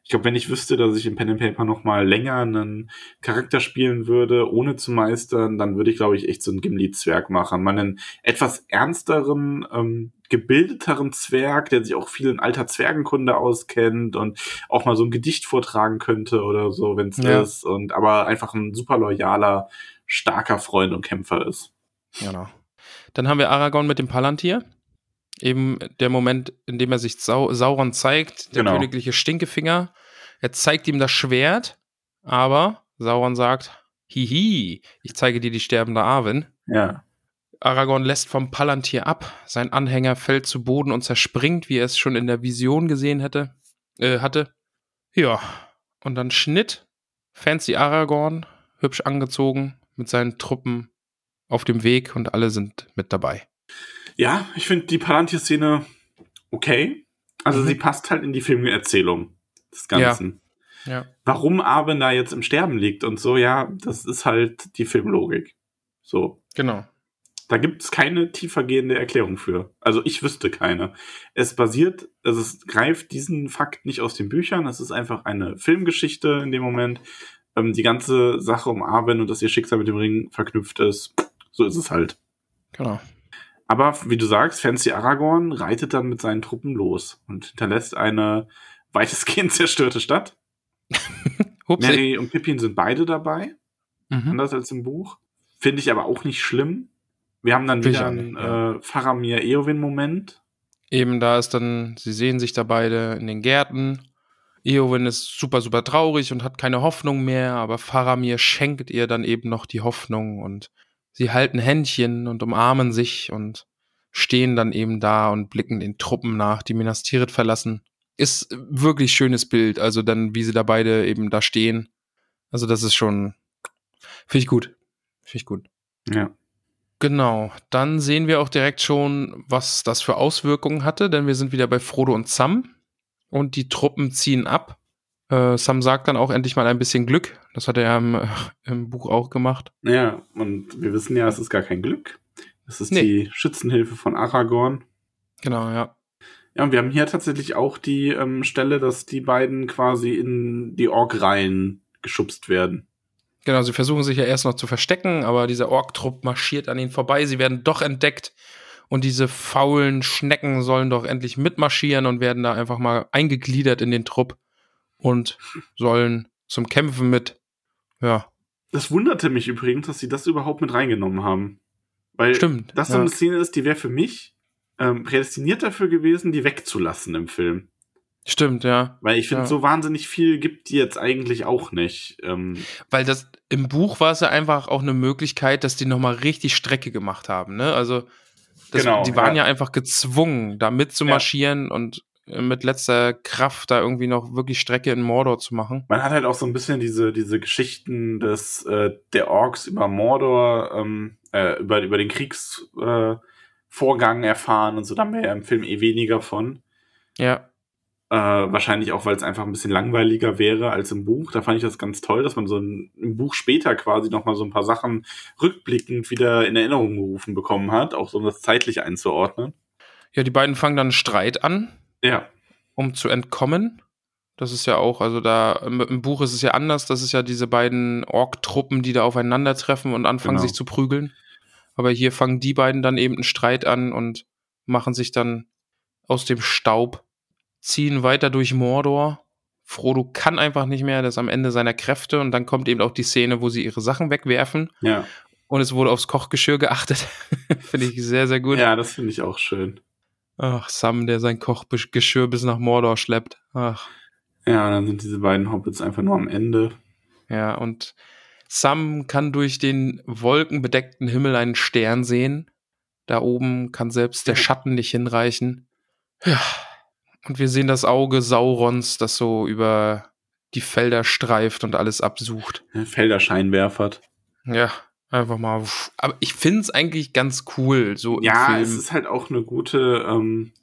ich glaube, wenn ich wüsste, dass ich im Pen and Paper noch mal länger einen Charakter spielen würde, ohne zu meistern, dann würde ich, glaube ich, echt so einen Gimli-Zwerg machen. Man einen etwas ernsteren, ähm, gebildeteren Zwerg, der sich auch viel in alter Zwergenkunde auskennt und auch mal so ein Gedicht vortragen könnte oder so, wenn es ja. ist. Und aber einfach ein super loyaler, starker Freund und Kämpfer ist. Genau. Dann haben wir Aragorn mit dem Palantir eben der Moment, in dem er sich Sau Sauron zeigt, der genau. königliche Stinkefinger. Er zeigt ihm das Schwert, aber Sauron sagt, hihi, ich zeige dir die sterbende Arwen. Ja. Aragorn lässt vom Palantir ab, sein Anhänger fällt zu Boden und zerspringt, wie er es schon in der Vision gesehen hätte, äh, hatte. Ja, und dann Schnitt, fancy Aragorn, hübsch angezogen, mit seinen Truppen auf dem Weg und alle sind mit dabei. Ja, ich finde die Palantir-Szene okay. Also mhm. sie passt halt in die Filmerzählung des Ganzen. Ja. ja. Warum Arwen da jetzt im Sterben liegt und so, ja, das ist halt die Filmlogik. So. Genau. Da gibt es keine tiefergehende Erklärung für. Also ich wüsste keine. Es basiert, also es greift diesen Fakt nicht aus den Büchern. Es ist einfach eine Filmgeschichte in dem Moment. Ähm, die ganze Sache um Arwen und dass ihr Schicksal mit dem Ring verknüpft ist. So ist es halt. Genau. Aber wie du sagst, Fancy Aragorn reitet dann mit seinen Truppen los und hinterlässt eine weitestgehend zerstörte Stadt. Mary und Pippin sind beide dabei. Mhm. Anders als im Buch. Finde ich aber auch nicht schlimm. Wir haben dann wieder einen ja. äh, Faramir-Eowyn-Moment. Eben, da ist dann, sie sehen sich da beide in den Gärten. Eowyn ist super, super traurig und hat keine Hoffnung mehr, aber Faramir schenkt ihr dann eben noch die Hoffnung und sie halten Händchen und umarmen sich und stehen dann eben da und blicken den Truppen nach, die Minas Tirith verlassen. Ist wirklich schönes Bild, also dann, wie sie da beide eben da stehen. Also das ist schon, finde ich gut. Finde ich gut. Ja. Genau, dann sehen wir auch direkt schon, was das für Auswirkungen hatte, denn wir sind wieder bei Frodo und Sam und die Truppen ziehen ab. Äh, Sam sagt dann auch endlich mal ein bisschen Glück. Das hat er ja im, im, Buch auch gemacht. Ja, und wir wissen ja, es ist gar kein Glück. Es ist nee. die Schützenhilfe von Aragorn. Genau, ja. Ja, und wir haben hier tatsächlich auch die ähm, Stelle, dass die beiden quasi in die Ork-Reihen geschubst werden. Genau, sie versuchen sich ja erst noch zu verstecken, aber dieser Ork-Trupp marschiert an ihnen vorbei. Sie werden doch entdeckt und diese faulen Schnecken sollen doch endlich mitmarschieren und werden da einfach mal eingegliedert in den Trupp und sollen zum Kämpfen mit, ja. Das wunderte mich übrigens, dass sie das überhaupt mit reingenommen haben. Weil Stimmt, das so eine Szene ist, die wäre für mich ähm, prädestiniert dafür gewesen, die wegzulassen im Film. Stimmt, ja. Weil ich finde, ja. so wahnsinnig viel gibt die jetzt eigentlich auch nicht. Ähm Weil das im Buch war es ja einfach auch eine Möglichkeit, dass die nochmal richtig Strecke gemacht haben, ne? Also das, genau, die waren ja. ja. einfach gezwungen, da mitzumarschieren ja. und mit letzter Kraft da irgendwie noch wirklich Strecke in Mordor zu machen. Man hat halt auch so ein bisschen diese, diese Geschichten des, äh, der Orks über Mordor, ähm, äh, über, über den Kriegsvorgang äh, erfahren und so, da haben wir ja im Film eh weniger von. Ja. Äh, wahrscheinlich auch, weil es einfach ein bisschen langweiliger wäre als im Buch. Da fand ich das ganz toll, dass man so ein, im Buch später quasi nochmal so ein paar Sachen rückblickend wieder in Erinnerung gerufen bekommen hat, auch so um das zeitlich einzuordnen. Ja, die beiden fangen dann Streit an ja. Um zu entkommen. Das ist ja auch, also da im, Buch ist es ja anders. Das ist ja diese beiden Ork-Truppen, die da aufeinandertreffen und anfangen, genau. sich zu prügeln. Aber hier fangen die beiden dann eben einen Streit an und machen sich dann aus dem Staub, ziehen weiter durch Mordor. Frodo kann einfach nicht mehr, das ist am Ende seiner Kräfte und dann kommt eben auch die Szene, wo sie ihre Sachen wegwerfen. Ja. Und es wurde aufs Kochgeschirr geachtet. finde ich sehr, sehr gut. Ja, das finde ich auch schön. Ach, Sam, der sein Kochgeschirr bis nach Mordor schleppt. Ach. Ja, dann sind diese beiden Hobbits einfach nur am Ende. Ja, und Sam kann durch den wolkenbedeckten Himmel einen Stern sehen. Da oben kann selbst der Schatten nicht hinreichen. Ja. Und wir sehen das Auge Saurons, das so über die Felder streift und alles absucht. Felder scheinwerfert. Ja, Einfach mal. Aber ich finde es eigentlich ganz cool, so Ja, es ist halt auch eine gute, ähm,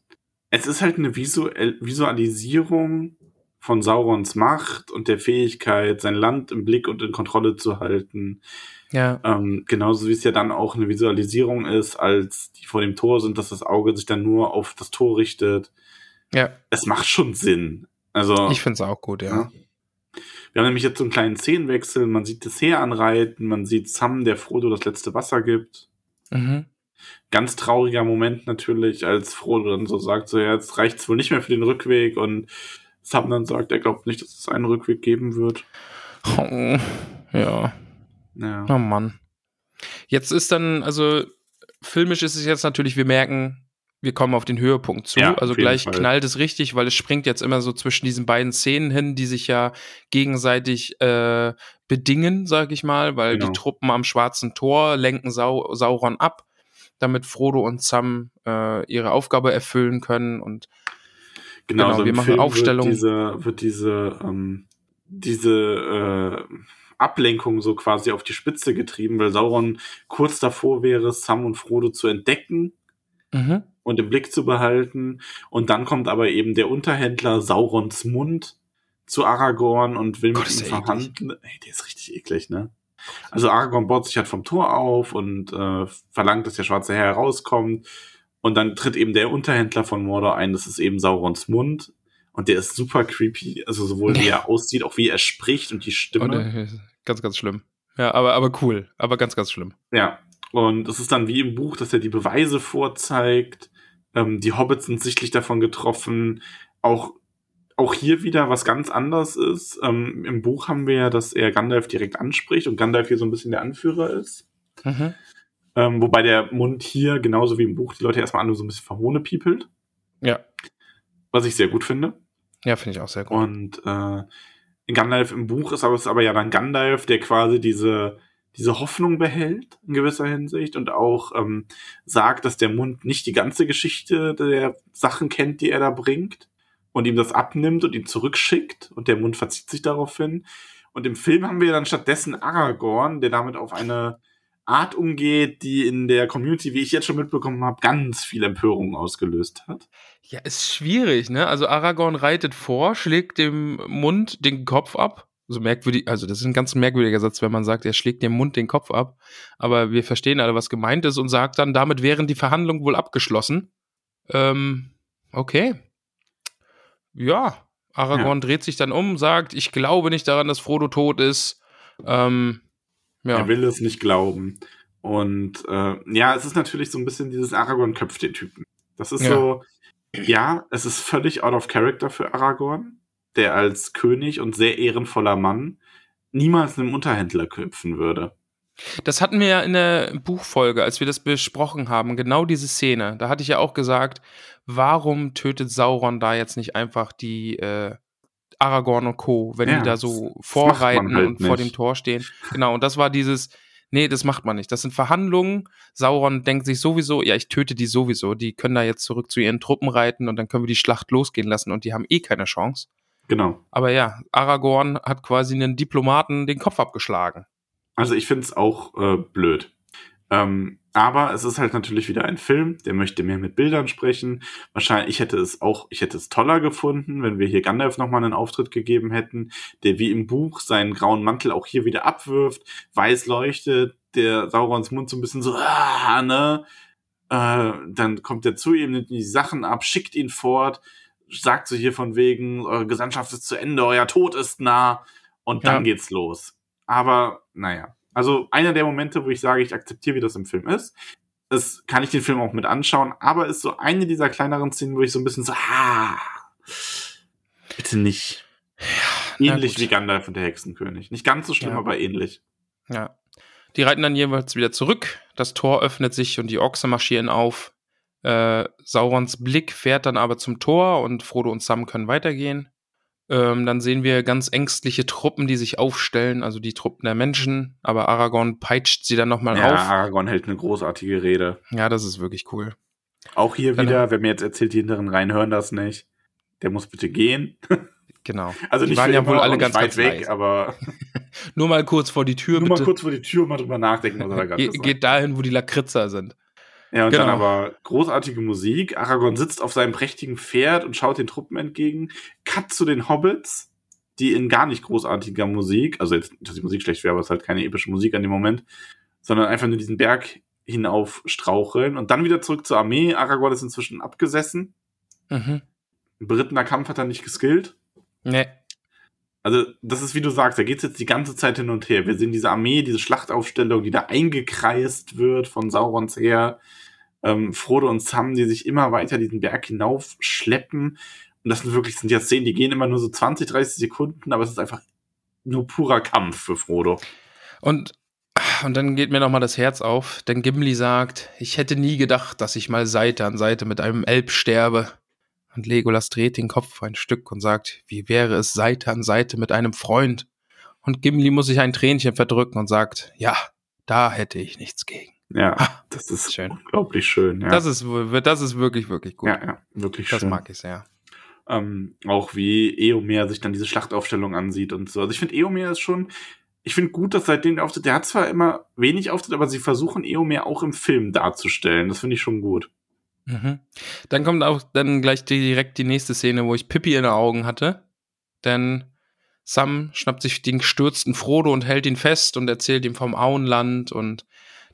es ist halt eine Visual Visualisierung von Saurons Macht und der Fähigkeit, sein Land im Blick und in Kontrolle zu halten. Ja. Ähm, genauso wie es ja dann auch eine Visualisierung ist, als die vor dem Tor sind, dass das Auge sich dann nur auf das Tor richtet. Ja. Es macht schon Sinn. Also. Ich finde es auch gut, ja. ja. Wir haben nämlich jetzt so einen kleinen Szenenwechsel. Man sieht das Heer anreiten, man sieht Sam, der Frodo das letzte Wasser gibt. Mhm. Ganz trauriger Moment natürlich, als Frodo dann so sagt, so ja, jetzt reicht's wohl nicht mehr für den Rückweg und Sam dann sagt, er glaubt nicht, dass es einen Rückweg geben wird. Oh, ja. Ja. Oh Mann. Jetzt ist dann, also filmisch ist es jetzt natürlich, wir merken, wir kommen auf den Höhepunkt zu. Ja, also gleich Fall. knallt es richtig, weil es springt jetzt immer so zwischen diesen beiden Szenen hin, die sich ja gegenseitig äh, bedingen, sag ich mal, weil Genau. die Truppen am Schwarzen Tor lenken Sau Sauron ab, damit Frodo und Sam äh, ihre Aufgabe erfüllen können und Genau, Genau, so wir machen Film Aufstellung. Wird diese, wird diese, ähm, diese äh, Ablenkung so quasi auf die Spitze getrieben, weil Sauron kurz davor wäre, Sam und Frodo zu entdecken mhm. Und im Blick zu behalten. Und dann kommt aber eben der Unterhändler Saurons Mund zu Aragorn und will Gott, mit ihm verhandeln. Ey, der ist richtig eklig, ne? Also Aragorn baut sich halt vom Tor auf und äh, verlangt, dass der schwarze Herr herauskommt. Und dann tritt eben der Unterhändler von Mordor ein, das ist eben Saurons Mund. Und der ist super creepy, also sowohl wie er aussieht, auch wie er spricht und die Stimme. Und, äh, ganz, ganz schlimm. Ja, aber, aber cool. Aber ganz, ganz schlimm. Ja, und es ist dann wie im Buch, dass er die Beweise vorzeigt. Ähm, die Hobbits sind sichtlich davon getroffen. Auch, auch hier wieder was ganz anders ist. Ähm, Im Buch haben wir ja, dass er Gandalf direkt anspricht und Gandalf hier so ein bisschen der Anführer ist. Mhm. Ähm, wobei der Mund hier, genauso wie im Buch, die Leute erstmal alle so ein bisschen verhohnepiepelt. Ja. Was ich sehr gut finde. Ja, finde ich auch sehr gut. Und äh, Gandalf im Buch ist aber, ist aber ja dann Gandalf, der quasi diese, diese Hoffnung behält in gewisser Hinsicht und auch ähm, sagt, dass der Mund nicht die ganze Geschichte der Sachen kennt, die er da bringt und ihm das abnimmt und ihn zurückschickt und der Mund verzieht sich daraufhin. Und im Film haben wir dann stattdessen Aragorn, der damit auf eine Art umgeht, die in der Community, wie ich jetzt schon mitbekommen habe, ganz viel Empörung ausgelöst hat. Ja, ist schwierig, ne? Also Aragorn reitet vor, schlägt dem Mund den Kopf ab. So merkwürdig, also das ist ein ganz merkwürdiger Satz, wenn man sagt, er schlägt dem Mund den Kopf ab. Aber wir verstehen alle, was gemeint ist und sagt dann, damit wären die Verhandlungen wohl abgeschlossen. Ähm, okay. Ja, Aragorn dreht sich dann um, sagt, ich glaube nicht daran, dass Frodo tot ist. Ähm, ja. Er will es nicht glauben. Und äh, ja, es ist natürlich so ein bisschen dieses Aragorn köpft den Typen. Das ist Ja. so, ja, es ist völlig out of character für Aragorn, der als König und sehr ehrenvoller Mann niemals einem Unterhändler köpfen würde. Das hatten wir ja in der Buchfolge, als wir das besprochen haben, genau diese Szene. Da hatte ich ja auch gesagt, warum tötet Sauron da jetzt nicht einfach die äh, Aragorn und Co., wenn Ja, die da so vorreiten halt und vor dem nicht. Tor stehen? Genau, und das war dieses, nee, das macht man nicht. Das sind Verhandlungen. Sauron denkt sich sowieso, ja, ich töte die sowieso. Die können da jetzt zurück zu ihren Truppen reiten und dann können wir die Schlacht losgehen lassen und die haben eh keine Chance. Genau. Aber ja, Aragorn hat quasi einen Diplomaten den Kopf abgeschlagen. Also ich finde es auch äh, blöd. Ähm, aber es ist halt natürlich wieder ein Film, der möchte mehr mit Bildern sprechen. Wahrscheinlich, ich hätte es auch, ich hätte es toller gefunden, wenn wir hier Gandalf nochmal einen Auftritt gegeben hätten, der wie im Buch seinen grauen Mantel auch hier wieder abwirft, weiß leuchtet, der Saurons Mund so ein bisschen so, ah, ne? Äh, dann kommt er zu ihm, nimmt die Sachen ab, schickt ihn fort, sagt so hier von wegen, eure Gesandtschaft ist zu Ende, euer Tod ist nah und dann Ja. geht's los. Aber naja, also einer der Momente, wo ich sage, ich akzeptiere, wie das im Film ist. Das kann ich den Film auch mit anschauen, aber ist so eine dieser kleineren Szenen, wo ich so ein bisschen so, ah, bitte nicht. na Ähnlich wie Gandalf und der Hexenkönig. Nicht ganz so schlimm, Ja. aber ähnlich. Ja. Die reiten dann jeweils wieder zurück. Das Tor öffnet sich und die Ochse marschieren auf. Äh, Saurons Blick fährt dann aber zum Tor und Frodo und Sam können weitergehen. Ähm, dann sehen wir ganz ängstliche Truppen, die sich aufstellen, also die Truppen der Menschen. Aber Aragorn peitscht sie dann nochmal Ja, auf. Aragorn hält eine großartige Rede. Ja, das ist wirklich cool. Auch hier Dann- wieder, wer mir jetzt erzählt, die hinteren Reihen hören das nicht. Der muss bitte gehen. Genau. Also Die nicht waren ja wohl alle ganz, weit ganz weg, leise. aber Nur mal kurz vor die Tür, Nur bitte. mal kurz vor die Tür und mal drüber nachdenken, was er da gerade Ge geht dahin, wo die Lakritzer sind. Ja, und Genau. dann aber großartige Musik. Aragorn sitzt auf seinem prächtigen Pferd und schaut den Truppen entgegen. Cut zu den Hobbits, die in gar nicht großartiger Musik, also jetzt, dass die Musik schlecht wäre, aber es ist halt keine epische Musik an dem Moment, sondern einfach nur diesen Berg hinauf straucheln und dann wieder zurück zur Armee. Aragorn ist inzwischen abgesessen. Mhm. Berittener Kampf hat er nicht geskillt. Nee. Also, das ist wie du sagst, da geht's jetzt die ganze Zeit hin und her. Wir sehen diese Armee, diese Schlachtaufstellung, die da eingekreist wird von Saurons Heer. Ähm, Frodo und Sam, die sich immer weiter diesen Berg hinauf schleppen. Und das sind wirklich, sind ja Szenen, die gehen immer nur so 20, 30 Sekunden, aber es ist einfach nur purer Kampf für Frodo. Und, und dann geht mir nochmal das Herz auf, denn Gimli sagt, ich hätte nie gedacht, dass ich mal Seite an Seite mit einem Elb sterbe. Und Legolas dreht den Kopf ein Stück und sagt, wie wäre es Seite an Seite mit einem Freund? Und Gimli muss sich ein Tränchen verdrücken und sagt, ja, da hätte ich nichts gegen. Ja, Ah, das ist schön. unglaublich schön. Ja, Das, ist, das ist wirklich, wirklich gut. ja, ja wirklich das schön. mag ich sehr. Ähm, auch wie Eomer sich dann diese Schlachtaufstellung ansieht und so. Also ich finde, Eomer ist schon, ich finde gut, dass seitdem der auftritt, der hat zwar immer wenig Auftritt, aber sie versuchen Eomer auch im Film darzustellen. Das finde ich schon gut. Mhm. Dann kommt auch dann gleich direkt die nächste Szene, wo ich Pippi in den Augen hatte. Denn Sam schnappt sich den gestürzten Frodo und hält ihn fest und erzählt ihm vom Auenland und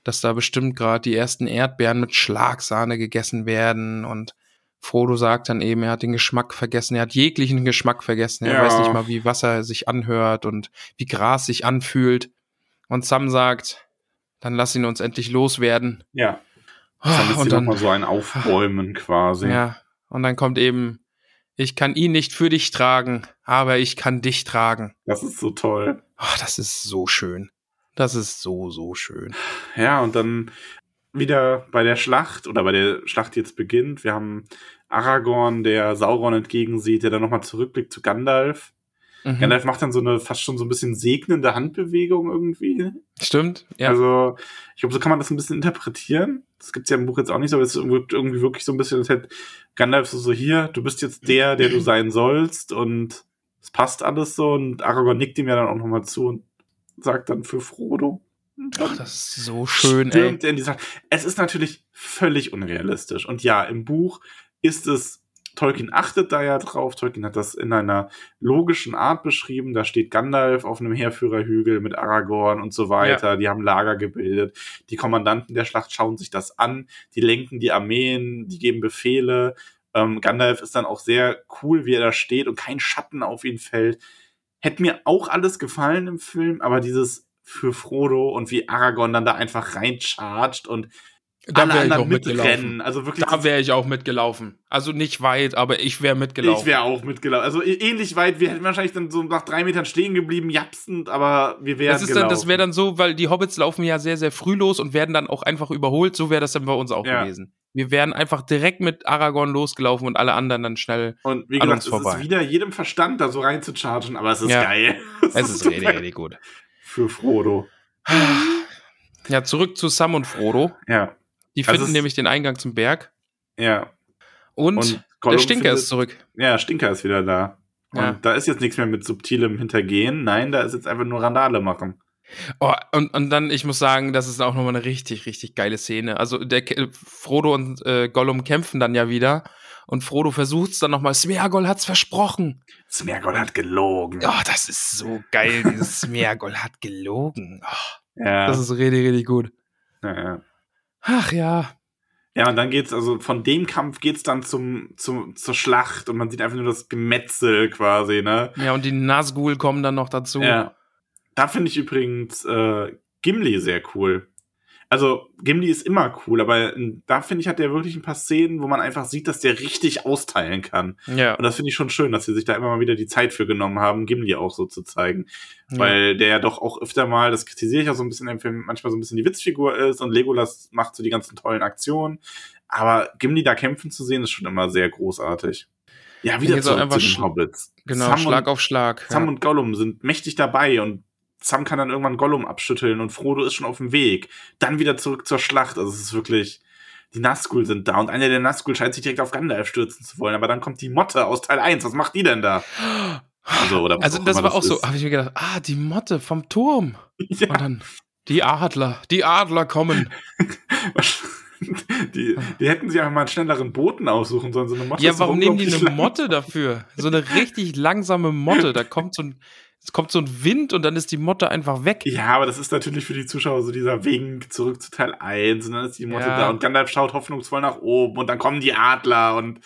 dass da bestimmt gerade die ersten Erdbeeren mit Schlagsahne gegessen werden und Frodo sagt dann eben, er hat den Geschmack vergessen, er hat jeglichen Geschmack vergessen, er Ja. weiß nicht mal, wie Wasser sich anhört und wie Gras sich anfühlt. Und Sam sagt, dann lass ihn uns endlich loswerden. Ja. Dann ist und dann, nochmal so ein Aufbäumen quasi. ja, und dann kommt eben, ich kann ihn nicht für dich tragen, aber ich kann dich tragen. Das ist so toll. Ach, das ist so schön. Das ist so, so schön. Ja, und dann wieder bei der Schlacht oder bei der Schlacht die jetzt beginnt. Wir haben Aragorn, der Sauron entgegensieht, der dann nochmal zurückblickt zu Gandalf. Mhm. Gandalf macht dann so eine fast schon so ein bisschen segnende Handbewegung irgendwie. Stimmt, ja. Also, ich glaube, so kann man das ein bisschen interpretieren. Das gibt's ja im Buch jetzt auch nicht, aber es ist irgendwie wirklich so ein bisschen, als hätte Gandalf so, so hier, du bist jetzt der, der du sein sollst und es passt alles so und Aragorn nickt ihm ja dann auch nochmal zu und sagt dann für Frodo. Ach, das ist so schön, ey. In die Sache. Es ist natürlich völlig unrealistisch. Und ja, im Buch ist es, Tolkien achtet da ja drauf. Tolkien hat das in einer logischen Art beschrieben. Da steht Gandalf auf einem Heerführerhügel mit Aragorn und so weiter. Die haben Lager gebildet. Die Kommandanten der Schlacht schauen sich das an. Die lenken die Armeen, die geben Befehle. Ähm, Gandalf ist dann auch sehr cool, wie er da steht und kein Schatten auf ihn fällt. Hätte mir auch alles gefallen im Film, aber dieses für Frodo und wie Aragorn dann da einfach reinchargt und Da alle wäre ich auch anderen mitgelaufen. mitrennen. Also wirklich, Da wäre ich auch mitgelaufen. Also nicht weit, aber ich wäre mitgelaufen. ich wäre auch mitgelaufen. Also ä- ähnlich weit, wir hätten wahrscheinlich dann so nach drei Metern stehen geblieben, japsend, aber wir wären das ist dann, das wäre dann so, weil die Hobbits laufen ja sehr, sehr früh los und werden dann auch einfach überholt. So wäre das dann bei uns auch Ja. gewesen. Wir wären einfach direkt mit Aragorn losgelaufen und alle anderen dann schnell. Und wie gesagt, es vorbei. ist wieder jedem Verstand, da so reinzuchargen, aber es ist Ja. geil. Es ist richtig, richtig gut. Für Frodo. Ja, zurück zu Sam und Frodo. Ja, Die Also finden es- nämlich den Eingang zum Berg. ja. Und, Und der Stinker findet- ist zurück. Ja, Stinker ist wieder da. Und Ja. da ist jetzt nichts mehr mit subtilem Hintergehen. Nein, da ist jetzt einfach nur Randale machen. Oh, und, und dann, ich muss sagen, das ist auch nochmal eine richtig, richtig geile Szene. Also der Frodo und äh, Gollum kämpfen dann ja wieder. Und Frodo versucht es dann nochmal. Smeagol hat's versprochen. Smergol hat gelogen. Oh, das ist so geil. Dieses Smeagol hat gelogen. Oh, ja. das ist richtig, richtig gut. ja, ja. Ach ja. Ja, und dann geht's, also von dem Kampf geht's dann zum, zum, zur Schlacht und man sieht einfach nur das Gemetzel quasi, ne? Ja, und die Nazgul kommen dann noch dazu. Ja. Da finde ich übrigens äh, Gimli sehr cool. Also, Gimli ist immer cool, aber äh, da finde ich, hat der wirklich ein paar Szenen, wo man einfach sieht, dass der richtig austeilen kann. Ja. Und das finde ich schon schön, dass sie sich da immer mal wieder die Zeit für genommen haben, Gimli auch so zu zeigen. ja. Weil der ja doch auch öfter mal, das kritisiere ich auch so ein bisschen im Film, manchmal so ein bisschen die Witzfigur ist und Legolas macht so die ganzen tollen Aktionen. Aber Gimli da kämpfen zu sehen, ist schon immer sehr großartig. Ja, wieder einfach zu den Hobbits. Genau, Sam Schlag und, auf Schlag. Sam ja. und Gollum sind mächtig dabei und Sam kann dann irgendwann Gollum abschütteln und Frodo ist schon auf dem Weg. Dann wieder zurück zur Schlacht. Also es ist wirklich, die Nazgul sind da und einer der Nazgul scheint sich direkt auf Gandalf stürzen zu wollen. Aber dann kommt die Motte aus Teil 1. Was macht die denn da? Also, oder Also das war auch so, ist. habe ich mir gedacht, ah, die Motte vom Turm. Ja. Und dann die Adler, die Adler kommen. Die, die hätten sich einfach mal einen schnelleren Boten aussuchen sollen. So eine Motte Ja, warum nehmen die eine. Motte dafür? So eine richtig langsame Motte. Da kommt so ein, es kommt so ein Wind und dann ist die Motte einfach weg. Ja, aber das ist natürlich für die Zuschauer so dieser Wink zurück zu Teil 1 und dann ist die Motte Ja. da und Gandalf schaut hoffnungsvoll nach oben und dann kommen die Adler und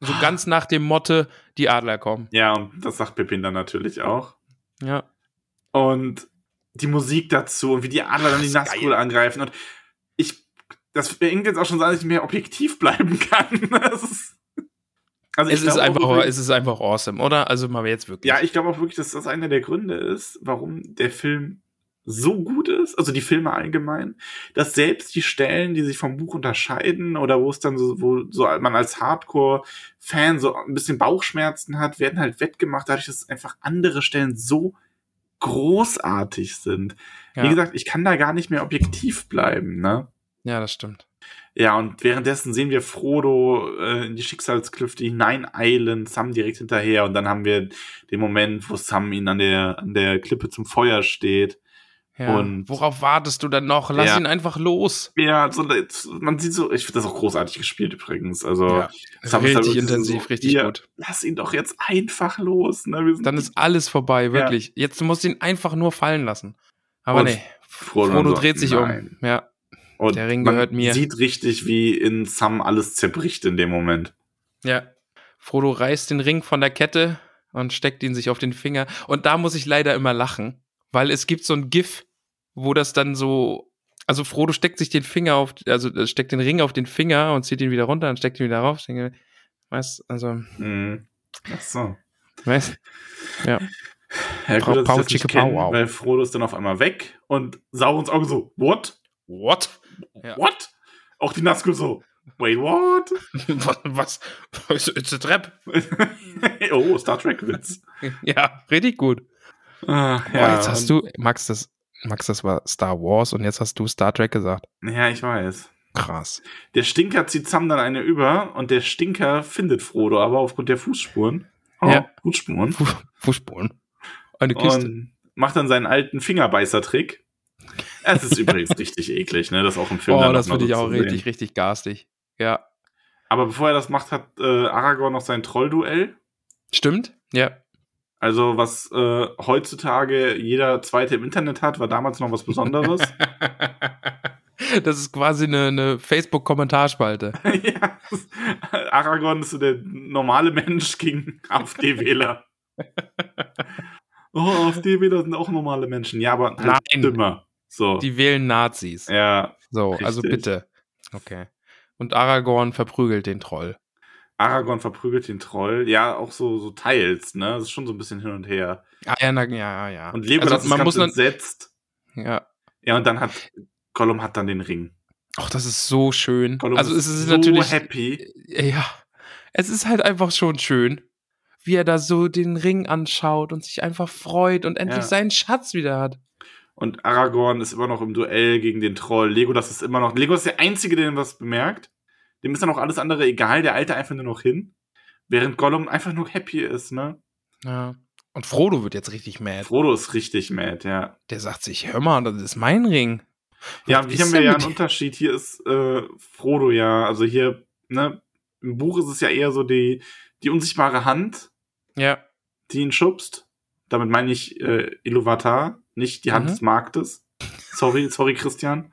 So ganz nach dem Motte, die Adler kommen. ja, und das sagt Pippin dann natürlich auch. Ja. Und die Musik dazu und wie die Adler dann die Nazgul angreifen und ich, das bringt jetzt auch schon so, dass ich mehr objektiv bleiben kann. Das ist, also Es ist, einfach, wirklich- es ist einfach awesome, oder? Also mal jetzt wirklich. Ja, ich glaube auch wirklich, dass das einer der Gründe ist, warum der Film so gut ist, also die Filme allgemein, dass selbst die Stellen, die sich vom Buch unterscheiden oder wo es dann so, wo so man als Hardcore-Fan so ein bisschen Bauchschmerzen hat, werden halt wettgemacht, dadurch, dass einfach andere Stellen so großartig sind. ja. Wie gesagt, ich kann da gar nicht mehr objektiv bleiben, ne? ja, das stimmt. Ja, und währenddessen sehen wir Frodo äh, in die Schicksalsklüfte hineineilen, Sam direkt hinterher und dann haben wir den Moment, wo Sam ihn an der, an der Klippe zum Feuer steht. Ja. Und- Worauf wartest du dann noch? Lass Ja. ihn einfach los. Ja, so, man sieht so, ich finde das auch großartig gespielt übrigens. Also, Ja, Sam ist richtig wirklich intensiv, so, richtig hier, gut. Lass ihn doch jetzt einfach los. Ne? Dann ist alles vorbei, wirklich. Jetzt musst du ihn einfach nur fallen lassen. Aber Und nee, Frodo, Frodo dreht sich nein. um. Ja, Und der Ring man gehört mir. sieht richtig, wie in Sam alles zerbricht in dem Moment. ja. Frodo reißt den Ring von der Kette und steckt ihn sich auf den Finger. Und da muss ich leider immer lachen, weil es gibt so ein GIF, wo das dann so, also Frodo steckt sich den Finger auf, also steckt den Ring auf den Finger und zieht ihn wieder runter und steckt ihn wieder rauf. Denke, Weißt, also, Mhm. Ach so. weißt, ja. Ja, gut, Pau, kenn, Pau, wow. weil Frodo ist dann auf einmal weg und Saurons Auge so, what? What? Ja. What? Auch die Nazgul so, wait, what? Was? Was? It's a trap. oh, Star Trek-Witz. Ja, richtig gut. Ah, Boah, jetzt hast du, Max, das, Max, das war Star Wars und jetzt hast du Star Trek gesagt. Ja, ich weiß. Krass. Der Stinker zieht Sam dann eine über und der Stinker findet Frodo aber aufgrund der Fußspuren. Oh, Ja. Fußspuren. Fu Fußspuren. Eine Kiste. Und macht dann seinen alten Fingerbeißer-Trick. Es ist übrigens richtig eklig, ne? Das auch im Film oh, dann das finde ich auch richtig, sehen. richtig garstig. Ja. Aber bevor er das macht, hat äh, Aragorn noch sein Trollduell. Stimmt? Ja. Also, was äh, heutzutage jeder Zweite im Internet hat, war damals noch was Besonderes. das ist quasi eine, eine Facebook-Kommentarspalte. ja, Aragorn ist so der normale Mensch gegen AfD-Wähler. oh, AfD-Wähler sind auch normale Menschen. Ja, aber halt Nein. dümmer. So. Die wählen Nazis. ja, So, also richtig. bitte. Okay. Und Aragorn verprügelt den Troll. Aragorn verprügelt den Troll. Ja, auch so, so teils, ne? Das ist schon so ein bisschen hin und her. Ah, ja, na, ja, ja. Und Legolas also, ist man ganz muss dann, entsetzt. ja. Ja, und dann hat Gollum hat dann den Ring. Ach, das ist so schön. Gollum also es ist so natürlich happy. ja, es ist halt einfach schon schön, wie er da so den Ring anschaut und sich einfach freut und endlich Ja. seinen Schatz wieder hat. Und Aragorn ist immer noch im Duell gegen den Troll. Legolas ist immer noch. Legolas ist der Einzige, der was bemerkt. Dem ist dann auch alles andere egal. Der Alte einfach nur noch hin. Während Gollum einfach nur happy ist, ne? Ja. Und Frodo wird jetzt richtig mad. Frodo ist richtig mad, ja. Der sagt sich, hör mal, das ist mein Ring. Ja, Was hier ist haben wir ja einen? Unterschied. Hier ist äh, Frodo ja, also hier, ne, im Buch ist es ja eher so die, die unsichtbare Hand, Ja. die ihn schubst. Damit meine ich äh, Iluvatar, nicht die Hand Mhm. des Marktes. Sorry, sorry, Christian.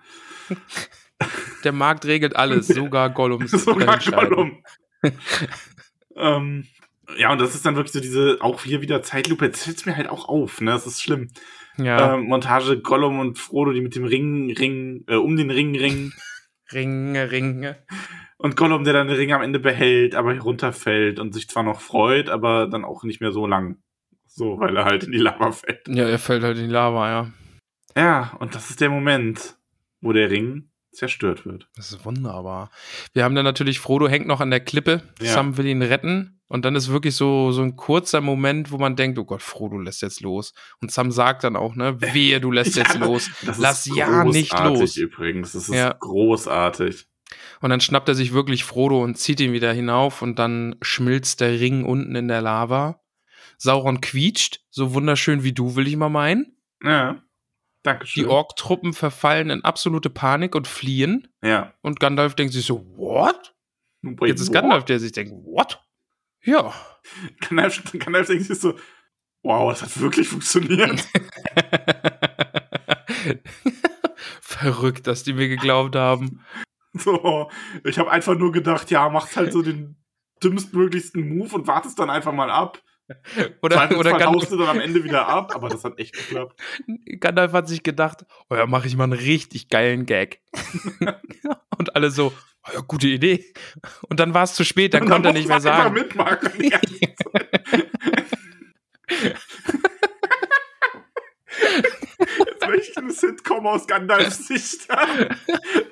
Der Markt regelt alles, sogar Gollums Sogar. Gollum. ähm, ja, und das ist dann wirklich so diese, auch hier wieder Zeitlupe. Jetzt fällt mir halt auch auf, ne? Das ist schlimm. Ja. Ähm, Montage Gollum und Frodo, die mit dem Ring, Ring, äh, um den Ring ringen. Ringe, Ringe. Und Gollum, der dann den Ring am Ende behält, aber runterfällt und sich zwar noch freut, aber dann auch nicht mehr so lang. So, weil er halt in die Lava fällt. Ja, er fällt halt in die Lava, ja. Ja, und das ist der Moment, wo der Ring zerstört wird. Das ist wunderbar. Wir haben dann natürlich, Frodo hängt noch an der Klippe, Ja. Sam will ihn retten und dann ist wirklich so, so ein kurzer Moment, wo man denkt, oh Gott, Frodo lässt jetzt los. Und Sam sagt dann auch, ne, wehe, du lässt jetzt Ja, los. Das Lass ist ja nicht großartig los. übrigens. Das ist Ja. großartig. Und dann schnappt er sich wirklich Frodo und zieht ihn wieder hinauf und dann schmilzt der Ring unten in der Lava. Sauron quietscht, so wunderschön wie du, will ich mal meinen. Ja. Dankeschön. Die Ork-Truppen verfallen in absolute Panik und fliehen. Ja. Und Gandalf denkt sich so, what? Wait, Jetzt ist what? Gandalf, der sich denkt, what? Ja. Gandalf, Gandalf denkt sich so, wow, das hat wirklich funktioniert. Verrückt, dass die mir geglaubt haben. So, ich habe einfach nur gedacht, ja, machst halt so den dümmstmöglichsten Move und wartest dann einfach mal ab. Oder, oder Gandalf, dann am Ende wieder ab, aber das hat echt geklappt. Gandalf hat sich gedacht, oh ja, mache ich mal einen richtig geilen Gag. und alle so, oh ja, gute Idee. Und dann war es zu spät, dann Und konnte er nicht mehr sagen. mitmachen. ganze Zeit. Jetzt möchte eine Sitcom aus Gandalfs Sicht haben,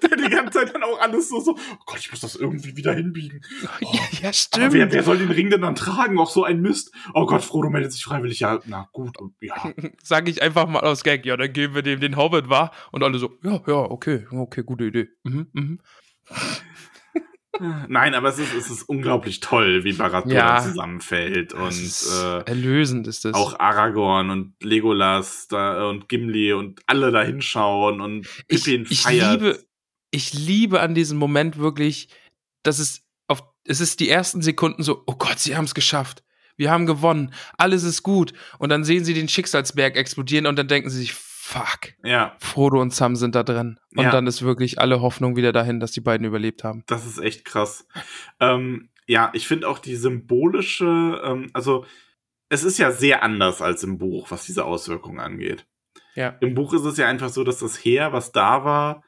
der die ganze Zeit dann auch alles so, so, oh Gott, ich muss das irgendwie wieder hinbiegen. ja, ja, Aber stimmt. wer, wer soll den Ring denn dann tragen? Auch so ein Mist. Oh Gott, Frodo meldet sich freiwillig. Ja, na gut, ja. Sag ich einfach mal aus Gag, ja, dann geben wir dem den Hobbit, war. Und alle so, ja, ja, okay, okay, gute Idee. Mhm, mhm. Nein, aber es ist, es ist unglaublich toll, wie Barad-dûr Ja. zusammenfällt und ist äh, erlösend ist das. auch Aragorn und Legolas da, und Gimli und alle da hinschauen und ich, Pippin ich feiert. liebe, ich liebe an diesem Moment wirklich, dass es auf, es ist die ersten Sekunden so, oh Gott, sie haben es geschafft. Wir haben gewonnen. Alles ist gut. Und dann sehen sie den Schicksalsberg explodieren und dann denken sie sich, fuck, ja, Frodo und Sam sind da drin. Und Ja. dann ist wirklich alle Hoffnung wieder dahin, dass die beiden überlebt haben. das ist echt krass. Ähm, ja, ich finde auch die symbolische, ähm, also es ist ja sehr anders als im Buch, was diese Auswirkungen angeht. Ja. Im Buch ist es ja einfach so, dass das Heer, was da war,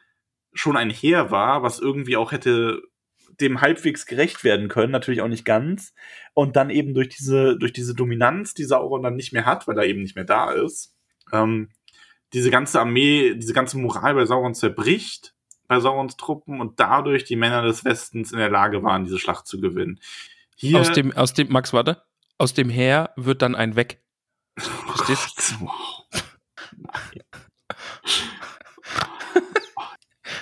schon ein Heer war, was irgendwie auch hätte dem halbwegs gerecht werden können, natürlich auch nicht ganz. Und dann eben durch diese, durch diese Dominanz, die Sauron dann nicht mehr hat, weil er eben nicht mehr da ist, ähm, diese ganze Armee, diese ganze Moral bei Sauron zerbricht, bei Saurons Truppen und dadurch die Männer des Westens in der Lage waren, diese Schlacht zu gewinnen. Hier, Aus dem, aus dem, Max, warte. Aus dem Heer wird dann ein Weg. Verstehst. Nein.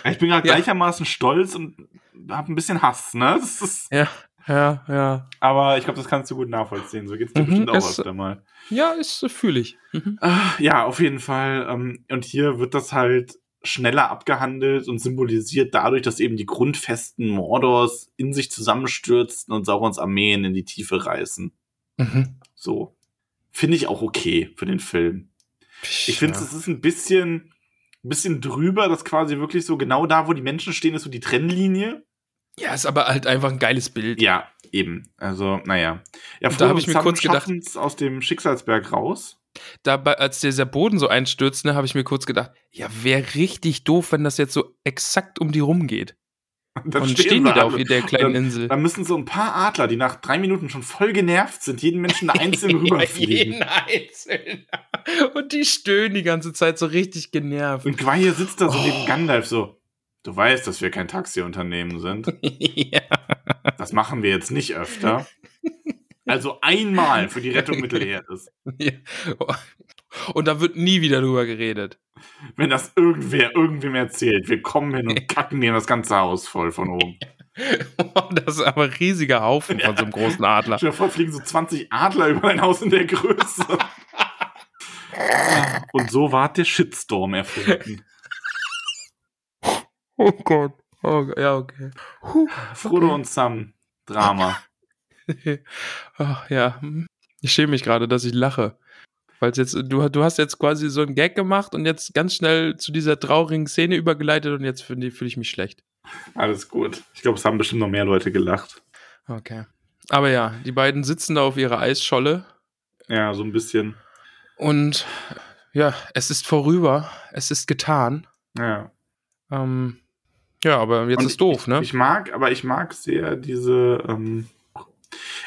Ich bin gerade Ja. gleichermaßen stolz und habe ein bisschen Hass, ne? Das ist, Ja, ja, ja. aber ich glaube, das kannst du gut nachvollziehen. So geht's dir Mhm, bestimmt auch öfter mal. Ja, ist fühle ich. Mhm. Ah, Ja, auf jeden Fall. Ähm, und hier wird das halt schneller abgehandelt und symbolisiert dadurch, dass eben die Grundfesten Mordors in sich zusammenstürzen und Saurons Armeen in die Tiefe reißen. Mhm. So. Finde ich auch okay für den Film. Ich finde, Ja. es ist ein bisschen, ein bisschen drüber, dass quasi wirklich so genau da, wo die Menschen stehen, ist so die Trennlinie. Ja, ist aber halt einfach ein geiles Bild. Ja, eben. Also, naja. Ja, da Frodo hab ich mir kurz gedacht- aus dem Schicksalsberg raus. Dabei, als dieser Boden so einstürzt, ne, habe ich mir kurz gedacht, ja, wäre richtig doof, wenn das jetzt so exakt um die rumgeht. Dann und stehen, die sie da auf der kleinen dann, Insel. Dann müssen so ein paar Adler, die nach drei Minuten schon voll genervt sind, jeden Menschen einzeln rüberfliegen. Jeden einzeln. Und die stöhnen die ganze Zeit so richtig genervt. Und Gweihe sitzt da so Oh. neben Gandalf so, du weißt, dass wir kein Taxiunternehmen sind. ja. Das machen wir jetzt nicht öfter. Also einmal für die Rettung Mittelerde. Ja. Und da wird nie wieder drüber geredet. Wenn das irgendwer irgendwem erzählt, wir kommen hin und kacken dir das ganze Haus voll von oben. Das ist aber ein riesiger Haufen von so einem großen Adler. Stell dir vor, fliegen so 20 Adler über dein Haus in der Größe. Und so ward der Shitstorm erfunden. Oh Gott. Oh, ja, okay. Puh. Frodo Okay. und Sam, Drama. Ach, ja, hm. ich schäme mich gerade, dass ich lache. Weil jetzt, du, du hast jetzt quasi so einen Gag gemacht und jetzt ganz schnell zu dieser traurigen Szene übergeleitet und jetzt fühle fühl ich mich schlecht. Alles gut. Ich glaube, es haben bestimmt noch mehr Leute gelacht. Okay. Aber ja, die beiden sitzen da auf ihrer Eisscholle Ja, so ein bisschen. und ja, es ist vorüber, es ist getan. Ja. Ähm, ja, aber jetzt Und ist doof, ne? Ich mag, aber ich mag sehr diese, ähm,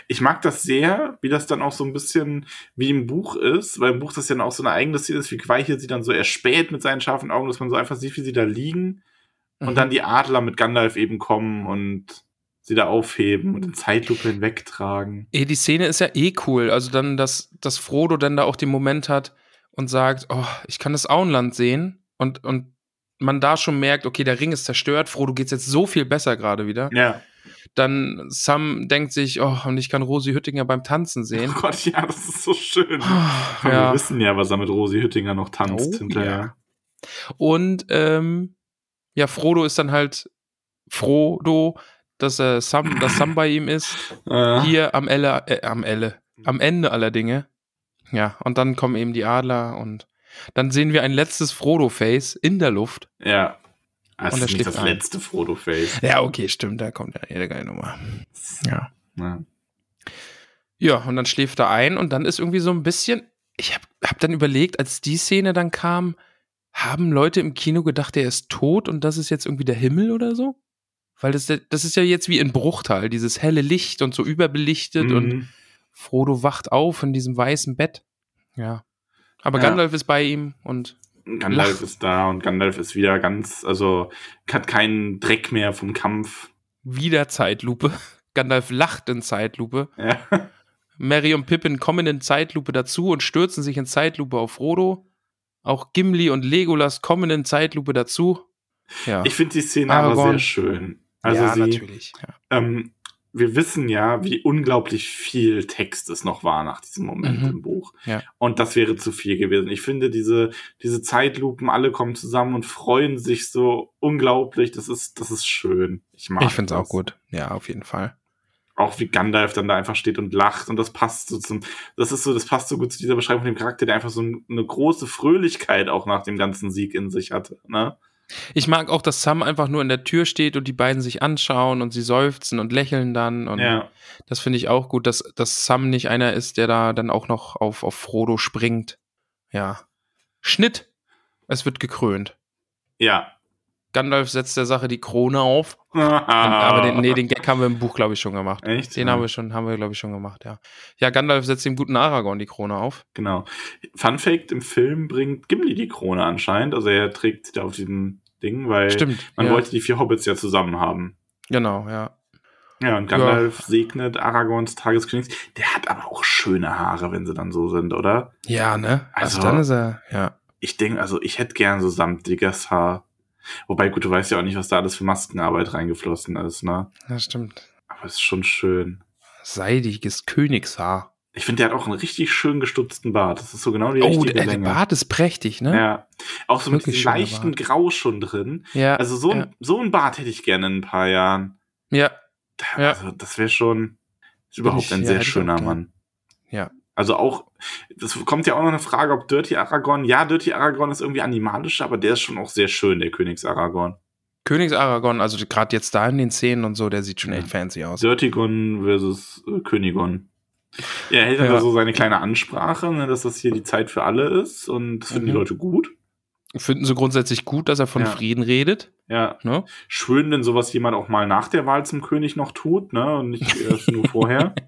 ich mag das sehr, wie das dann auch so ein bisschen wie im Buch ist, weil im Buch das ja dann auch so eine eigene Szene ist, wie Gweiche sie dann so erspäht mit seinen scharfen Augen, dass man so einfach sieht, wie sie da liegen und Mhm. dann die Adler mit Gandalf eben kommen und sie da aufheben und in Zeitlupe hinwegtragen. Eh, die Szene ist ja eh cool. Also dann, dass, dass Frodo dann da auch den Moment hat und sagt, oh, ich kann das Auenland sehen und, und man da schon merkt, okay, der Ring ist zerstört, Frodo geht's jetzt so viel besser gerade wieder. Ja, Dann Sam denkt sich, oh, und ich kann Rosi Hüttinger beim Tanzen sehen. Oh Gott, ja, das ist so schön. Ah, Wir wissen ja, was er mit Rosi Hüttinger noch tanzt Oh, hinterher. Und ähm, ja, Frodo ist dann halt Frodo, dass er Sam, dass Sam bei ihm ist. Äh, Hier am Elle, äh, am Elle, am Ende aller Dinge. Ja, und dann kommen eben die Adler und dann sehen wir ein letztes Frodo-Face in der Luft. ja. Das Und ist nicht das ein. letzte Frodo-Face. Ja, okay, stimmt, da kommt ja jede geile Nummer. Ja. Ja. Ja, und dann schläft er ein und dann ist irgendwie so ein bisschen, ich hab, hab dann überlegt, als die Szene dann kam, haben Leute im Kino gedacht, er ist tot und das ist jetzt irgendwie der Himmel oder so? Weil das, das ist ja jetzt wie in Bruchtal, dieses helle Licht und so überbelichtet und Mhm. Frodo wacht auf in diesem weißen Bett. Ja. Aber Ja. Gandalf ist bei ihm und Gandalf Lacht. ist da und Gandalf ist wieder ganz, also hat keinen Dreck mehr vom Kampf. wieder Zeitlupe. Gandalf lacht in Zeitlupe. Ja. Mary und Pippin kommen in Zeitlupe dazu und stürzen sich in Zeitlupe auf Frodo. Auch Gimli und Legolas kommen in Zeitlupe dazu. Ja, Ich finde die Szene aber sehr schön. Also ja sie, natürlich. Ja. ähm, wir wissen ja, wie unglaublich viel Text es noch war nach diesem Moment Mhm. im Buch. Ja. Und das wäre zu viel gewesen. Ich finde diese, diese Zeitlupen, alle kommen zusammen und freuen sich so unglaublich. Das ist, das ist schön. Ich mag Ich finde es auch gut. Ja, auf jeden Fall. Auch wie Gandalf dann da einfach steht und lacht und das passt so zum, das ist so, das passt so gut zu dieser Beschreibung von dem Charakter, der einfach so ein- eine große Fröhlichkeit auch nach dem ganzen Sieg in sich hatte, ne? Ich mag auch, dass Sam einfach nur in der Tür steht und die beiden sich anschauen und sie seufzen und lächeln dann. Und Ja. das finde ich auch gut, dass, dass Sam nicht einer ist, der da dann auch noch auf, auf Frodo springt. Ja. Schnitt. Es wird gekrönt. Ja. Gandalf setzt der Sache die Krone auf. Aber den, nee, den Gag haben wir im Buch, glaube ich, schon gemacht. Echt? Den Ja. haben wir schon, haben wir, glaube ich, schon gemacht, ja. Ja, Gandalf setzt dem guten Aragorn die Krone auf. Genau. Fun Fact: Im Film bringt Gimli die Krone anscheinend. Also er trägt sie da auf diesem Ding, weil Stimmt. man ja. wollte die vier Hobbits ja zusammen haben. Genau, ja. Ja, und Gandalf segnet Aragorns Tageskönigs. Der hat aber auch schöne Haare, wenn sie dann so sind, oder? Ja, ne? Also, Also- dann ist er, ja. Ich denke, also ich hätte gern so samtiges Haar. Wobei, gut, du weißt ja auch nicht, was da alles für Maskenarbeit reingeflossen ist, ne? Das stimmt. Aber es ist schon schön. Seidiges Königshaar. Ich finde, der hat auch einen richtig schön gestutzten Bart. Das ist so genau die Oh, richtige der, der Länge. Bart ist prächtig, ne? Ja. Auch so mit Wirklich diesem schöner leichten Bart. Grau schon drin. Ja. Also so, ja. ein, so ein Bart hätte ich gerne in ein paar Jahren. Ja, Ja. Also das wäre schon ist überhaupt ich- ein ja, sehr auch schöner. Mann. Ja. Also auch, das kommt ja auch noch eine Frage, ob Dirty Aragorn, ja, Dirty Aragorn ist irgendwie animalisch, aber der ist schon auch sehr schön, der Königs Aragorn. Königs Aragorn, also gerade jetzt da in den Szenen und so, der sieht schon Ja. echt fancy aus. Dirtigon versus äh, Königon. Ja, er hält dann Ja. da so seine kleine Ansprache, ne, dass das hier die Zeit für alle ist und das finden die Mhm. Leute gut. Finden sie grundsätzlich gut, dass er von Ja. Frieden redet. Ja, Ne? schön, wenn sowas jemand auch mal nach der Wahl zum König noch tut, ne, und nicht erst nur vorher.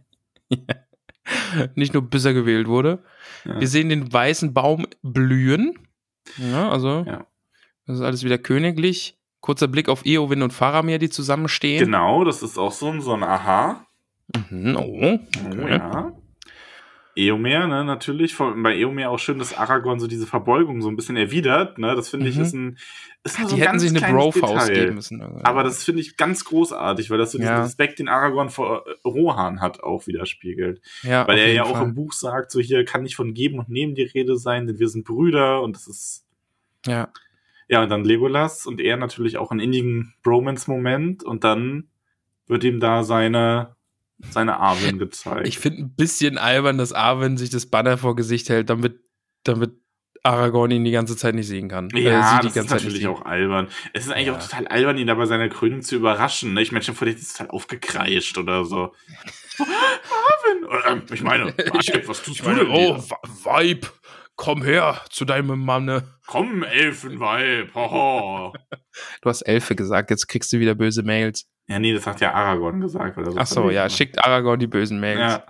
Nicht nur bis er gewählt wurde. Ja. Wir sehen den weißen Baum blühen. Ja, also, Ja. das ist alles wieder königlich. Kurzer Blick auf Eowyn und Faramir, die zusammenstehen. Genau, das ist auch so ein, so ein Aha. Mhm, oh, Oh, okay. ja. Eomer, ne, natürlich. Bei Eomer auch schön, dass Aragorn so diese Verbeugung so ein bisschen erwidert, ne. Das finde ich Mhm. ist ein, ist nur so Die ein hätten ganz sich eine Bro-Faust geben müssen. Aber das finde ich ganz großartig, weil das so diesen Ja. Respekt, den Aragorn vor äh, Rohan hat, auch widerspiegelt. ja, Weil er ja auch Fall. im Buch sagt, so hier kann nicht von Geben und Nehmen die Rede sein, denn wir sind Brüder und das ist, Ja, ja, und dann Legolas und er natürlich auch einen innigen Bromance-Moment und dann wird ihm da seine, seine Arwen gezeigt. ich finde ein bisschen albern, dass Arwen sich das Banner vor Gesicht hält, damit, damit Aragorn ihn die ganze Zeit nicht sehen kann. Äh, Ja, die das ist Zeit natürlich auch albern. Es ist eigentlich Ja. auch total albern, ihn da bei seiner Krönung zu überraschen. Ne? Ich meine, schon vor dir ist total aufgekreischt oder so. Marvin! Oder, ähm, ich meine, Martin, was tust Ich du denn oh, Weib, komm her zu deinem Manne. Komm, Elfenweib, haha. Du hast Elfe gesagt, jetzt kriegst du wieder böse Mails. Ja, nee, das hat ja Aragorn gesagt. Weil er so Ach so, ja, schickt Aragorn die bösen Mails. Ja,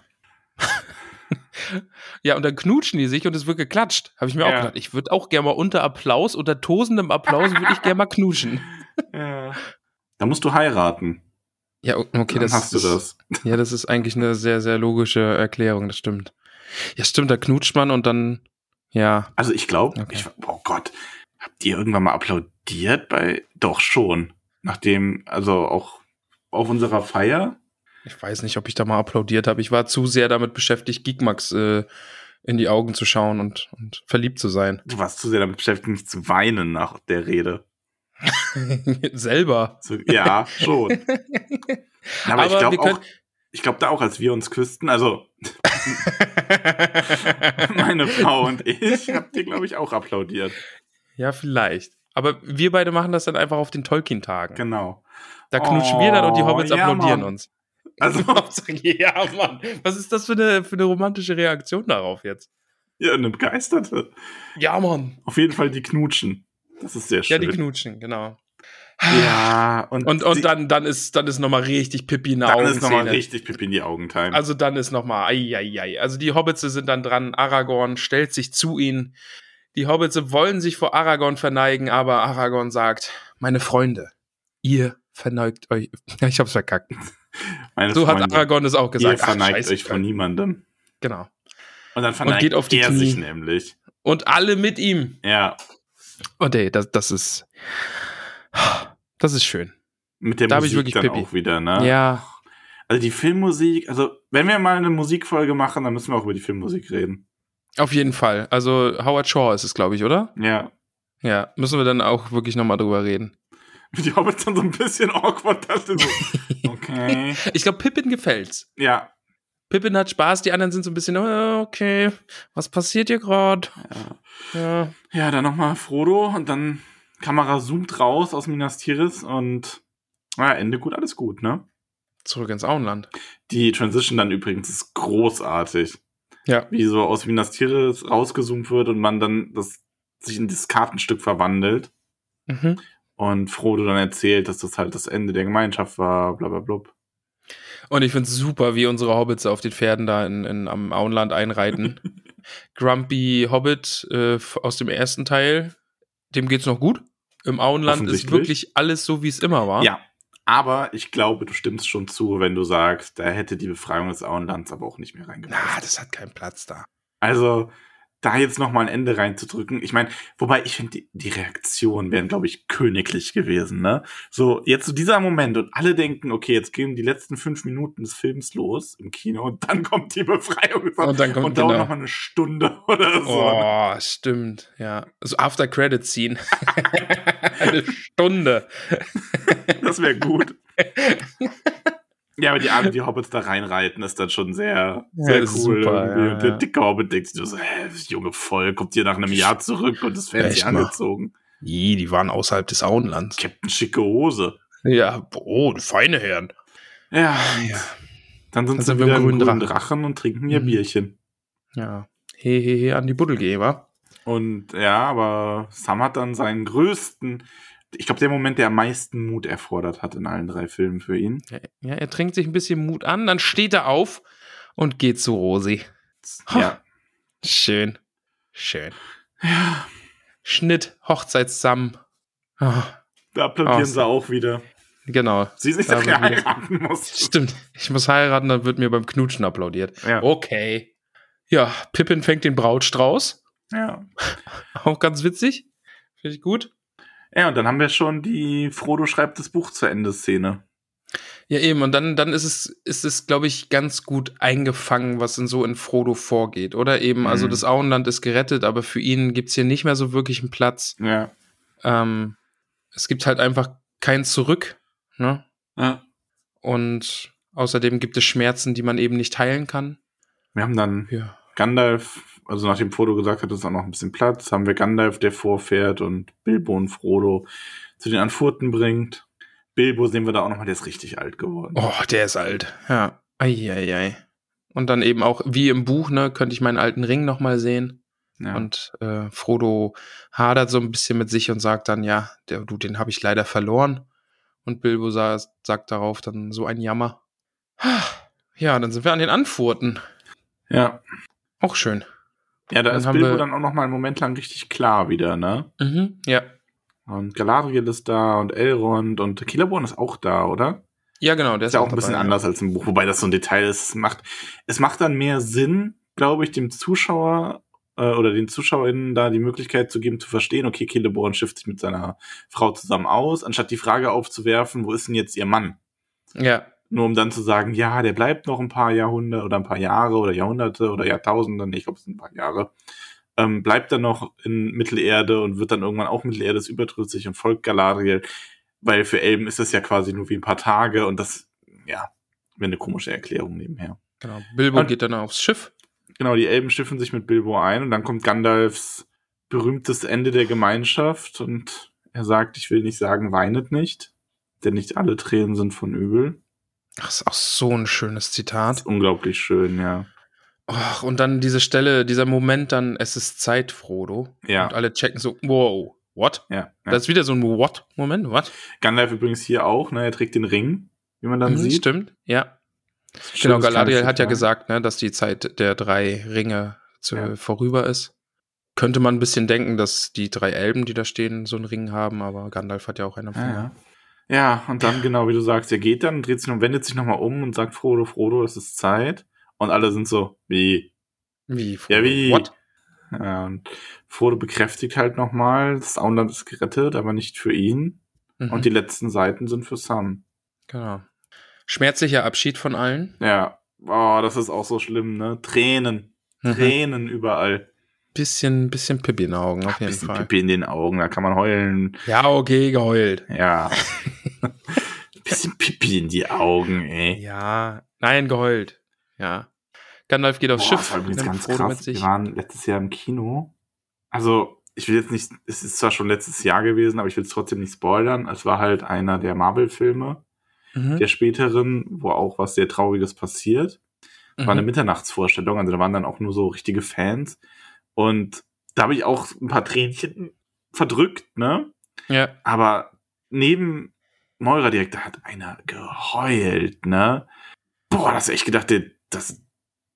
Ja, und dann knutschen die sich und es wird geklatscht. Habe ich mir auch Ja. gedacht. Ich würde auch gerne mal unter Applaus, unter tosendem Applaus würde ich gerne mal knuschen. ja. Da musst du heiraten. Ja, okay, Dann das hast du ist, das. Ja, das ist eigentlich eine sehr, sehr logische Erklärung, das stimmt. Ja, stimmt, da knutscht man und dann, ja. Also ich glaube, Okay. oh Gott, habt ihr irgendwann mal applaudiert bei, doch schon. Nachdem, also auch auf unserer Feier. Ich weiß nicht, ob ich da mal applaudiert habe. Ich war zu sehr damit beschäftigt, Geekmax äh, in die Augen zu schauen und, und verliebt zu sein. Du warst zu sehr damit beschäftigt, mich zu weinen nach der Rede. Selber. So, ja, schon. Aber, Aber ich glaube auch, ich glaube da auch, als wir uns küssten, also meine Frau und ich, habt ihr, glaube ich, auch applaudiert. ja, vielleicht. Aber wir beide machen das dann einfach auf den Tolkien-Tagen. Genau. Da knutschen wir dann und die Oh, Hobbits ja, applaudieren Mann. uns. Also, ja, Mann. Was ist das für eine, für eine romantische Reaktion darauf jetzt? ja, eine Begeisterte. Ja, Mann. Auf jeden Fall die knutschen. Das ist sehr Ja, schön. die knutschen, genau. Ja, und, Und, und die, dann, dann ist, dann ist nochmal richtig Pippi in der dann ist nochmal richtig Pipi in die Augen-Time. Also dann ist nochmal, ei, ei, ei. Also die Hobbits sind dann dran, Aragorn stellt sich zu ihnen. Die Hobbits wollen sich vor Aragorn verneigen, aber Aragorn sagt, meine Freunde, ihr verneigt euch. Ich hab's verkackt. Meine So hat Freunde, Aragorn es auch ihr gesagt. Ach, verneigt scheiße, euch vor niemandem. Genau. Und dann verneigt geht auf die er Knie. sich nämlich. Und alle mit ihm. Ja, Und ey, das, das ist. Das ist schön. mit der Da hab ich Musik wirklich dann Pipi. auch wieder, ne? Ja. Also die Filmmusik, also wenn wir mal eine Musikfolge machen, dann müssen wir auch über die Filmmusik reden. Auf jeden Fall. Also Howard Shaw ist es, glaube ich, oder? Ja. Ja. Müssen wir dann auch wirklich nochmal drüber reden. Die Hobbits dann so ein bisschen awkward, dass sie so, okay. Ich glaube, Pippin gefällt's. Ja. Pippin hat Spaß, die anderen sind so ein bisschen, äh, okay, was passiert hier gerade? ja. Ja. Ja, dann nochmal Frodo und dann Kamera zoomt raus aus Minas Tirith und ja, Ende gut, alles gut, ne? Zurück ins Auenland. Die Transition dann übrigens ist großartig. Ja. Wie so aus Minas Tirith rausgezoomt wird und man dann das sich in das Kartenstück verwandelt Mhm. Und Frodo dann erzählt, dass das halt das Ende der Gemeinschaft war, bla bla blub. Und ich find's super, wie unsere Hobbits auf den Pferden da in, in, am Auenland einreiten. Grumpy Hobbit äh, aus dem ersten Teil, dem geht's noch gut. Im Auenland ist wirklich alles so, wie es immer war. Ja. Aber ich glaube, du stimmst schon zu, wenn du sagst, da hätte die Befreiung des Auenlands aber auch nicht mehr reingepasst. Na, das hat keinen Platz da. Also, da jetzt noch mal ein Ende reinzudrücken. Ich meine, wobei ich finde, die, die Reaktionen wären, glaube ich, königlich gewesen, ne? So, jetzt so dieser Moment und alle denken, okay, jetzt gehen die letzten fünf Minuten des Films los im Kino und dann kommt die Befreiung Und dann kommt und dauert genau. noch mal eine Stunde oder so. Oh, stimmt, ja. So After Credit Scene. Eine Stunde. Das wäre gut. Ja, aber die Art, wie die Hobbits da reinreiten, ist dann schon sehr, sehr ist cool. super, ja, und der ja. dicke Hobbit denkt sich so, hä, das junge Volk kommt hier nach einem Jahr zurück und ist fancy angezogen. Ih, die waren außerhalb des Auenlands. Captain schicke Hose. Ja, oh, feine Herren. Ja, Ja. dann sind Dann sie sind wir wieder im grünen grünen Drachen. Drachen. und trinken ihr Mhm. Bierchen. Ja. He, he, he, an die Buddelgeber. Und ja, aber Sam hat dann seinen größten, ich glaube, der Moment, der am meisten Mut erfordert hat in allen drei Filmen für ihn. Ja, er trinkt sich ein bisschen Mut an, dann steht er auf und geht zu Rosi. Ja. Schön. Schön. Schnitt, Hochzeit zusammen. Ah, Da applaudieren Oh, sie auch wieder. genau. Sie sich Da dass wieder- heiraten muss. Stimmt. Ich muss heiraten, dann wird mir beim Knutschen applaudiert. Ja. Okay. Ja, Pippin fängt den Brautstrauß. ja. Auch ganz witzig. Finde ich gut. Ja, und dann haben wir schon die Frodo schreibt das Buch zu Ende Szene. Ja, eben. Und dann, dann ist es, ist es, glaube ich, ganz gut eingefangen, was in so in Frodo vorgeht. Oder eben, also Mhm. das Auenland ist gerettet, aber für ihn gibt's hier nicht mehr so wirklich einen Platz. Ja. Ähm, es gibt halt einfach kein Zurück. Ne? ja. Und außerdem gibt es Schmerzen, die man eben nicht heilen kann. Wir haben dann Ja. Gandalf, also nachdem Frodo gesagt hat, es ist auch noch ein bisschen Platz, haben wir Gandalf, der vorfährt und Bilbo und Frodo zu den Anfurten bringt. Bilbo sehen wir da auch nochmal, der ist richtig alt geworden. Oh, der ist alt. Ja. Eieiei. Und dann eben auch, wie im Buch, ne, könnte ich meinen alten Ring nochmal sehen. ja. Und äh, Frodo hadert so ein bisschen mit sich und sagt dann, ja, der, du, den habe ich leider verloren. Und Bilbo sa sagt darauf dann so ein Jammer. Ja, dann sind wir an den Anfurten. ja. Auch schön. Ja, da Dann ist Bilbo wir- dann auch nochmal einen Moment lang richtig klar wieder, ne? Mhm, ja. Und Galadriel ist da und Elrond und Celeborn ist auch da, oder? Ja, genau, der ist ja auch ein bisschen dabei, anders als im Buch, wobei das so ein Detail ist. Es macht, es macht dann mehr Sinn, glaube ich, dem Zuschauer äh, oder den ZuschauerInnen da die Möglichkeit zu geben, zu verstehen, okay, Celeborn schifft sich mit seiner Frau zusammen aus, anstatt die Frage aufzuwerfen, wo ist denn jetzt ihr Mann? Ja. Nur um dann zu sagen, ja, der bleibt noch ein paar Jahrhunderte oder ein paar Jahre oder Jahrhunderte oder Jahrtausende, ich glaube, es sind ein paar Jahre, ähm, bleibt dann noch in Mittelerde und wird dann irgendwann auch Mittelerde überdrüssig und folgt Galadriel, weil für Elben ist das ja quasi nur wie ein paar Tage und das, ja, wäre eine komische Erklärung nebenher. Genau. Bilbo Und- geht dann aufs Schiff. Genau, die Elben schiffen sich mit Bilbo ein und dann kommt Gandalfs berühmtes Ende der Gemeinschaft und er sagt, ich will nicht sagen, weinet nicht, denn nicht alle Tränen sind von übel. Ach, ist auch so ein schönes Zitat. Unglaublich schön, ja. Och, und dann diese Stelle, dieser Moment dann, es ist Zeit, Frodo. Ja. Und alle checken so, wow, what? Ja, ja. Das ist wieder so ein What-Moment, what? Gandalf übrigens hier auch, ne, er trägt den Ring, wie man dann Mhm, sieht. Stimmt, ja. Genau, Galadriel hat ja gesagt, ne, dass die Zeit der drei Ringe zu, Ja. vorüber ist. Könnte man ein bisschen denken, dass die drei Elben, die da stehen, so einen Ring haben, aber Gandalf hat ja auch einen am Ja, ja. Ja, und dann, genau wie du sagst, er geht dann, dreht sich und wendet sich nochmal um und sagt, Frodo, Frodo, es ist Zeit. Und alle sind so, wie? Wie? Ja, wie? What? Ja, und Frodo bekräftigt halt nochmal, das Auenland ist gerettet, aber nicht für ihn. Mhm, Und die letzten Seiten sind für Sam. genau. Schmerzlicher Abschied von allen. Ja, oh, das ist auch so schlimm, ne? Tränen, Mhm. Tränen überall. Bisschen, bisschen Pippi in den Augen, auf Ach, jeden bisschen Fall. Pipi in den Augen, da kann man heulen. Ja, okay, geheult. Ja. bisschen Pipi in die Augen, ey. Ja, nein, geheult. Ja. Gandalf geht aufs Boah, Schiff, das war übrigens ganz mit krass. Wir waren letztes Jahr im Kino. Also, ich will jetzt nicht, es ist zwar schon letztes Jahr gewesen, aber ich will es trotzdem nicht spoilern. Es war halt einer der Marvel-Filme, Mhm. der späteren, wo auch was sehr Trauriges passiert. War eine Mhm. Mitternachtsvorstellung, also da waren dann auch nur so richtige Fans. Und da habe ich auch ein paar Tränchen verdrückt, ne? Ja, Aber neben Moira direkt, da hat einer geheult, ne? Boah, das ich echt gedacht, der, das,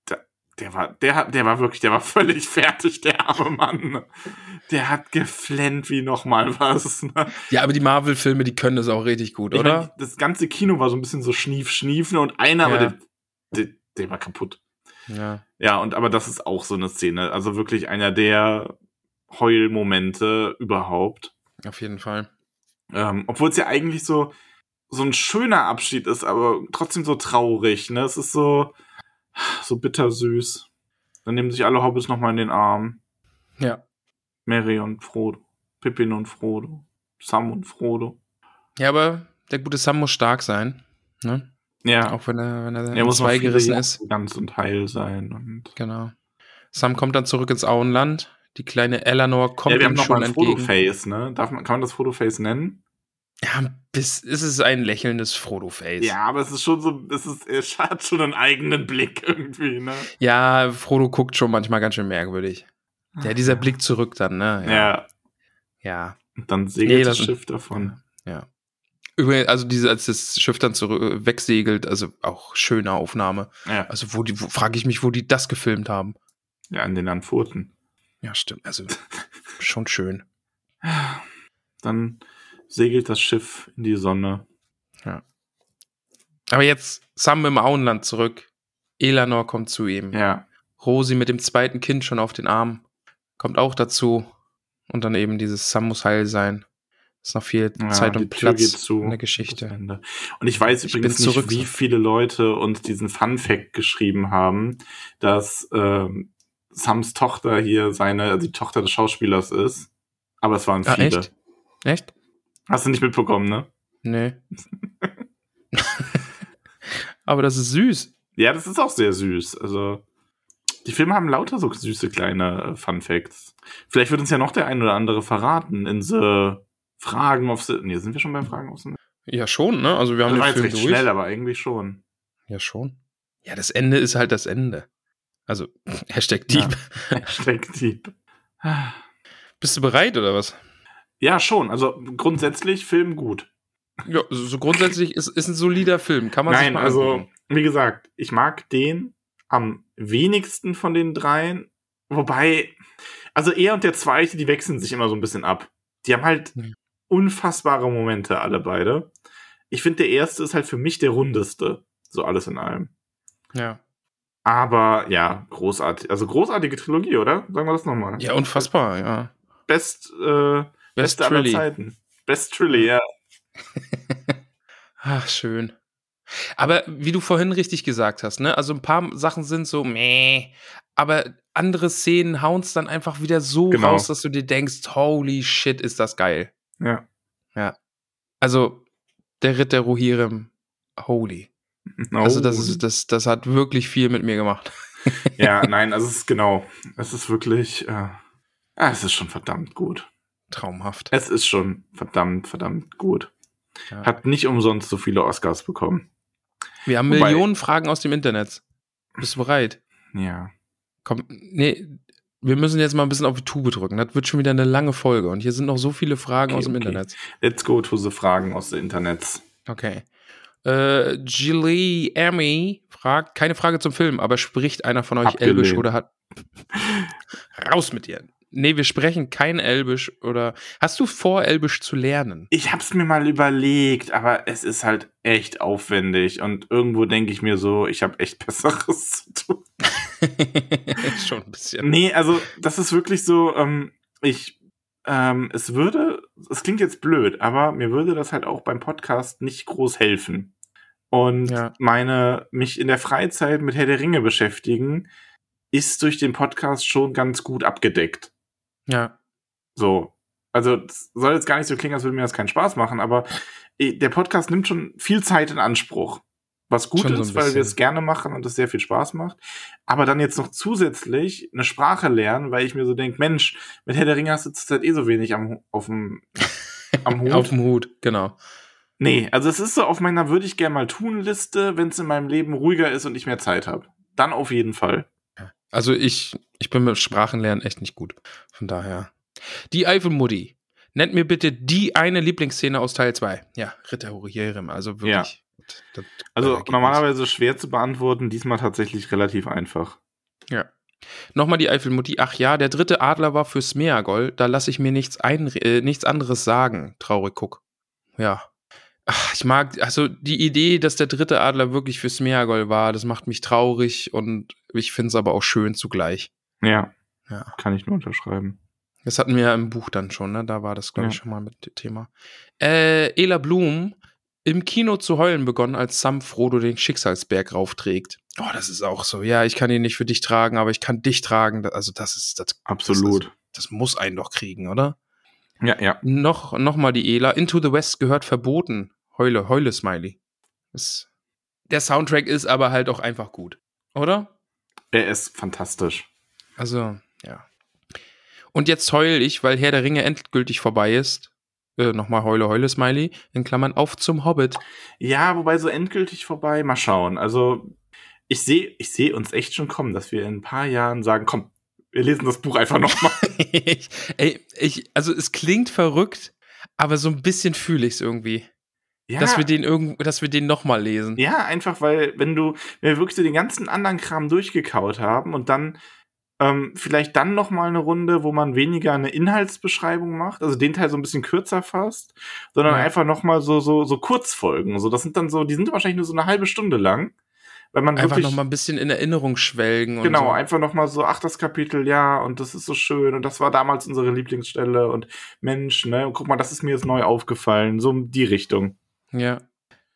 der, der war, der hat, der war wirklich, der war völlig fertig, der arme Mann. ne? Der hat geflennt wie noch mal was. Ne? ja, aber die Marvel-Filme, die können das auch richtig gut, Ich oder? mein, das ganze Kino war so ein bisschen so schnief, schniefen und einer, aber Ja. der, der, der war kaputt. Ja. Ja, und aber das ist auch so eine Szene. Also wirklich einer der Heulmomente überhaupt. Auf jeden Fall. Ähm, Obwohl es ja eigentlich so, so ein schöner Abschied ist, aber trotzdem so traurig. Ne? Es ist so, so bittersüß. Dann nehmen sich alle Hobbits nochmal in den Arm. Ja. Mary und Frodo. Pippin und Frodo. Sam und Frodo. Ja, aber der gute Sam muss stark sein. Ne? Ja, Auch wenn er, wenn er, er muss noch zwei viele gerissen Jahre ist. ganz und heil sein. Und Genau. Sam kommt dann zurück ins Auenland. Die kleine Eleanor kommt ja, wir haben noch schon mal ein entgegen. Frodo-Face, ne? Darf man, kann man das Frodo-Face nennen? Ja, bis, es ist ein lächelndes Frodo-Face. Ja, aber es ist schon so, es ist, er hat schon einen eigenen Blick irgendwie, ne? Ja, Frodo guckt schon manchmal ganz schön merkwürdig. Ja, dieser Blick zurück dann, ne? Ja. Ja. Und dann segelt Nee, das das- Schiff davon. Ja. Übrigens, also diese, als das Schiff dann zurück wegsegelt, also auch schöne Aufnahme. Ja, Also wo die, frage ich mich, wo die das gefilmt haben. ja an den Anfurten. Ja, stimmt. Also schon schön. Dann segelt das Schiff in die Sonne. Aber jetzt Sam im Auenland zurück. Elanor kommt zu ihm. Ja, Rosi mit dem zweiten Kind schon auf den Arm. Kommt auch dazu. Und dann eben dieses Sam muss heil sein. Ist noch viel ja Zeit und Platz zu. in der Geschichte. Ende. Und ich weiß Ich übrigens nicht, zurück. wie viele Leute uns diesen Fun Fact geschrieben haben, dass ähm, Sams Tochter hier seine, die Tochter des Schauspielers ist. Aber es waren Ah, viele. echt? Echt? Hast du nicht mitbekommen, ne? Nee. Aber das ist süß. Ja, das ist auch sehr süß. Also, die Filme haben lauter so süße kleine äh, Fun Facts. Vielleicht wird uns ja noch der ein oder andere verraten in so Fragen auf the Nee, sind wir schon beim Fragen auf the Ja, schon, ne? Also wir haben Das war den Film recht durch. schnell, aber eigentlich schon. Ja, schon. Ja, das Ende ist halt das Ende. Also, Hashtag Dieb. Hashtag Dieb. Bist du bereit oder was? Ja, schon. Also grundsätzlich Film gut. Ja, so grundsätzlich ist, ist ein solider Film. Kann man sich Nein, mal also, angucken. wie gesagt, ich mag den am wenigsten von den dreien. Wobei, also er und der zweite, die wechseln sich immer so ein bisschen ab. Die haben halt Ja. Unfassbare Momente, alle beide. Ich finde, der erste ist halt für mich der rundeste. So alles in allem. Ja. Aber ja, großartig. Also großartige Trilogie, oder? Sagen wir das nochmal. Ja, unfassbar, ja. Best, äh, Best beste aller. Zeiten. Best Trilly, ja. Ach, schön. Aber wie du vorhin richtig gesagt hast, ne? Also ein paar Sachen sind so, meh, aber andere Szenen hauen es dann einfach wieder so Genau. raus, dass du dir denkst, holy shit, ist das geil. Ja. Also der Ritt der Rohirrim, holy. Also das ist, das, das hat wirklich viel mit mir gemacht. Ja, nein, also es ist genau. Es ist wirklich. Äh, ah, es ist schon verdammt gut. Traumhaft. Es ist schon verdammt, verdammt gut. Ja. Hat nicht umsonst so viele Oscars bekommen. Wir haben Wobei- Millionen Fragen aus dem Internet. Bist du bereit? Ja. Komm, nee, wir müssen jetzt mal ein bisschen auf die Tube drücken. Das wird schon wieder eine lange Folge und hier sind noch so viele Fragen Okay, aus dem okay. Internet. Let's go to the Fragen aus dem Internet. Okay. Äh, Gilly Amy fragt, keine Frage zum Film, aber spricht einer von euch. Elbisch oder hat. Raus mit dir. Nee, wir sprechen kein Elbisch oder. Hast du vor, Elbisch zu lernen? Ich hab's mir mal überlegt, aber es ist halt echt aufwendig und irgendwo denke ich mir so, ich habe echt Besseres zu tun. Schon ein bisschen. Nee, also das ist wirklich so, ähm, ich, ähm, es würde, es klingt jetzt blöd, aber mir würde das halt auch beim Podcast nicht groß helfen. Und Ja. meine, mich in der Freizeit mit Herr der Ringe beschäftigen, ist durch den Podcast schon ganz gut abgedeckt. Ja. So. Also, soll jetzt gar nicht so klingen, als würde mir das keinen Spaß machen, aber eh, der Podcast nimmt schon viel Zeit in Anspruch. Was gut Schon so ist, weil bisschen. wir es gerne machen und es sehr viel Spaß macht. Aber dann jetzt noch zusätzlich eine Sprache lernen, weil ich mir so denke, Mensch, mit Herr der Ringe hast du zurzeit eh so wenig am, auf dem, am Hut. Auf dem Hut, genau. nee, also es ist so auf meiner würde ich gerne mal tun Liste, wenn es in meinem Leben ruhiger ist und ich mehr Zeit habe. Dann auf jeden Fall. Also ich, ich bin mit Sprachenlernen echt nicht gut. Von daher. Die Eifelmutti. Nennt mir bitte die eine Lieblingsszene aus Teil 2. Ja, Ritter Hurihirem. Also wirklich. Das- Also äh, geht normalerweise schwer zu beantworten, diesmal tatsächlich relativ einfach. nicht. Ja. Nochmal die Eifelmutti. Ach ja, der dritte Adler war für Smeagol. Da lasse ich mir nichts, ein, äh, nichts anderes sagen. Traurig guck. Ja. Ach, ich mag, also die Idee, dass der dritte Adler wirklich für Smeagol war, das macht mich traurig und ich finde es aber auch schön zugleich. Ja, Ja. kann ich nur unterschreiben. Das hatten wir ja im Buch dann schon, ne? Da war das, glaube ich, Ja. schon mal mit dem Thema. Äh, Ela Blum, im Kino zu heulen begonnen, als Sam Frodo den Schicksalsberg raufträgt. Oh, das ist auch so. Ja, ich kann ihn nicht für dich tragen, aber ich kann dich tragen. Also, das ist, das, Absolut. das muss einen doch kriegen, oder? Ja, ja. Noch, noch mal die Ela. Into the West gehört verboten. Heule, heule, Smiley. Das, der Soundtrack ist aber halt auch einfach gut, oder? Er ist fantastisch. Also, ja. Und jetzt heul ich, weil Herr der Ringe endgültig vorbei ist. Äh, Nochmal heule, heule, Smiley. In Klammern auf zum Hobbit. Ja, wobei so endgültig vorbei. Mal schauen. Also, ich sehe ich seh uns echt schon kommen, dass wir in ein paar Jahren sagen, komm, wir lesen das Buch einfach nochmal. ich, ey, ich, also es klingt verrückt, aber so ein bisschen fühle ich es irgendwie. Ja, Dass wir den irgend, dass wir den nochmal lesen. ja, einfach, weil, wenn du, wenn wir wirklich so den ganzen anderen Kram durchgekaut haben und dann ähm, vielleicht dann noch mal eine Runde, wo man weniger eine Inhaltsbeschreibung macht, also den Teil so ein bisschen kürzer fasst, sondern Ja. einfach noch mal so so so Kurzfolgen. So, das sind dann so, die sind wahrscheinlich nur so eine halbe Stunde lang, weil man Einfach wirklich nochmal ein bisschen in Erinnerung schwelgen. Und Genau, so. einfach nochmal so, ach, das Kapitel, ja, und das ist so schön und das war damals unsere Lieblingsstelle und Mensch, ne, und guck mal, das ist mir jetzt neu aufgefallen, so in die Richtung. Ja.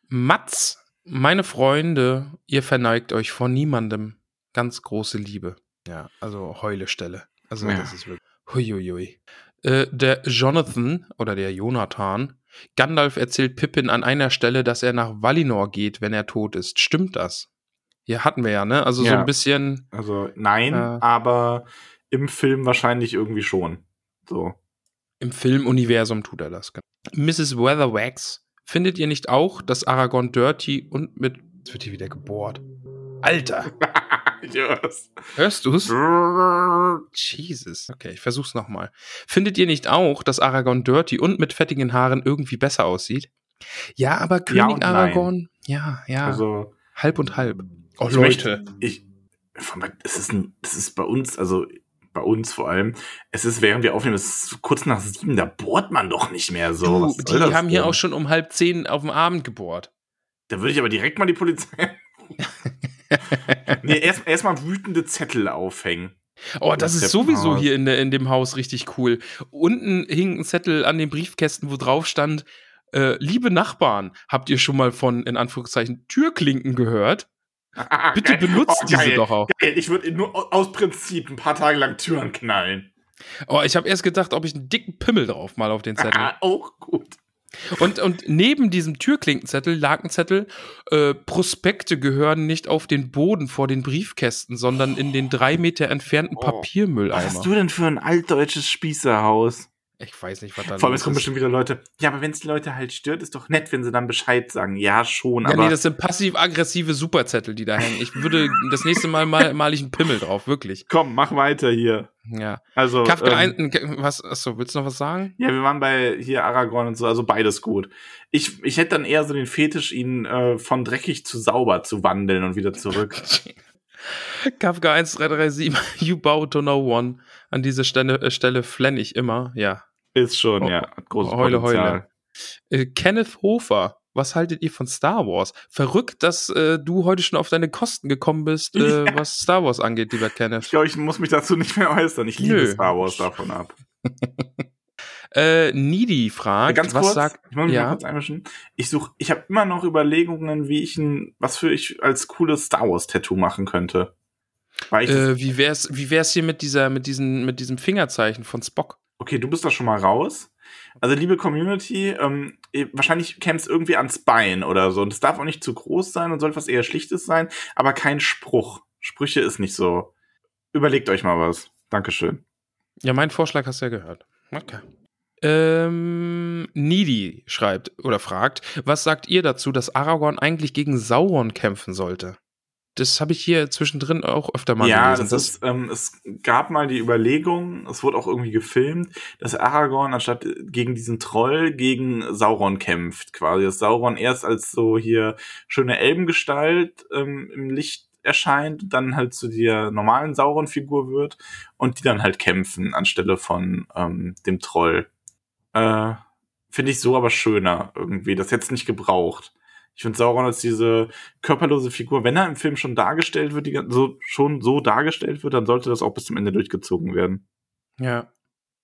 Mats, meine Freunde, ihr verneigt euch vor niemandem. Ganz große Liebe. Ja, also Heulestelle. Also Ja. das ist wirklich. Huiuiui. Äh, der Jonathan oder der Jonathan. Gandalf erzählt Pippin an einer Stelle, dass er nach Valinor geht, wenn er tot ist. Stimmt das? Ja, hatten wir ja, ne? Also so Ja. ein bisschen. Also nein, Äh. aber im Film wahrscheinlich irgendwie schon. So. Im Filmuniversum tut er das. Mrs. Weatherwax, findet ihr nicht auch, dass Aragorn dirty und mit. Jetzt wird hier wieder gebohrt. Alter! yes. Hörst du's? Jesus. Okay, ich versuch's nochmal. Findet ihr nicht auch, dass Aragorn dirty und mit fettigen Haaren irgendwie besser aussieht? Ja, aber Ja König nein. Aragorn, ja, ja, Also, halb und halb. Oh, ich möchte, ich, es ist, ein, es ist bei uns, also bei uns vor allem, es ist, während wir aufnehmen, es ist kurz nach sieben, da bohrt man doch nicht mehr so. du, die haben hier denn? auch schon um halb zehn auf dem Abend gebohrt. Da würde ich aber direkt mal die Polizei. nee, erst erstmal wütende Zettel aufhängen. Oh, das ist sowieso hier in, der, in dem Haus richtig cool. Unten hing ein Zettel an den Briefkästen, wo drauf stand, Äh, liebe Nachbarn, habt ihr schon mal von, in Anführungszeichen, Türklinken gehört? Bitte Geil. benutzt Oh, diese geil. doch auch. Geil. Ich würde nur aus Prinzip ein paar Tage lang Türen knallen. Oh, ich habe erst gedacht, ob ich einen dicken Pimmel drauf mal auf den Zettel. Ah, auch gut. Und, und neben diesem Türklinkenzettel lag ein Zettel, äh, Prospekte gehören nicht auf den Boden vor den Briefkästen, sondern in den drei Meter entfernten Oh. Was Papiermülleimer. hast du denn für ein altdeutsches Spießerhaus? Ich weiß nicht, was da Vor allem, es kommen bestimmt wieder Leute. Ja, aber wenn es die Leute halt stört, ist doch nett, wenn sie dann Bescheid sagen. Ja, schon, Ja, aber. nee, das sind passiv-aggressive Superzettel, die da hängen. Ich würde das nächste Mal mal, mal ich einen Pimmel drauf, wirklich. komm, mach weiter hier. Ja. Also. Kafka ähm, ein, was, achso, willst du noch was sagen? Ja, wir waren bei hier Aragorn und so, also beides gut. Ich, ich hätte dann eher so den Fetisch, ihn äh, von dreckig zu sauber zu wandeln und wieder zurück. Kafka 1337, you bow to no one. An dieser Stelle, äh, Stelle flenn ich immer, ja. Ist schon, Oh, ja, hat großes heule, Potenzial. Äh, Kenneth Hofer, was haltet ihr von Star Wars? Verrückt, dass äh, du heute schon auf deine Kosten gekommen bist, äh, Ja. was Star Wars angeht, lieber Ich Kenneth. glaube, ich muss mich dazu nicht mehr äußern. Ich liebe Nö. Star Wars davon ab. Äh, Needy fragt, Ganz was kurz, sagt. ich muss mich ja. mal kurz einmischen. Ich suche, ich habe immer noch Überlegungen, wie ich ein, was für ich als cooles Star Wars Tattoo machen könnte. Ich, Äh, wie wär's, wie wär's hier mit dieser, mit diesen, mit diesem Fingerzeichen von Spock? Okay, du bist da schon mal raus. Also liebe Community, ähm, wahrscheinlich käme es irgendwie ans Bein oder so. Und es darf auch nicht zu groß sein und soll etwas eher Schlichtes sein, aber kein Spruch. Sprüche ist nicht so. Überlegt euch mal was. Dankeschön. Ja, mein Vorschlag hast du ja gehört. Okay. Ähm, Needy schreibt oder fragt, was sagt ihr dazu, dass Aragorn eigentlich gegen Sauron kämpfen sollte? Das habe ich hier zwischendrin auch öfter mal ja, gelesen. das ist, ähm, es gab mal die Überlegung, es wurde auch irgendwie gefilmt, dass Aragorn anstatt gegen diesen Troll gegen Sauron kämpft, quasi. Dass Sauron erst als so hier schöne Elbengestalt ähm, im Licht erscheint, dann halt zu der normalen Sauron-Figur wird und die dann halt kämpfen anstelle von ähm, dem Troll. Äh, Finde ich so aber schöner irgendwie. Das hätte es nicht gebraucht. Ich finde Sauron als diese körperlose Figur, wenn er im Film schon dargestellt wird, die, so, schon so dargestellt wird, dann sollte das auch bis zum Ende durchgezogen werden. ja.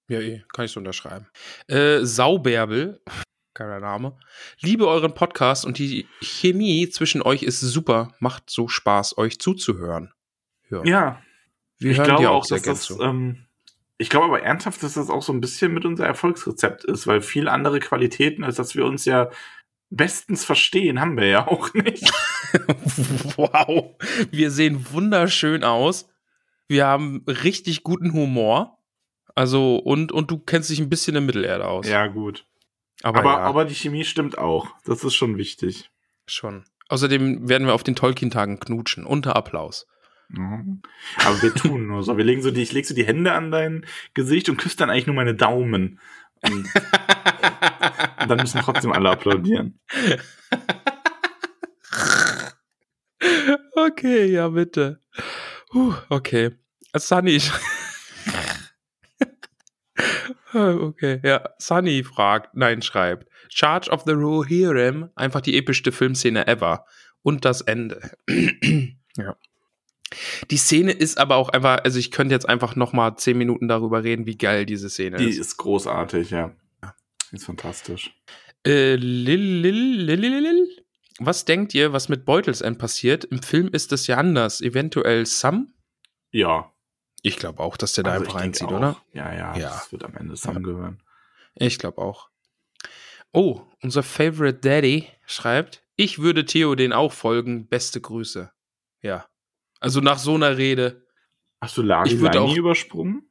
Ja, eh, kann ich so unterschreiben. Äh, Saubärbel, keiner Name. Liebe euren Podcast und die Chemie zwischen euch ist super. Macht so Spaß, euch zuzuhören. Ja. Ja, wir ich hören glaube dir auch sehr dass das, ähm, ich glaube aber ernsthaft, dass das auch so ein bisschen mit unser Erfolgsrezept ist, weil viel andere Qualitäten, als dass wir uns ja bestens verstehen, haben wir ja auch nicht. wow. Wir sehen wunderschön aus. Wir haben richtig guten Humor. Also, und, und du kennst dich ein bisschen in Mittelerde aus. ja, gut. aber, Aber, ja, aber die Chemie stimmt auch. Das ist schon wichtig. schon. Außerdem werden wir auf den Tolkien-Tagen knutschen. Unter Applaus. Mhm. Aber wir tun nur so. Wir legen so die, ich leg so die Hände an dein Gesicht und küsse dann eigentlich nur meine Daumen. Und, dann müssen trotzdem alle applaudieren. okay, ja, bitte. Puh, okay. Sunny. okay, ja. Sunny fragt, nein, schreibt. Charge of the Rohirrim, einfach die epischste Filmszene ever. Und das Ende. ja. Die Szene ist aber auch einfach, also ich könnte jetzt einfach noch mal zehn Minuten darüber reden, wie geil diese Szene Die ist. ist großartig, ja. Die ist fantastisch. Äh, Lil, Lil, Lil, Lil. Was denkt ihr, was mit Beutelsend passiert? Im Film ist das ja anders. Eventuell Sam? Ja. Ich glaube auch, dass der da Also einfach ich denke einzieht, auch. oder? Ja, ja, Ja. Das wird am Ende zusammengehören. Ich glaube auch. Oh, unser Favorite Daddy schreibt, ich würde Theo den auch folgen. Beste Grüße. Ja. Also nach so einer Rede. Hast du würde Leini auch- übersprungen?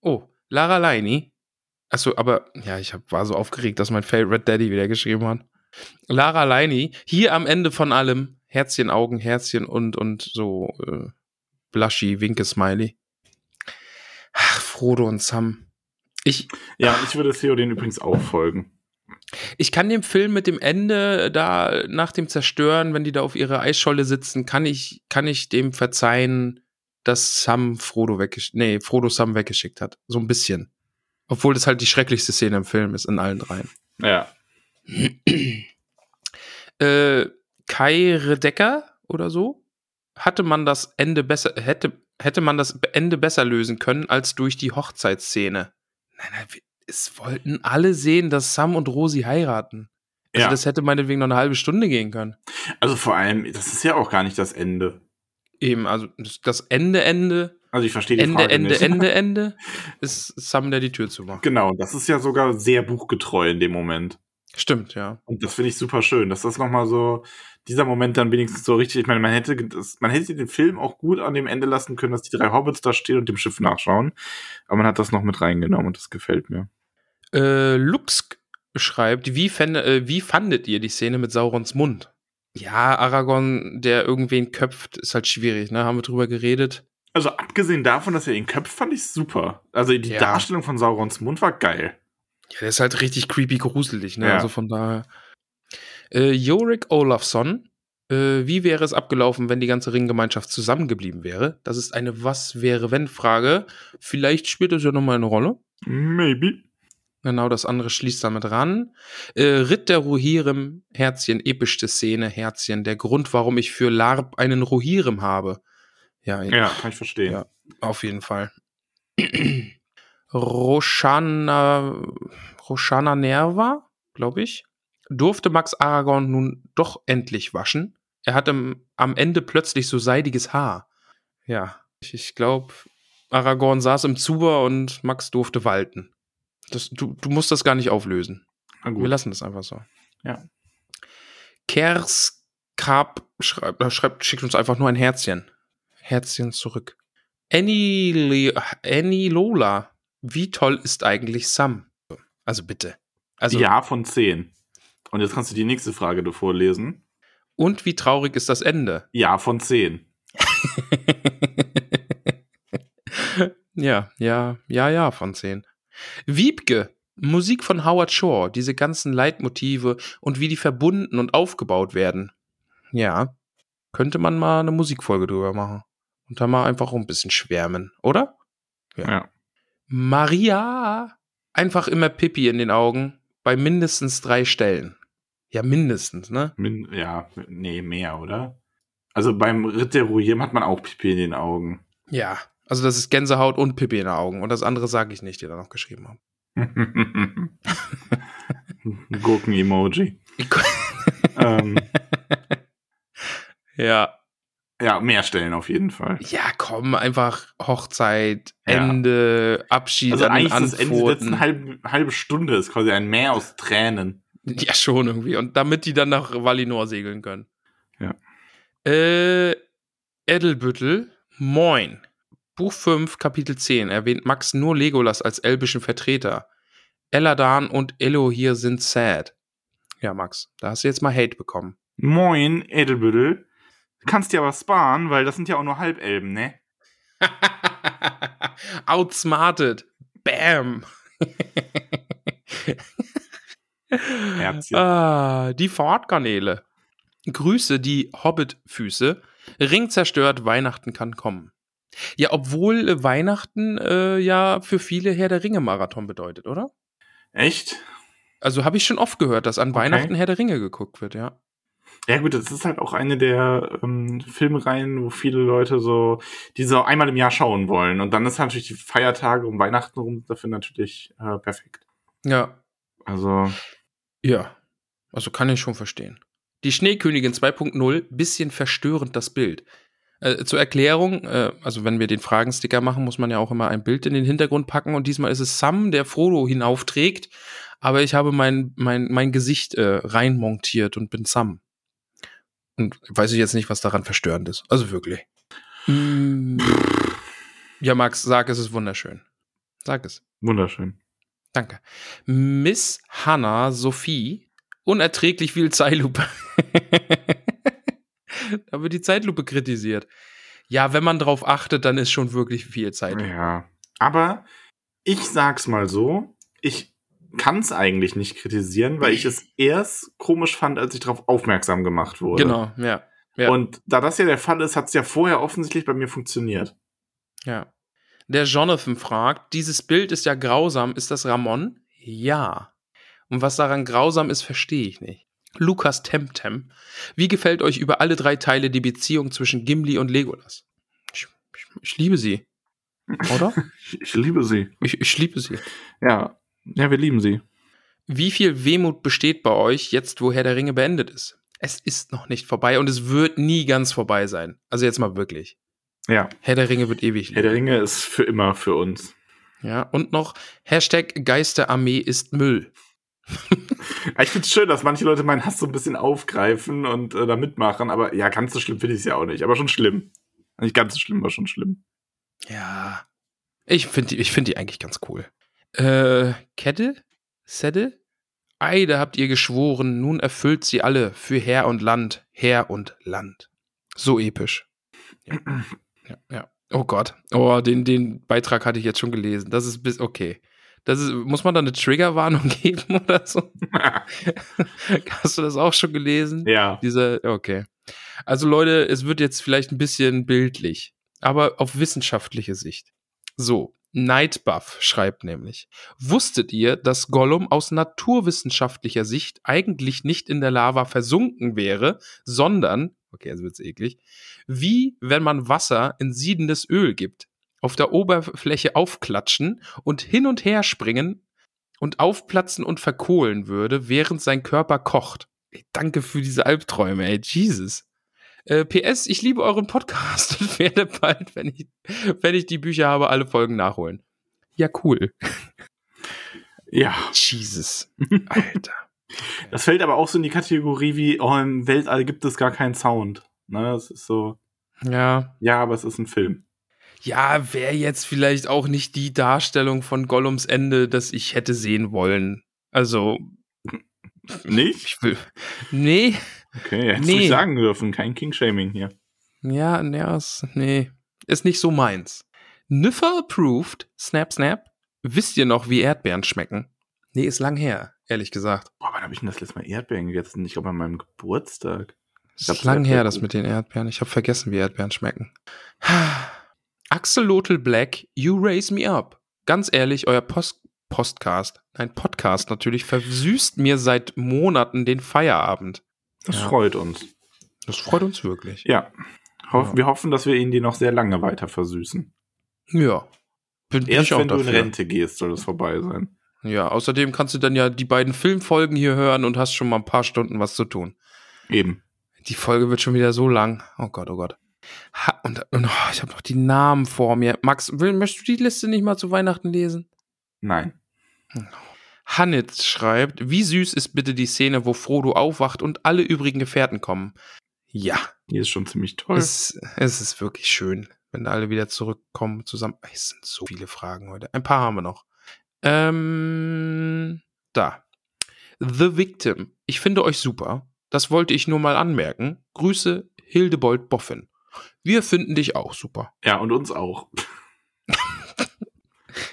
Oh, Lara Leini. Achso, aber ja, ich hab, war so aufgeregt, dass mein Favorite Daddy wieder geschrieben hat. Lara Leini, hier am Ende von allem, Herzchen, Augen, Herzchen und, und so äh, Blushy, Winke, Smiley. Ach, Frodo und Sam. Ich, Ja, ich würde Theo den übrigens auch folgen. Ich kann dem Film mit dem Ende da nach dem Zerstören, wenn die da auf ihrer Eisscholle sitzen, kann ich, kann ich dem verzeihen, dass Sam Frodo weggeschickt, nee, Frodo Sam weggeschickt hat. So ein bisschen. Obwohl das halt die schrecklichste Szene im Film ist, in allen dreien. Ja. Äh, Kai Redecker oder so? Hatte man das Ende besser, hätte, hätte man das Ende besser lösen können als durch die Hochzeitsszene? Nein, nein, es wollten alle sehen, dass Sam und Rosi heiraten. Also Ja. das hätte meinetwegen noch eine halbe Stunde gehen können. Also vor allem, das ist ja auch gar nicht das Ende. Eben, also das- Ende, Ende, Also ich verstehe die Ende, Frage Ende, nicht. Ende, Ende ist Sam, der die Tür zumacht. Genau, das ist ja sogar sehr buchgetreu in dem Moment. Stimmt, ja. Und das finde ich super schön, dass das nochmal so, dieser Moment dann wenigstens so richtig, ich meine, man hätte, das, man hätte den Film auch gut an dem Ende lassen können, dass die drei Hobbits da stehen und dem Schiff nachschauen. Aber man hat das noch mit reingenommen und das gefällt mir. Äh, Luxk schreibt, wie, fände, äh, wie fandet ihr die Szene mit Saurons Mund? Ja, Aragorn, der irgendwen köpft, ist halt schwierig, ne? Haben wir drüber geredet. Also abgesehen davon, dass er ihn köpft, fand ich super. Also die Ja. Darstellung von Saurons Mund war geil. Ja, der ist halt richtig creepy gruselig, ne? Ja. Also von daher. Äh, Jorik Olafsson, äh, wie wäre es abgelaufen, wenn die ganze Ringgemeinschaft zusammengeblieben wäre? Das ist eine Was-wäre-wenn-Frage. Vielleicht spielt das ja nochmal eine Rolle. Maybe. Genau, das andere schließt damit ran. Äh, Ritt der Rohirrim, Herzchen, epischste Szene, Herzchen. Der Grund, warum ich für Larp einen Rohirrim habe. Ja, Ja, kann ich verstehen. Ja. auf jeden Fall. Roshana, Roshana Nerva, glaube ich, durfte Max Aragorn nun doch endlich waschen. Er hatte am Ende plötzlich so seidiges Haar. Ja, ich, ich glaube, Aragorn saß im Zuber und Max durfte walten. Das, du, du musst das gar nicht auflösen. Wir lassen das einfach so. Ja. Kerskap schreibt, äh, schreibt, schickt uns einfach nur ein Herzchen. Herzchen zurück. Annie, Le Annie Lola, wie toll ist eigentlich Sam? Also bitte. Also, ja von zehn. Und jetzt kannst du die nächste Frage davor lesen. Und wie traurig ist das Ende? Ja von zehn. ja, ja, ja, ja, von 10. Wiebke, Musik von Howard Shore, diese ganzen Leitmotive und wie die verbunden und aufgebaut werden. Ja, könnte man mal eine Musikfolge drüber machen. Und da mal einfach ein bisschen schwärmen, oder? Ja. Ja. Maria, einfach immer Pippi in den Augen, bei mindestens drei Stellen. Ja, mindestens, ne? Min ja, nee, mehr, oder? Also beim Ritt der Ruhirrim hat man auch Pipi in den Augen. Ja. Also das ist Gänsehaut und Pippi in den Augen. Und das andere sage ich nicht, die da noch geschrieben haben. Gurken-Emoji. ähm, ja. ja, mehr Stellen auf jeden Fall. Ja, komm, einfach Hochzeit, Ja. Ende, Abschied Also an den eigentlich ist das Ende die letzten Antworten. halbe, halbe Stunde ist quasi ein Meer aus Tränen. Ja, schon irgendwie. Und damit die dann nach Valinor segeln können. Ja. Äh, Edelbüttel, moin. Buch 5, Kapitel 10 erwähnt Max nur Legolas als elbischen Vertreter. Eladan und Elohir sind sad. Ja, Max, da hast du jetzt mal Hate bekommen. Moin, Edelbüttel. Kannst dir aber sparen, weil das sind ja auch nur Halbelben, ne? Outsmarted. Bam. Herzchen. Ah, die Fahrtkanäle. Grüße die Hobbit-Füße. Ring zerstört, Weihnachten kann kommen. Ja, obwohl äh, Weihnachten äh, ja für viele Herr der Ringe-Marathon bedeutet, oder? Echt? Also habe ich schon oft gehört, dass an Okay. Weihnachten Herr der Ringe geguckt wird, ja. Ja gut, das ist halt auch eine der ähm, Filmreihen, wo viele Leute so, die so einmal im Jahr schauen wollen. Und dann ist natürlich die Feiertage um Weihnachten rum dafür natürlich äh, perfekt. Ja, Also, ja. Also kann ich schon verstehen. Die Schneekönigin 2.0, bisschen verstörend das Bild. Äh, zur Erklärung, äh, also wenn wir den Fragensticker machen, muss man ja auch immer ein Bild in den Hintergrund packen und diesmal ist es Sam, der Frodo hinaufträgt, aber ich habe mein, mein, mein Gesicht äh, reinmontiert und bin Sam. Und weiß ich jetzt nicht, was daran verstörend ist. Also wirklich. Mm. Ja, Max, sag, es ist wunderschön. Sag es. wunderschön. Danke. Miss Hannah Sophie, unerträglich viel Zeitlupe. da wird die Zeitlupe kritisiert. Ja, wenn man drauf achtet, dann ist schon wirklich viel Zeitlupe. Ja. Aber ich sag's mal so, ich kann's eigentlich nicht kritisieren, weil ich es erst komisch fand, als ich darauf aufmerksam gemacht wurde. Genau, ja. Ja. Und da das ja der Fall ist, hat's ja vorher offensichtlich bei mir funktioniert. ja. Der Jonathan fragt, dieses Bild ist ja grausam, ist das Ramon? Ja. Und was daran grausam ist, verstehe ich nicht. Lukas Temtem, wie gefällt euch über alle drei Teile die Beziehung zwischen Gimli und Legolas? Ich, ich, ich liebe sie. Oder? Ich, liebe sie. Ich, ich liebe sie. Ja. Ja, wir lieben sie. Wie viel Wehmut besteht bei euch jetzt, wo Herr der Ringe beendet ist? Es ist noch nicht vorbei und es wird nie ganz vorbei sein. Also jetzt mal wirklich. Ja. Herr der Ringe wird ewig Herr der Ringe ist für immer für uns. Ja, und noch Hashtag Geisterarmee ist Müll. ich finde es schön, dass manche Leute meinen Hass so ein bisschen aufgreifen und äh, da mitmachen, aber ja, ganz so schlimm finde ich es ja auch nicht. Aber schon schlimm. Nicht ganz so schlimm, aber schon schlimm. Ja. Ich finde die, ich find die eigentlich ganz cool. Äh, Kette? Sette? Ei, da habt ihr geschworen, nun erfüllt sie alle für Herr und Land, Herr und Land. So episch. Ja. ja, ja. Oh Gott. Oh, den, den Beitrag hatte ich jetzt schon gelesen. Das ist bis, okay. Das ist, muss man da eine Triggerwarnung geben oder so? Hast du das auch schon gelesen? Ja. Diese, okay. Also Leute, es wird jetzt vielleicht ein bisschen bildlich, aber auf wissenschaftliche Sicht. So, Nightbuff schreibt nämlich, wusstet ihr, dass Gollum aus naturwissenschaftlicher Sicht eigentlich nicht in der Lava versunken wäre, sondern, okay, jetzt wird's eklig, wie wenn man Wasser in siedendes Öl gibt, auf der Oberfläche aufklatschen und hin und her springen und aufplatzen und verkohlen würde, während sein Körper kocht. Ey, danke für diese Albträume, ey, Jesus. Äh, PS, ich liebe euren Podcast und werde bald, wenn ich, wenn ich die Bücher habe, alle Folgen nachholen. Ja, cool. Ja. Jesus. Alter. Das fällt aber auch so in die Kategorie wie, oh, im Weltall gibt es gar keinen Sound. Ne, das ist so. Ja. Ja, aber es ist ein Film. Ja, wäre jetzt vielleicht auch nicht die Darstellung von Gollums Ende, das ich hätte sehen wollen. Also. Nicht? Ich will. Nee. Okay, hättest Nee. du sagen dürfen. Kein King-Shaming hier. Ja, ist, nee. Ist nicht so meins. Niffer approved. Snap, snap. Wisst ihr noch, wie Erdbeeren schmecken? Nee, ist lang her, ehrlich gesagt. Boah, wann habe ich denn das letzte Mal Erdbeeren gegessen? Ich glaube an meinem Geburtstag. Ist glaub, lang her, das mit den Erdbeeren. Ich habe vergessen, wie Erdbeeren schmecken. Axolotl Black, you raise me up. Ganz ehrlich, euer Post Postcast, nein, Podcast natürlich, versüßt mir seit Monaten den Feierabend. Das Ja. freut uns. Das freut uns wirklich. Ja. Hoff, Ja. Wir hoffen, dass wir ihn die noch sehr lange weiter versüßen. Ja. Bin, Erst ich wenn du in dafür. Rente gehst, soll es vorbei sein. Ja, außerdem kannst du dann ja die beiden Filmfolgen hier hören und hast schon mal ein paar Stunden was zu tun. Eben. Die Folge wird schon wieder so lang. Oh Gott, oh Gott. Ha, und, und oh, ich habe noch die Namen vor mir. Max, will, möchtest du die Liste nicht mal zu Weihnachten lesen? Nein. Hannitz schreibt, wie süß ist bitte die Szene, wo Frodo aufwacht und alle übrigen Gefährten kommen. Ja, Die ist schon ziemlich toll. es, es ist wirklich schön, wenn alle wieder zurückkommen zusammen. Es sind so viele Fragen heute. Ein paar haben wir noch. Ähm, da. The Victim. Ich finde euch super. Das wollte ich nur mal anmerken. Grüße, Hildebold Boffin. Wir finden dich auch super. ja, und uns auch.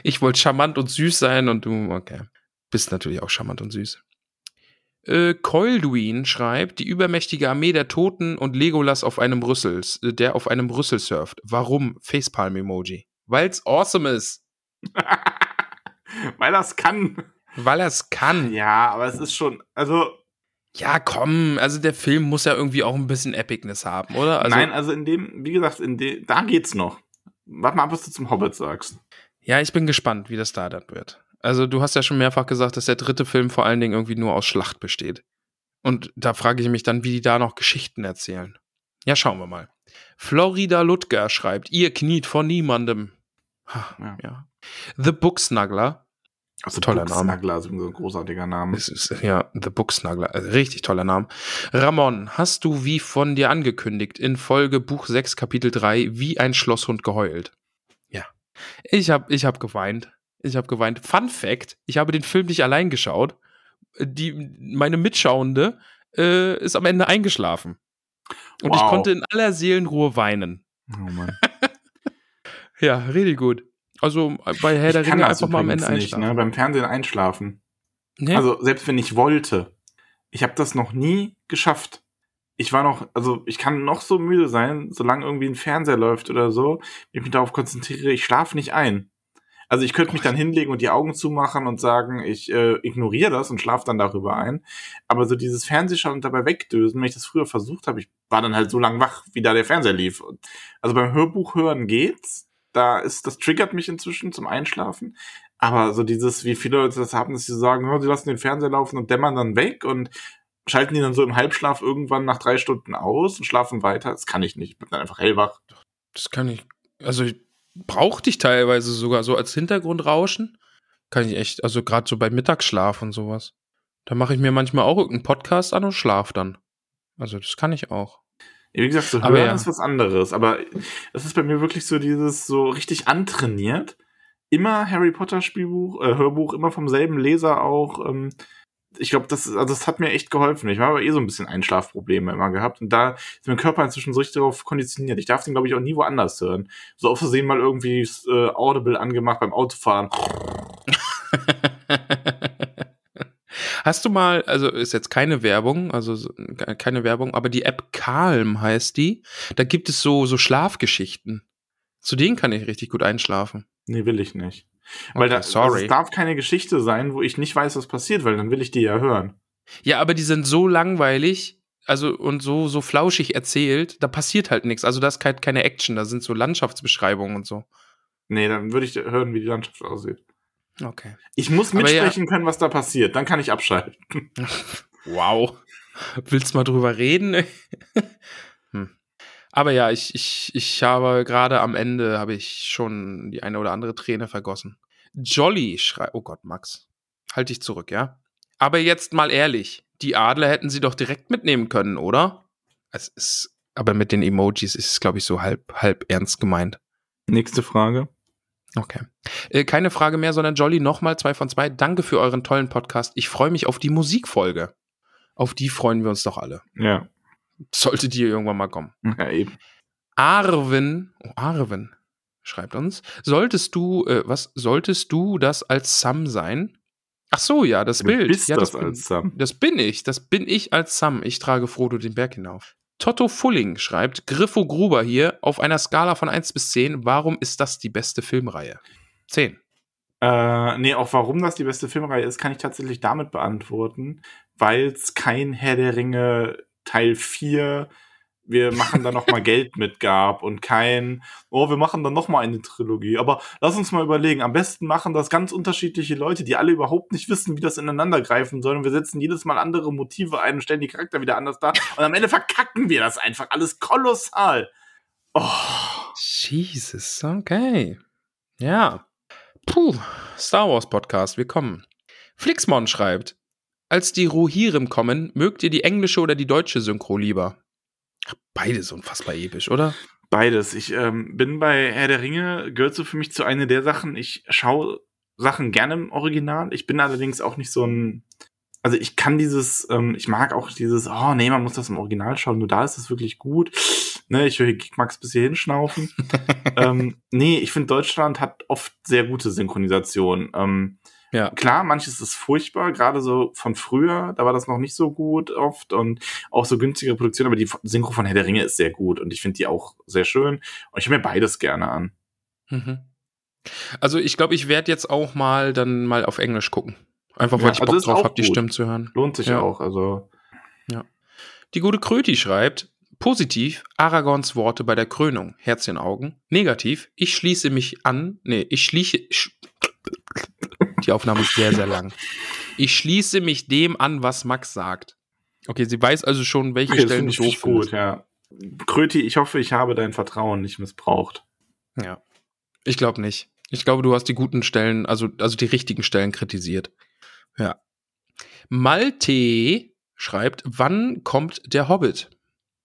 Ich wollte charmant und süß sein und du, okay. Bist natürlich auch charmant und süß. Äh, Coilduin schreibt, die übermächtige Armee der Toten und Legolas auf einem Rüssel, der auf einem Rüssel surft. Warum? Facepalm-Emoji. Weil's awesome ist. Weil das kann. Weil er's kann. Ja, aber es ist schon, also, Ja, komm, also der Film muss ja irgendwie auch ein bisschen Epicness haben, oder? Also, nein, also in dem, wie gesagt, in dem, da geht's noch. Warte mal ab, was du zum Hobbit sagst. Ja, ich bin gespannt, wie das da dann wird. Also du hast ja schon mehrfach gesagt, dass der dritte Film vor allen Dingen irgendwie nur aus Schlacht besteht. Und da frage ich mich dann, wie die da noch Geschichten erzählen. Ja, schauen wir mal. Florida Ludger schreibt, ihr kniet vor niemandem. Ha, Ja. ja. The Book Snuggler. Also Toller Book Name. Snuggler ist ein großartiger Name. Ist, ja, The Book Snuggler. Also richtig toller Name. Ramon, hast du wie von dir angekündigt in Folge Buch 6 Kapitel 3 wie ein Schlosshund geheult? Ja. Ich hab, ich hab geweint. Ich hab geweint. Fun Fact, ich habe den Film nicht allein geschaut. Die, meine Mitschauende äh, ist am Ende eingeschlafen. Und ich Wow. konnte in aller Seelenruhe weinen. Oh Mann. Ja, richtig gut. Also bei Herr der ich kann Ringe einfach mal am Ende nicht, einschlafen. ne? Beim Fernsehen einschlafen. Nee? Also selbst wenn ich wollte, ich habe das noch nie geschafft. Ich war noch, also ich kann noch so müde sein, solange irgendwie ein Fernseher läuft oder so, wenn ich mich darauf konzentriere, ich schlafe nicht ein. Also ich könnte mich dann hinlegen und die Augen zumachen und sagen, ich äh, ignoriere das und schlafe dann darüber ein. Aber so dieses Fernsehschauen und dabei wegdösen, wenn ich das früher versucht habe, ich war dann halt so lang wach, wie da der Fernseher lief. Also beim Hörbuch hören geht's. Da ist, das triggert mich inzwischen zum Einschlafen. Aber so dieses, wie viele Leute das haben, dass sie sagen, oh, sie lassen den Fernseher laufen und dämmern dann weg und schalten die dann so im Halbschlaf irgendwann nach drei Stunden aus und schlafen weiter. Das kann ich nicht. Ich bin dann einfach hellwach. Das kann ich. Also ich teilweise sogar so als Hintergrundrauschen. Kann ich echt, also gerade so beim Mittagsschlaf und sowas. Da mache ich mir manchmal auch irgendeinen Podcast an und schlaf dann. Also das kann ich auch. Wie gesagt, so hören ja. ist was anderes. Aber das ist bei mir wirklich so dieses so richtig antrainiert. Immer Harry Potter Spielbuch, äh, Hörbuch, immer vom selben Leser auch. Ähm, ich glaube, das, also das hat mir echt geholfen. Ich habe aber eh so ein bisschen Einschlafprobleme immer gehabt. Und da ist mein Körper inzwischen so richtig darauf konditioniert. Ich darf den, glaube ich, auch nie woanders hören. So auf Versehen mal irgendwie äh, Audible angemacht beim Autofahren. Hast du mal, also ist jetzt keine Werbung, also keine Werbung, aber die App Calm heißt die. Da gibt es so, so Schlafgeschichten. Zu denen kann ich richtig gut einschlafen. Nee, will ich nicht. Weil okay, da, sorry. Also es darf keine Geschichte sein, wo ich nicht weiß, was passiert, weil dann will ich die ja hören. Ja, aber die sind so langweilig, also und so, so flauschig erzählt, da passiert halt nichts. Also da ist halt keine Action, da sind so Landschaftsbeschreibungen und so. Nee, dann würde ich hören, wie die Landschaft aussieht. Okay. Ich muss mitsprechen ja. können, was da passiert. Dann kann ich abschalten. wow. Willst mal drüber reden? hm. Aber ja, ich, ich, ich habe gerade am Ende habe ich schon die eine oder andere Träne vergossen. Jolly schreibt, oh Gott, Max, halt dich zurück, ja? Aber jetzt mal ehrlich, die Adler hätten sie doch direkt mitnehmen können, oder? Es ist, aber mit den Emojis ist es, glaube ich, so halb, halb ernst gemeint. Nächste Frage. Okay. Äh, keine Frage mehr, sondern Jolly nochmal zwei von zwei. Danke für euren tollen Podcast. Ich freue mich auf die Musikfolge. Auf die freuen wir uns doch alle. Ja. Sollte die irgendwann mal kommen. Ja, eben. Arvin, oh, Arvin schreibt uns, solltest du, äh, was, solltest du das als Sam sein? Ach so, ja, das du Bild. Bist ja, das, das als Sam. Das bin ich, das bin ich als Sam. Ich trage Frodo den Berg hinauf. Totto Fulling schreibt, Griffo Gruber hier, auf einer Skala von 1 bis 10, warum ist das die beste Filmreihe? 10. Äh, nee, auch warum das die beste Filmreihe ist, kann ich tatsächlich damit beantworten, weil es kein Herr der Ringe Teil 4 wir machen da noch mal Geld mit gab und kein, oh, wir machen dann noch mal eine Trilogie. Aber lass uns mal überlegen. Am besten machen das ganz unterschiedliche Leute, die alle überhaupt nicht wissen, wie das ineinander greifen soll. Und wir setzen jedes Mal andere Motive ein und stellen die Charakter wieder anders dar. Und am Ende verkacken wir das einfach alles kolossal. Oh. Jesus, okay. Ja. Puh, Star Wars Podcast, willkommen. Flixmon schreibt, als die Rohirrim kommen, mögt ihr die englische oder die deutsche Synchro lieber? Beides unfassbar episch, oder? Beides. Ich ähm, bin bei Herr der Ringe, gehört so für mich zu einer der Sachen. Ich schaue Sachen gerne im Original. Ich bin allerdings auch nicht so ein. Also ich kann dieses, ähm, ich mag auch dieses, oh nee, man muss das im Original schauen, nur da ist es wirklich gut. Ne, ich höre Geekmax bis hier hinschnaufen. ähm, nee, ich finde, Deutschland hat oft sehr gute Synchronisation. Ähm, ja. Klar, manches ist furchtbar, gerade so von früher, da war das noch nicht so gut oft und auch so günstige Produktion, aber die Synchro von Herr der Ringe ist sehr gut und ich finde die auch sehr schön und ich höre mir beides gerne an. Mhm. Also ich glaube, ich werde jetzt auch mal dann mal auf Englisch gucken. Einfach weil ja, ich also Bock drauf habe, die Stimmen zu hören. Lohnt sich ja. auch, also. Ja. Die gute Kröti schreibt, Positiv Aragons Worte bei der Krönung, Herzchen Augen. Negativ, ich schließe mich an, nee, ich schließe, sch die Aufnahme ist sehr, sehr lang. Ich schließe mich dem an, was Max sagt. Okay, sie weiß also schon, welche okay, Stellen du doof gut, ja. Kröti, ich hoffe, ich habe dein Vertrauen nicht missbraucht. Ja. Ich glaube nicht. Ich glaube, du hast die guten Stellen, also, also die richtigen Stellen kritisiert. Ja. Malte schreibt, wann kommt der Hobbit?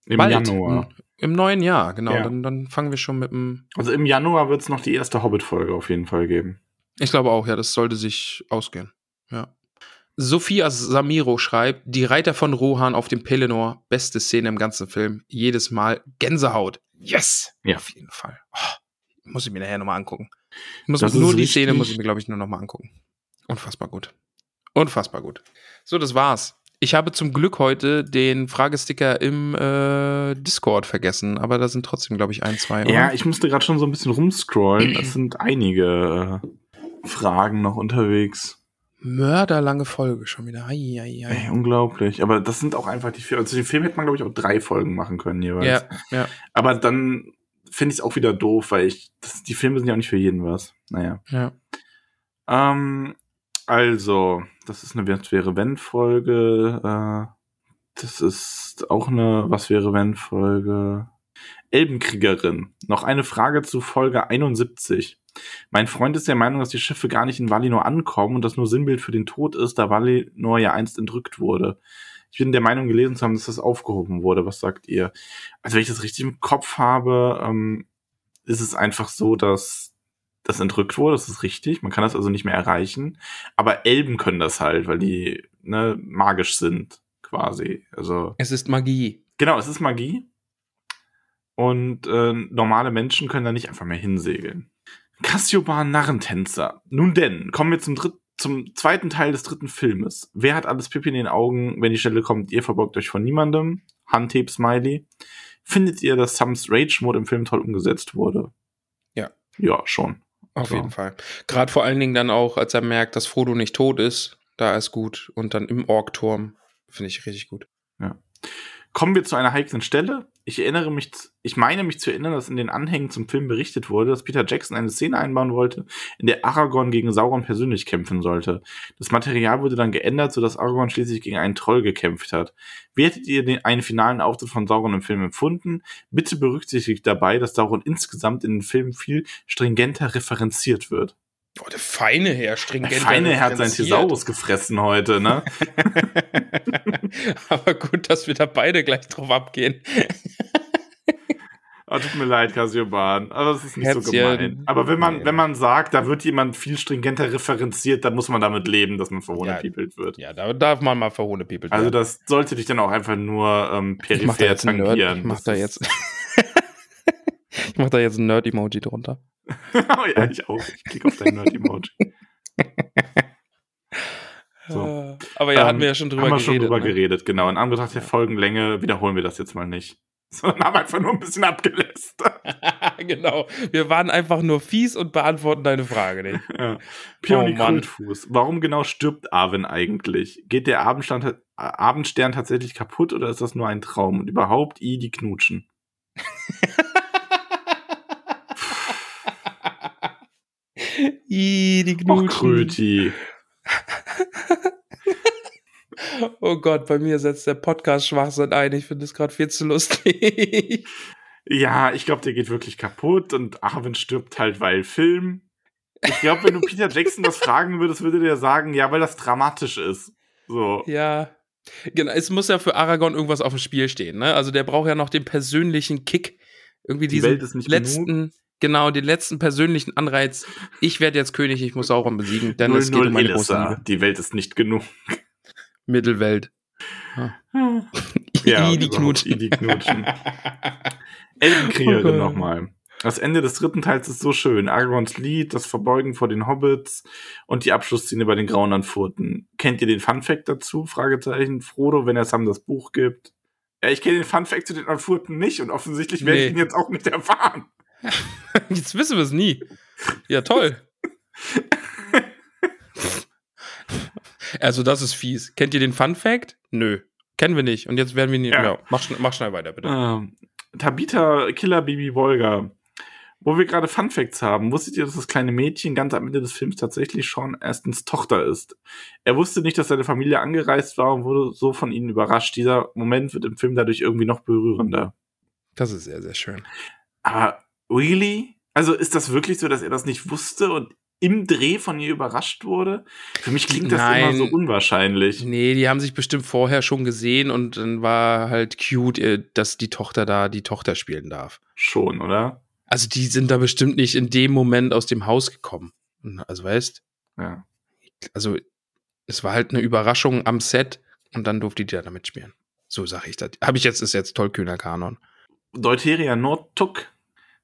Im Bald. Januar. Im neuen Jahr, genau. Ja. Dann, dann fangen wir schon mit dem. Also im Januar wird es noch die erste Hobbit-Folge auf jeden Fall geben. Ich glaube auch, ja, das sollte sich ausgehen. Ja. Sophia Samiro schreibt, die Reiter von Rohan auf dem Pelennor, beste Szene im ganzen Film. Jedes Mal Gänsehaut. Yes! Ja. Auf jeden Fall. Oh, muss ich mir nachher nochmal angucken. Muss nur die Szene muss ich mir, glaube ich, nur nochmal angucken. Unfassbar gut. Unfassbar gut. So, das war's. Ich habe zum Glück heute den Fragesticker im äh, Discord vergessen, aber da sind trotzdem, glaube ich, ein, zwei. Oder? Ja, ich musste gerade schon so ein bisschen rumscrollen. Das sind einige. Fragen noch unterwegs. Mörderlange Folge schon wieder. Ei, ei, ei. Ey, unglaublich. Aber das sind auch einfach die Filme. Also den Film hätte man, glaube ich, auch drei Folgen machen können jeweils. Ja, ja. Aber dann finde ich es auch wieder doof, weil ich, das, die Filme sind ja auch nicht für jeden was. Naja. Ja. Ähm, also, das ist eine Was wäre wenn Folge. Äh, das ist auch eine Was wäre wenn Folge. Elbenkriegerin. Noch eine Frage zu Folge 71. Mein Freund ist der Meinung, dass die Schiffe gar nicht in Valinor ankommen und das nur Sinnbild für den Tod ist, da Valinor ja einst entrückt wurde. Ich bin der Meinung gelesen zu haben, dass das aufgehoben wurde. Was sagt ihr? Also wenn ich das richtig im Kopf habe, ähm, ist es einfach so, dass das entrückt wurde. Das ist richtig. Man kann das also nicht mehr erreichen. Aber Elben können das halt, weil die ne, magisch sind quasi. Also es ist Magie. Genau, es ist Magie. Und äh, normale Menschen können da nicht einfach mehr hinsegeln. Cassioban Narrentänzer. Nun denn, kommen wir zum dritten zum zweiten Teil des dritten Filmes. Wer hat alles Pippi in den Augen, wenn die Stelle kommt, ihr verbeugt euch von niemandem? Handtape Smiley. Findet ihr, dass Sams Rage-Mode im Film toll umgesetzt wurde? Ja. Ja, schon. Auf so. jeden Fall. Gerade vor allen Dingen dann auch, als er merkt, dass Frodo nicht tot ist, da ist gut. Und dann im Orkturm, finde ich richtig gut. Ja. Kommen wir zu einer heiklen Stelle. Ich erinnere mich, ich meine mich zu erinnern, dass in den Anhängen zum Film berichtet wurde, dass Peter Jackson eine Szene einbauen wollte, in der Aragorn gegen Sauron persönlich kämpfen sollte. Das Material wurde dann geändert, sodass Aragorn schließlich gegen einen Troll gekämpft hat. Wie hättet ihr den einen finalen Auftritt von Sauron im Film empfunden? Bitte berücksichtigt dabei, dass Sauron insgesamt in den Filmen viel stringenter referenziert wird. Oh, der feine Herr, stringent. Der feine Herr hat seinen Thesaurus gefressen heute, ne? Aber gut, dass wir da beide gleich drauf abgehen. Oh, tut mir leid, Cassioban, aber es ist nicht Herzchen. so gemein. Aber wenn man, wenn man sagt, da wird jemand viel stringenter referenziert, dann muss man damit leben, dass man verhohnepiepelt ja, wird. Ja, da darf man mal verhohnepiepelt werden. Also das sollte dich dann auch einfach nur ähm, peripher ich tangieren. Ich mach da jetzt, ich mach da jetzt ein Nerd-Emoji drunter. oh ja, ich auch. Ich klicke auf dein Nerd-Emoji. So. Aber ja, ähm, hatten wir ja schon drüber haben wir geredet. schon drüber ne? geredet, genau. In Anbetracht der Folgenlänge wiederholen wir das jetzt mal nicht. Sondern haben einfach nur ein bisschen abgelästert. genau. Wir waren einfach nur fies und beantworten deine Frage nicht. ja. Pioni oh, Kultfuß. Warum genau stirbt Arwen eigentlich? Geht der Abendstern, Abendstern tatsächlich kaputt oder ist das nur ein Traum? Und überhaupt, i, die knutschen. I, die Knutschen. Och, Kröti. oh Gott, bei mir setzt der Podcast Schwachsinn ein. Ich finde es gerade viel zu lustig. Ja, ich glaube, der geht wirklich kaputt und Arwen stirbt halt, weil Film. Ich glaube, wenn du Peter Jackson das fragen würdest, würde der sagen, ja, weil das dramatisch ist. So. Ja. Genau, es muss ja für Aragorn irgendwas auf dem Spiel stehen, ne? Also der braucht ja noch den persönlichen Kick. Irgendwie Die diesen letzten, genug. Genau, den letzten persönlichen Anreiz. Ich werde jetzt König, ich muss Sauron besiegen, denn es geht um meine große Liebe. Die Welt ist nicht genug. Mittelwelt. Ah. Ja, I, die Knutschen. Die Knutschen. Elbenkriegerin oh nochmal. Das Ende des dritten Teils ist so schön. Aragorns Lied, das Verbeugen vor den Hobbits und die Abschlussszene bei den Grauen Anfurten. Kennt ihr den Funfact dazu? Fragezeichen. Frodo, wenn er Sam das Buch gibt. Ja, ich kenne den Funfact zu den Anfurten nicht und offensichtlich werde nee. ich ihn jetzt auch nicht erfahren. Jetzt wissen wir es nie. Ja, toll. Also, das ist fies. Kennt ihr den Fun Fact? Nö. Kennen wir nicht. Und jetzt werden wir nicht. Ja. ja mach, mach, schnell weiter, bitte. Ähm, Tabitha Killer Baby Wolga. Wo wir gerade Fun Facts haben, wusstet ihr, dass das kleine Mädchen ganz am Ende des Films tatsächlich Sean Astons Tochter ist? Er wusste nicht, dass seine Familie angereist war und wurde so von ihnen überrascht. Dieser Moment wird im Film dadurch irgendwie noch berührender. Das ist sehr, sehr schön. Aber really? Also ist das wirklich so, dass er das nicht wusste und im Dreh von ihr überrascht wurde? Für mich klingt das Nein. immer so unwahrscheinlich. Nee, die haben sich bestimmt vorher schon gesehen und dann war halt cute, äh, dass die Tochter da die Tochter spielen darf. Schon, oder? Also die sind da bestimmt nicht in dem Moment aus dem Haus gekommen. Also weißt? Ja. Also es war halt eine Überraschung am Set und dann durfte die da mitspielen. So sag ich das. Habe ich jetzt, ist jetzt tollkühner Kanon. Deuteria Nordtuck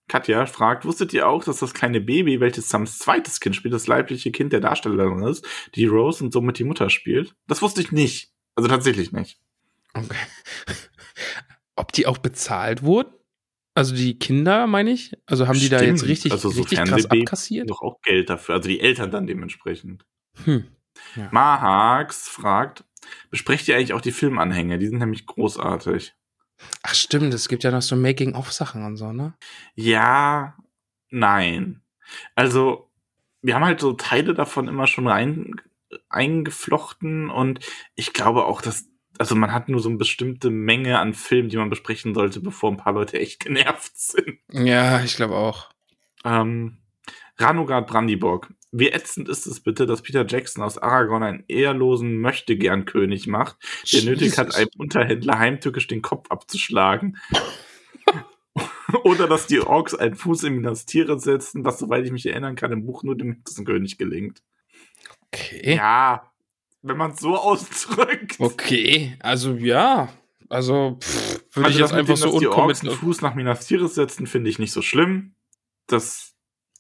Katja fragt, wusstet ihr auch, dass das kleine Baby, welches Sams zweites Kind spielt, das leibliche Kind der Darstellerin ist, die Rose und somit die Mutter spielt? Das wusste ich nicht. Also tatsächlich nicht. Okay. Ob die auch bezahlt wurden? Also die Kinder, meine ich? Also haben die da jetzt richtig, also so richtig krass abkassiert? Doch auch Geld dafür. Also die Eltern dann dementsprechend. Hm. Ja. Mahax fragt, besprecht ihr eigentlich auch die Filmanhänge? Die sind nämlich großartig. Ach stimmt, es gibt ja noch so Making-of-Sachen und so, ne? Ja, nein. Also, wir haben halt so Teile davon immer schon rein eingeflochten und ich glaube auch, dass also man hat nur so eine bestimmte Menge an Filmen, die man besprechen sollte, bevor ein paar Leute echt genervt sind. Ja, ich glaube auch. Ähm, Ranogard Brandyburg. Wie ätzend ist es bitte, dass Peter Jackson aus Aragorn einen ehrlosen Möchtegern-König macht, der Jesus. nötig hat, einem Unterhändler heimtückisch den Kopf abzuschlagen? Oder dass die Orks einen Fuß in das Tiere setzen, was, soweit ich mich erinnern kann, im Buch nur dem Hexenkönig gelingt. Okay. Ja, wenn man es so ausdrückt. Okay, also ja. Also würde Also ich jetzt einfach dem, so unkommentiert. einen Fuß nach Minas Tirith setzen, finde ich nicht so schlimm. Das,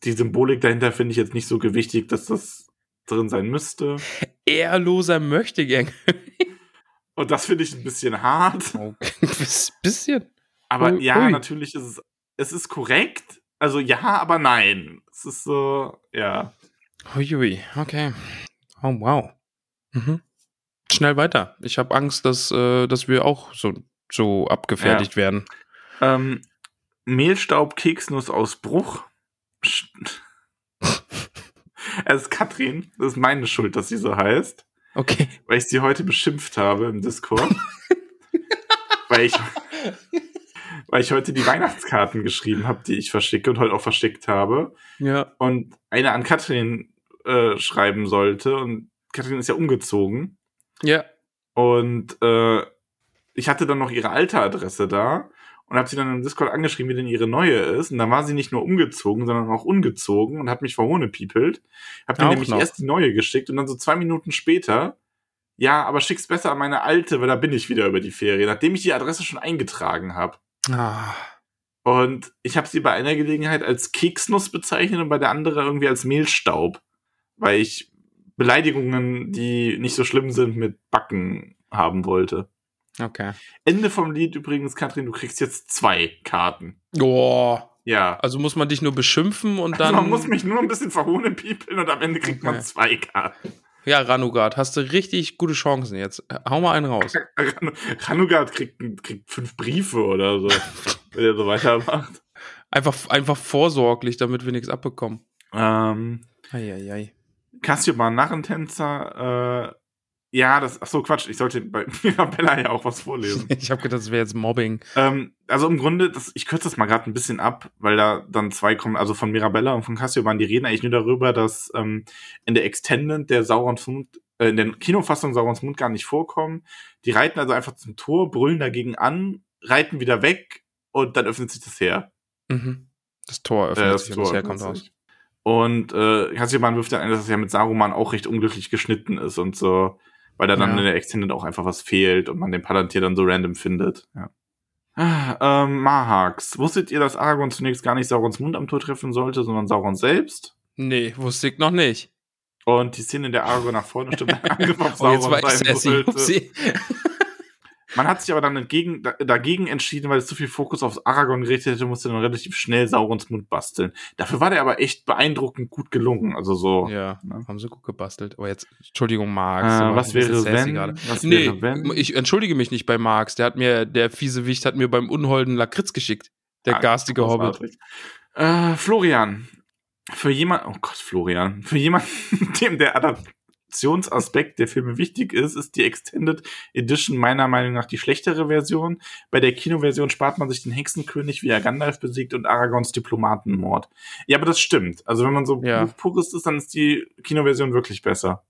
die Symbolik dahinter finde ich jetzt nicht so gewichtig, dass das drin sein müsste. Ehrloser Möchtegern. Und das finde ich ein bisschen hart. Okay. Bis- Bisschen. Aber Ui, ja, natürlich ist es, es ist korrekt. Also ja, aber nein. Es ist so, ja. Huiui, okay. Oh, wow. Mhm. Schnell weiter. Ich habe Angst, dass, äh, dass wir auch so, so abgefertigt werden. Ähm, Mehlstaub, Es ist Katrin. Das ist meine Schuld, dass sie so heißt. Okay. weil ich sie heute beschimpft habe im Discord. weil ich weil ich heute die Weihnachtskarten geschrieben habe, die ich verschicke und heute auch verschickt habe Ja. und eine an Katrin äh, schreiben sollte und Katrin ist ja umgezogen Ja. und äh, ich hatte dann noch ihre alte Adresse da und habe sie dann im Discord angeschrieben, wie denn ihre neue ist und dann war sie nicht nur umgezogen, sondern auch ungezogen und hat mich verhohnepiepelt. Hab Auch nämlich noch. erst die neue geschickt und dann so zwei Minuten später ja, aber schick's besser an meine alte, weil da bin ich wieder über die Ferien, nachdem ich die Adresse schon eingetragen habe. Ah. Und ich habe sie bei einer Gelegenheit als Keksnuss bezeichnet und bei der anderen irgendwie als Mehlstaub, weil ich Beleidigungen, die nicht so schlimm sind, mit Backen haben wollte. Okay. Ende vom Lied übrigens, Katrin, du kriegst jetzt zwei Karten. Oh. Ja. Also muss man dich nur beschimpfen und Also dann. man muss mich nur ein bisschen verhohnepiepeln und am Ende kriegt man Okay. zwei Karten. ja, Ranugard, hast du richtig gute Chancen jetzt. Hau mal einen raus. Ran- Ranugard kriegt, kriegt fünf Briefe oder so, wenn er so weitermacht. Einfach, einfach vorsorglich, damit wir nichts abbekommen. Ähm, Eieiei. Cassioban Narrentänzer, äh, ja, das, ach so, Quatsch, ich sollte bei Mirabella ja auch was vorlesen. Ich habe gedacht, das wäre jetzt Mobbing. ähm, also im Grunde, das, ich kürze das mal gerade ein bisschen ab, weil da dann zwei kommen, also von Mirabella und von Cassioban, die reden eigentlich nur darüber, dass ähm, in der Extended der Saurons Mund, äh, in der Kinofassung Saurons Mund gar nicht vorkommen. Die reiten also einfach zum Tor, brüllen dagegen an, reiten wieder weg und dann öffnet sich das Heer. Mhm. Das Tor Äh, öffnet das sich und das Tor herkommt öffnet raus. Und äh, Cassioban wirft dann ein, dass es ja mit Saruman auch recht unglücklich geschnitten ist und so, weil da dann Ja. in der Extended auch einfach was fehlt und man den Palantir dann so random findet. Ja. Ah, ähm, Mahax. Wusstet ihr, dass Aragorn zunächst gar nicht Saurons Mund am Tor treffen sollte, sondern Sauron selbst? Nee, wusste ich noch nicht. Und die Szene, in der Aragorn nach vorne stimmt, Angriff auf Oh, jetzt Sauron war ich sollte. Man hat sich aber dann entgegen, da, dagegen entschieden, weil es zu viel Fokus auf Aragorn gerichtet hätte, musste dann relativ schnell Saurons Mund basteln. Dafür war der aber echt beeindruckend gut gelungen. Also so. Ja, Ne? haben sie gut gebastelt. Aber jetzt, Entschuldigung, Marx. Äh, was wäre, wenn? gerade. Was Nee, wäre, wenn? ich entschuldige mich nicht bei Marx. Der hat mir, der fiese Wicht hat mir beim Unholden Lakritz geschickt. Der Ah, garstige Hobbit. Äh, Florian. Für jemand, oh Gott, Florian. Für jemanden, dem der Adaptionsaspekt der Filme wichtig ist, ist die Extended Edition meiner Meinung nach die schlechtere Version. Bei der Kinoversion spart man sich den Hexenkönig, wie er Gandalf besiegt und Aragons Diplomatenmord. Ja, aber das stimmt. Also wenn man so Ja. Buchpurist ist, dann ist die Kinoversion wirklich besser.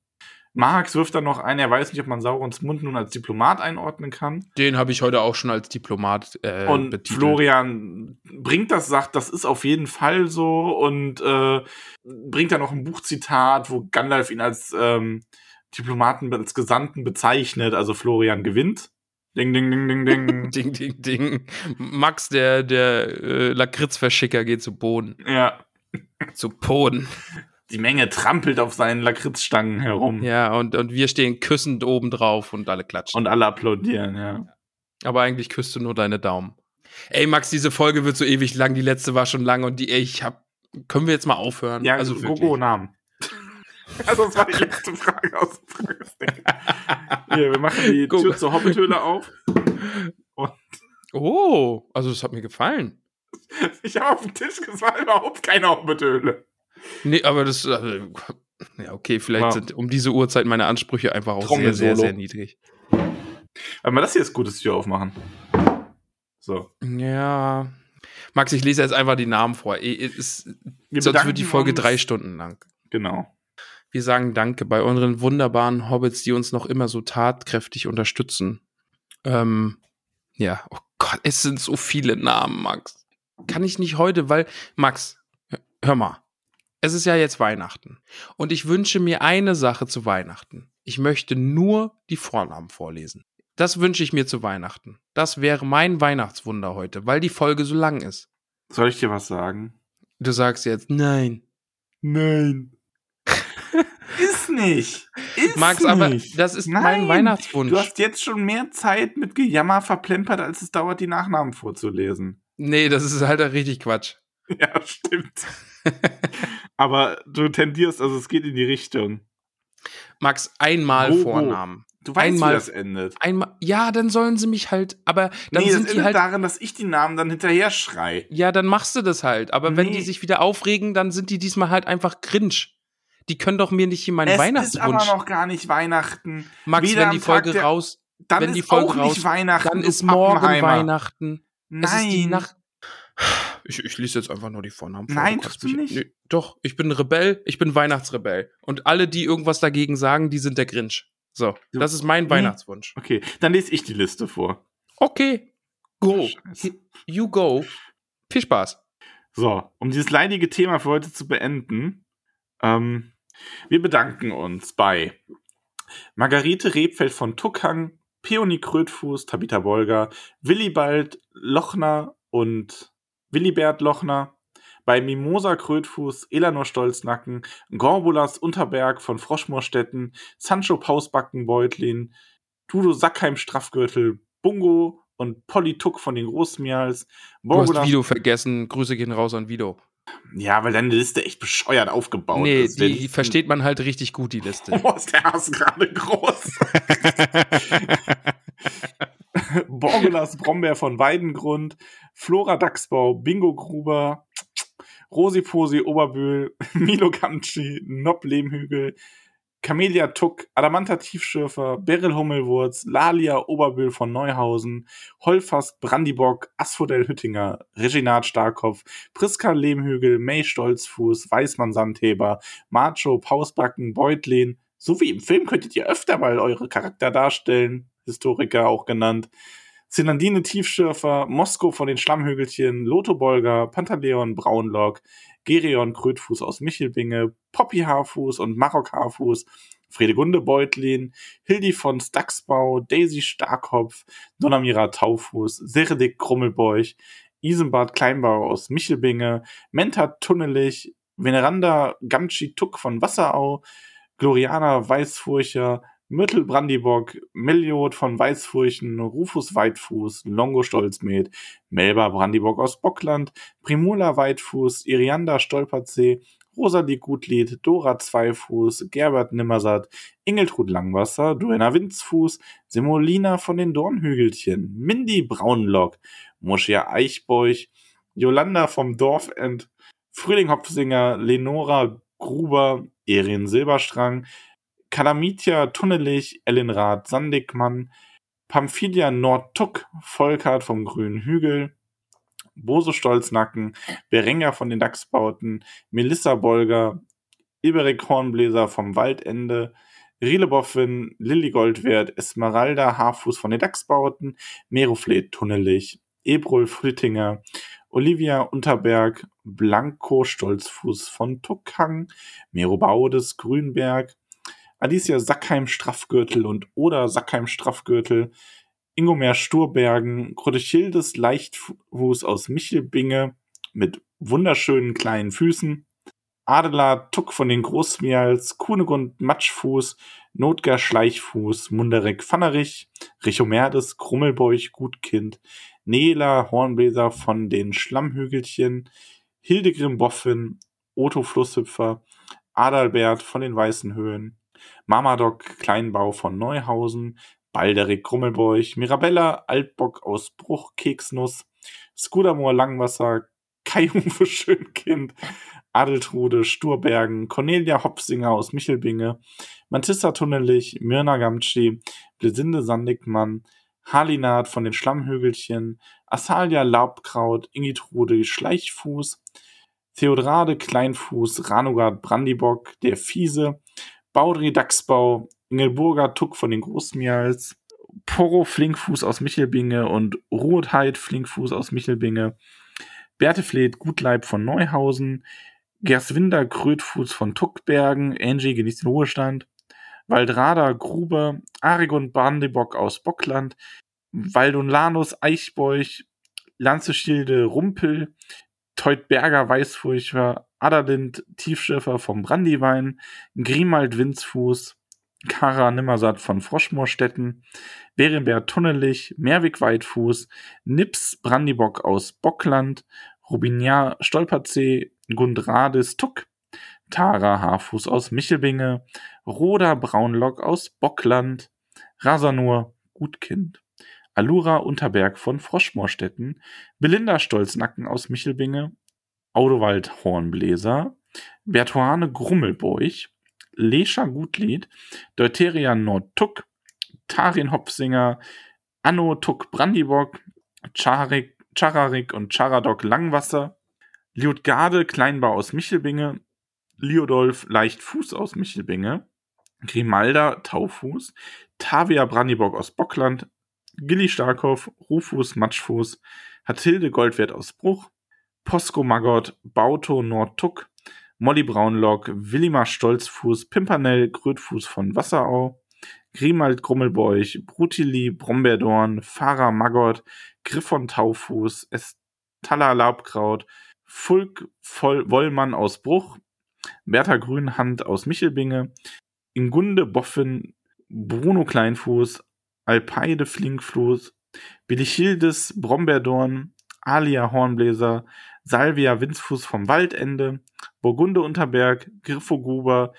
Marx wirft dann noch ein, er weiß nicht, ob man Saurons Mund nun als Diplomat einordnen kann. Den habe ich heute auch schon als Diplomat äh, Und betitelt. Florian bringt das, sagt, das ist auf jeden Fall so und äh, bringt dann noch ein Buchzitat, wo Gandalf ihn als ähm, Diplomaten, als Gesandten bezeichnet. Also Florian gewinnt. Ding, ding, ding, ding, ding. Ding, ding, ding. Max, der, der äh, Lakritzverschicker, geht zu Boden. ja. Zu Boden. Die Menge trampelt auf seinen Lakritzstangen herum. Ja, und, und wir stehen küssend oben drauf und alle klatschen. Und alle applaudieren, ja. Aber eigentlich küsst du nur deine Daumen. Ey, Max, diese Folge wird so ewig lang. Die letzte war schon lang und die, ey, ich hab. Können wir jetzt mal aufhören? Ja, also also wirklich. Gogo Namen. Also das war die letzte Frage aus dem Fragestick. Hier, wir machen die Gogo. Tür zur Hobbithöhle auf. Oh, also es hat mir gefallen. Ich habe auf den Tisch gesagt, es war überhaupt keine Hobbithöhle. Nee, aber das, äh, ja, okay, vielleicht Ja. sind um diese Uhrzeit meine Ansprüche einfach auch sehr, sehr, sehr niedrig. Aber das hier ist gutes Tür aufmachen. So. Ja. Max, ich lese jetzt einfach die Namen vor. Ist, sonst wird die Folge drei Stunden lang. Genau. Wir sagen Danke bei unseren wunderbaren Hobbits, die uns noch immer so tatkräftig unterstützen. Ähm, ja, oh Gott, es sind so viele Namen, Max. Kann ich nicht heute, weil, Max, hör mal. Es ist ja jetzt Weihnachten. Und ich wünsche mir eine Sache zu Weihnachten. Ich möchte nur die Vornamen vorlesen. Das wünsche ich mir zu Weihnachten. Das wäre mein Weihnachtswunder heute, weil die Folge so lang ist. Soll ich dir was sagen? Du sagst jetzt, nein. Nein. ist nicht. Ist Max, aber nicht. das ist Nein. mein Weihnachtswunsch. Du hast jetzt schon mehr Zeit mit Gejammer verplempert, als es dauert, die Nachnamen vorzulesen. Nee, das ist halt richtig Quatsch. Ja, stimmt. aber du tendierst, also es geht in die Richtung. Max, einmal wo? Vornamen. Du weißt, Einmal- wie das endet. Einmal, ja, dann sollen sie mich halt, aber dann nee, das sind die halt, darin, dass ich die Namen dann hinterher schrei. ja, dann machst du das halt. Aber wenn Nee. die sich wieder aufregen, dann sind die diesmal halt einfach cringe. Die können doch mir nicht hier meinen es ist Weihnachtswunsch. aber noch gar nicht Weihnachten. Max, weder wenn die Folge der- raus, Dann wenn ist die Folge auch raus, nicht Weihnachten. dann ist morgen. Weihnachten. Nein. Ich, ich lese jetzt einfach nur die Vornamen vor. Nein, kannst tust du mich- nicht. Nee, doch, ich bin Rebell, ich bin Weihnachtsrebell. Und alle, die irgendwas dagegen sagen, die sind der Grinch. So, Du- das ist mein Nee. Weihnachtswunsch. Okay, dann lese ich die Liste vor. Okay, go. Scheiße. You go. Viel Spaß. So, um dieses leidige Thema für heute zu beenden, ähm, wir bedanken uns bei Margarete Rebfeld von Tuckhang, Peony Krötfuß, Tabitha Bolger, Willibald Lochner und Willibert Lochner, bei Mimosa Krötfuß, Elanor Stolznacken, Gorbulas Unterberg von Froschmoorstetten, Sancho Pausbacken Beutlin, Dudo Sackheim Straffgürtel, Bungo und Polly Tuck von den Großmials, Du hast Vido vergessen. Grüße gehen raus an Vido. Ja, weil deine Liste echt bescheuert aufgebaut nee, ist. Wer die versteht man halt richtig gut, die Liste. Oh, ist der Hass gerade groß. Borgulas Brombeer von Weidengrund, Flora Dachsbau, Bingo Gruber, Rosi Posi Oberbühl, Milo Gamci, Nob Lehmhügel, Camelia Tuck, Adamanta Tiefschürfer, Beryl Hummelwurz, Lalia Oberbühl von Neuhausen, Holfast Brandibock, Asphodel Hüttinger, Reginat Starkopf, Priska Lehmhügel, May Stolzfuß, Weißmann Sandheber, Macho, Pausbacken, Beutlin. So wie im Film könntet ihr öfter mal eure Charakter darstellen, Historiker auch genannt. Zinandine Tiefschürfer, Mosko von den Schlammhügelchen, Lotho Bolger, Pantaleon Braunlock, Gerion Krötfuß aus Michelbinge, Poppy Haarfuß und Marok Haarfuß, Fredegunde Beutlin, Hildi von Staxbau, Daisy Starkopf, Donamira Taufuß, Seredik Krummelbeuch, Isenbart Kleinbau aus Michelbinge, Menta Tunnelich, Veneranda Gamci Tuck von Wasserau, Gloriana Weißfurcher, Myrtle Brandibock, Meliot von Weißfurchen, Rufus Weitfuß, Longo Stolzmet, Melba Brandibock aus Bockland, Primula Weitfuß, Irianda Stolperzee, Rosalie Gutlied, Dora Zweifuß, Gerbert Nimmersatt, Ingeltrud Langwasser, Duenna Winzfuß, Semolina von den Dornhügelchen, Mindy Braunlock, Moschia Eichbeuch, Jolanda vom Dorfend, Frühling Hopfsinger, Lenora Gruber, Erin Silberstrang, Kalamitia Tunnelich, Ellenrath Sandigmann, Pamphilia Nordtuck, Volkart vom Grünen Hügel, Bose Stolznacken, Berenger von den Dachsbauten, Melissa Bolger, Iberik Hornbläser vom Waldende, Rieleboffin, Lilly Goldwert, Esmeralda Haarfuß von den Dachsbauten, Meroflet Tunnelich, Ebrul Flittinger, Olivia Unterberg, Blanco Stolzfuß von Tuckhang, Mero Baudes Grünberg, Alicia Sackheim Straffgürtel und Oda Sackheim Straffgürtel, Ingomer Sturbergen, Krotechildes Leichtfuß aus Michelbinge mit wunderschönen kleinen Füßen, Adela Tuck von den Großmials, Kunegund Matschfuß, Notger Schleichfuß, Munderek Pfannerich, Richomerdes Krummelbeuch Gutkind, Nela Hornbläser von den Schlammhügelchen, Hildegrim Boffin, Otto Flusshüpfer, Adalbert von den Weißen Höhen, Mamadok Kleinbau von Neuhausen, Balderik Krummelbeuch, Mirabella Altbock aus Bruch Keksnuss, Skudamor Langwasser, Kai-Uwe Schönkind, Adeltrude Sturbergen, Cornelia Hopsinger aus Michelbinge, Mantissa Tunnelich, Mirna Gamtschi, Blesinde Sandigmann, Halinat von den Schlammhügelchen, Asalia Laubkraut, Ingitrude Schleichfuß, Theodrade Kleinfuß, Ranogard Brandibock, der Fiese, Baudri Dachsbau, Ingelburger Tuck von den Großmials, Poro Flinkfuß aus Michelbinge und Ruhetheit Flinkfuß aus Michelbinge, Bertefled Gutleib von Neuhausen, Gerswinder Krötfuß von Tuckbergen, Angie genießt den Ruhestand, Waldrada Gruber, Arigon Brandibock aus Bockland, Waldunlanus Eichbeuch, Lanzeschilde Rumpel, Teutberger Weißfurcher, Adalind Tiefschiffer vom Brandywein, Grimald Winzfuß, Kara Nimmersatt von Froschmoorstetten, Berenbert Tunnelich, Merwig Weitfuß, Nips Brandibock aus Bockland, Rubinia Stolperzee, Gundradis Tuck, Tara Haarfuß aus Michelbinge, Roda Braunlock aus Bockland, Rasanur Gutkind, Alura Unterberg von Froschmoorstetten, Belinda Stolznacken aus Michelbinge, Audowald Hornbläser, Bertuane Grummelbeuch, Lescha Gutlied, Deuteria Nordtuck, Tarin Hopfsinger, Anno Tuck Brandibock, Charik, Chararik und Charadok Langwasser, Liutgarde Kleinbau aus Michelbinge, Liodolf Leichtfuß aus Michelbinge, Grimalda Taufuß, Tavia Brandibock aus Bockland, Gilly Starkhoff, Rufus Matschfuß, Hatilde Goldwert aus Bruch, Posko Maggot, Bauto Nordtuck, Molly Braunlock, Willimar Stolzfuß, Pimpernell Grötfuß von Wasserau, Grimald Grummelbeuch, Brutili Brombeerdorn, Farah Maggot, Griffon Taufuß, Estalla Laubkraut, Fulk Voll Wollmann aus Bruch, Bertha Grünhand aus Michelbinge, Ingunde Boffin, Bruno Kleinfuß, Alpeide Flinkfuß, Bilichildes Brombeerdorn, Alia Hornbläser, Salvia Winzfuß vom Waldende, Burgunde Unterberg, Griffogruber,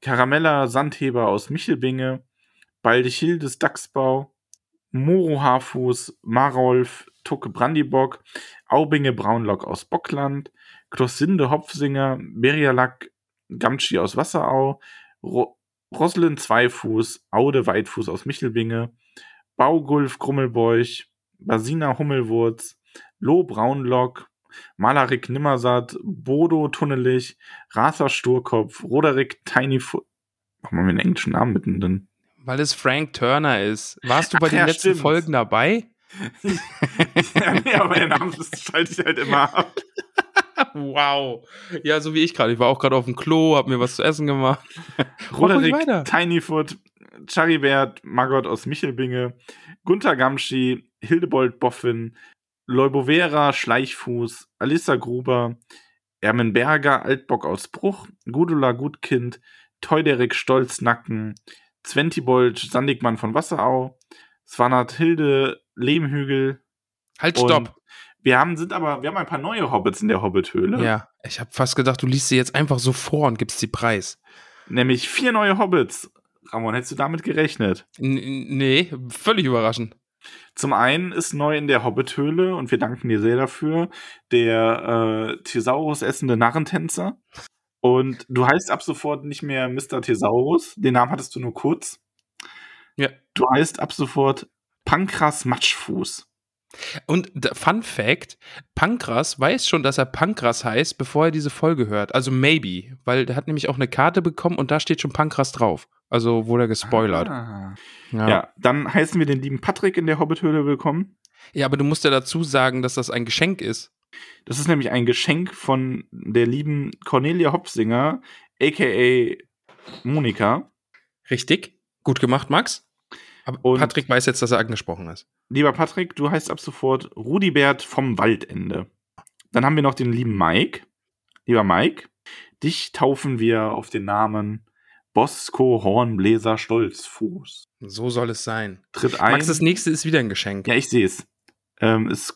Karamella Sandheber aus Michelbinge, Baldichildes Dachsbau, Moro Haarfuß, Marolf Tucke Brandibock, Aubinge Braunlock aus Bockland, Klossinde Hopfsinger, Berialak Gamtschi aus Wasserau, Ro Roslin Zweifuß, Aude Weitfuß aus Michelbinge, Baugulf Grummelbeuch, Basina Hummelwurz, Loh Braunlock, Malarik Nimmersatt, Bodo Tunnelich, Rather Sturkopf, Roderick Tinyfoot. Warum haben wir einen englischen Namen mittendrin? Weil es Frank Turner ist. Warst du bei Ach den ja, letzten stimmt. Folgen dabei? ja, nee, aber der Name das schalte ich halt immer ab. Wow. Ja, so wie ich gerade. Ich war auch gerade auf dem Klo, hab mir was zu essen gemacht. Roderick. Tinyfoot, Charibert Maggot aus Michelbinge, Gunther Gamschi, Hildebold Boffin, Leubovera Schleichfuß, Alissa Gruber, Ermenberger Altbock aus Bruch, Gudula Gutkind, Teuderik Stolznacken, Zwentibold Sandigmann von Wasserau, Svanat Hilde Lehmhügel. Halt, stopp. Wir haben, sind aber, wir haben ein paar neue Hobbits in der Hobbithöhle. Ja, ich habe fast gedacht, du liest sie jetzt einfach so vor und gibst sie preis. Nämlich vier neue Hobbits. Ramon, hättest du damit gerechnet? N nee, völlig überraschend. Zum einen ist neu in der Hobbithöhle, und wir danken dir sehr dafür, der äh, Thesaurus essende Narrentänzer. Und du heißt ab sofort nicht mehr Mr. Thesaurus. Den Namen hattest du nur kurz. Ja. Du heißt ab sofort Pankras Matschfuß. Und Fun Fact: Pankras weiß schon, dass er Pankras heißt, bevor er diese Folge hört. Also maybe, weil der hat nämlich auch eine Karte bekommen und da steht schon Pankras drauf. Also wurde er gespoilert. Ah. Ja. Ja. dann heißen wir den lieben Patrick in der Hobbithöhle willkommen. ja, aber du musst ja dazu sagen, dass das ein Geschenk ist. Das ist nämlich ein Geschenk von der lieben Cornelia Hopsinger, aka Monika. Richtig? Gut gemacht, Max? Aber Und- Patrick weiß jetzt, dass er angesprochen ist. Lieber Patrick, du heißt ab sofort Rudibert vom Waldende. Dann haben wir noch den lieben Mike. Lieber Mike, dich taufen wir auf den Namen Bosco Hornbläser Stolzfuß. So soll es sein. Tritt ein. Max, das nächste ist wieder ein Geschenk. ja, ich sehe es. Ähm, ist,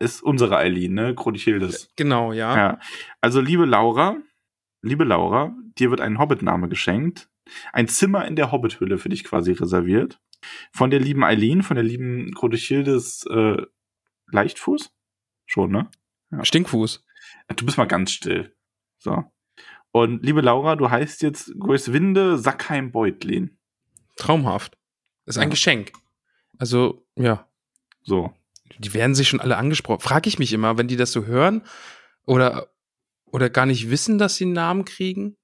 ist unsere Eileen, ne? Kronichildes. Genau, ja. Ja. Also, liebe Laura, liebe Laura, dir wird ein Hobbit-Name geschenkt. Ein Zimmer in der Hobbithöhle für dich quasi reserviert. Von der lieben Eileen, von der lieben Kronichildes äh, Leichtfuß? Schon, ne? Stinkfuß. Du bist mal ganz still. So. Und liebe Laura, du heißt jetzt Größwinde Sackheim-Beutlin. Traumhaft. Das ist ein Ja. Geschenk. Also, ja. So. Die werden sich schon alle angesprochen. Frage ich mich immer, wenn die das so hören oder, oder gar nicht wissen, dass sie einen Namen kriegen.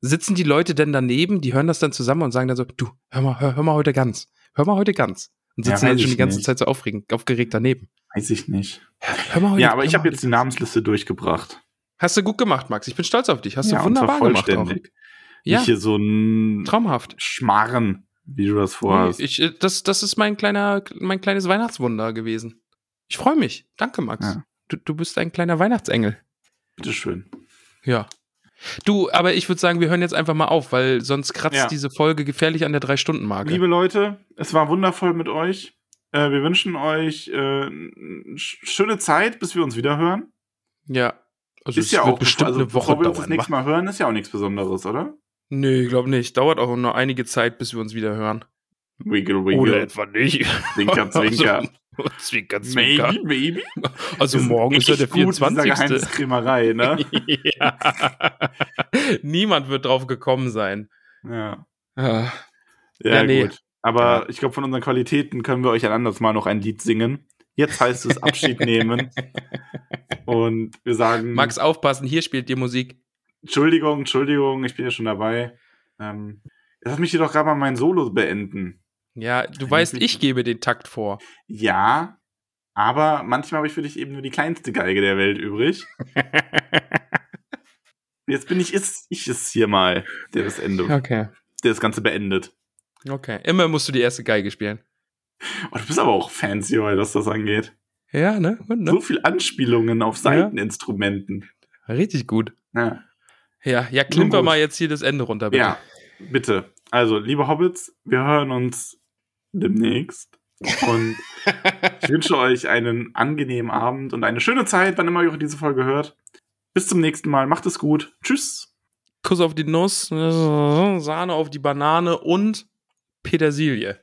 Sitzen die Leute denn daneben, die hören das dann zusammen und sagen dann so, du, hör mal, hör, hör mal heute ganz. Hör mal heute ganz. Und Ja, sitzen dann weiß schon die ganze nicht. Zeit so aufregend, aufgeregt daneben. Weiß ich nicht. Hör mal heute Ja, aber ich habe jetzt die. Namenssliste durchgebracht. Hast du gut gemacht, Max. Ich bin stolz auf dich. Hast ja, du wunderbar gemacht. Auch. Ja, Nicht hier so ein traumhaft. Schmarren, wie du das vorhast. Nee, ich, äh, das, das ist mein kleiner, mein kleines Weihnachtswunder gewesen. Ich freue mich. Danke, Max. Ja. Du, du bist ein kleiner Weihnachtsengel. Bitteschön. Ja. Du, aber ich würde sagen, wir hören jetzt einfach mal auf, weil sonst kratzt Ja. diese Folge gefährlich an der Drei-Stunden-Marke. Liebe Leute, es war wundervoll mit euch. Äh, wir wünschen euch äh, schöne Zeit, bis wir uns wieder hören. Ja. Also ist ja auch bestimmt also, eine Woche bevor wir uns das nächste Mal hören, ist ja auch nichts Besonderes, oder? Nee, ich glaube nicht. Dauert auch noch einige Zeit, bis wir uns wieder hören. Wiggle, wiggle. etwa nicht. Zwinker, zwinker. Also, zwinker, zwinker. maybe, maybe. Also morgen ist ja der Echt gut, dieser 24. Ne? ja. Niemand wird drauf gekommen sein. ja. Ah. Ja, Ja, nee. gut. Aber ich glaube, von unseren Qualitäten können wir euch ein anderes Mal noch ein Lied singen. Jetzt heißt es Abschied nehmen. Und wir sagen, Max, aufpassen, hier spielt die Musik. Entschuldigung, Entschuldigung, ich bin ja schon dabei. Ähm, lass mich hier doch gerade mal mein Solo beenden. Ja, du Kann weißt, ich gebe den Takt vor. Ja, aber manchmal habe ich für dich eben nur die kleinste Geige der Welt übrig. Jetzt bin ich es, ich es hier mal, der das Ende, Okay. der das Ganze beendet. Okay. Immer musst du die erste Geige spielen. Oh, du bist aber auch fancy, was das angeht. Ja, ne? Und, ne? So viel Anspielungen auf Seiteninstrumenten. Richtig gut. Ja. Ja, ja, klimper mal jetzt hier das Ende runter, bitte. ja, bitte. Also, liebe Hobbits, wir hören uns demnächst. Und ich wünsche euch einen angenehmen Abend und eine schöne Zeit, wann immer ihr diese Folge hört. Bis zum nächsten Mal. Macht es gut. Tschüss. Kuss auf die Nuss, Sahne auf die Banane und Petersilie.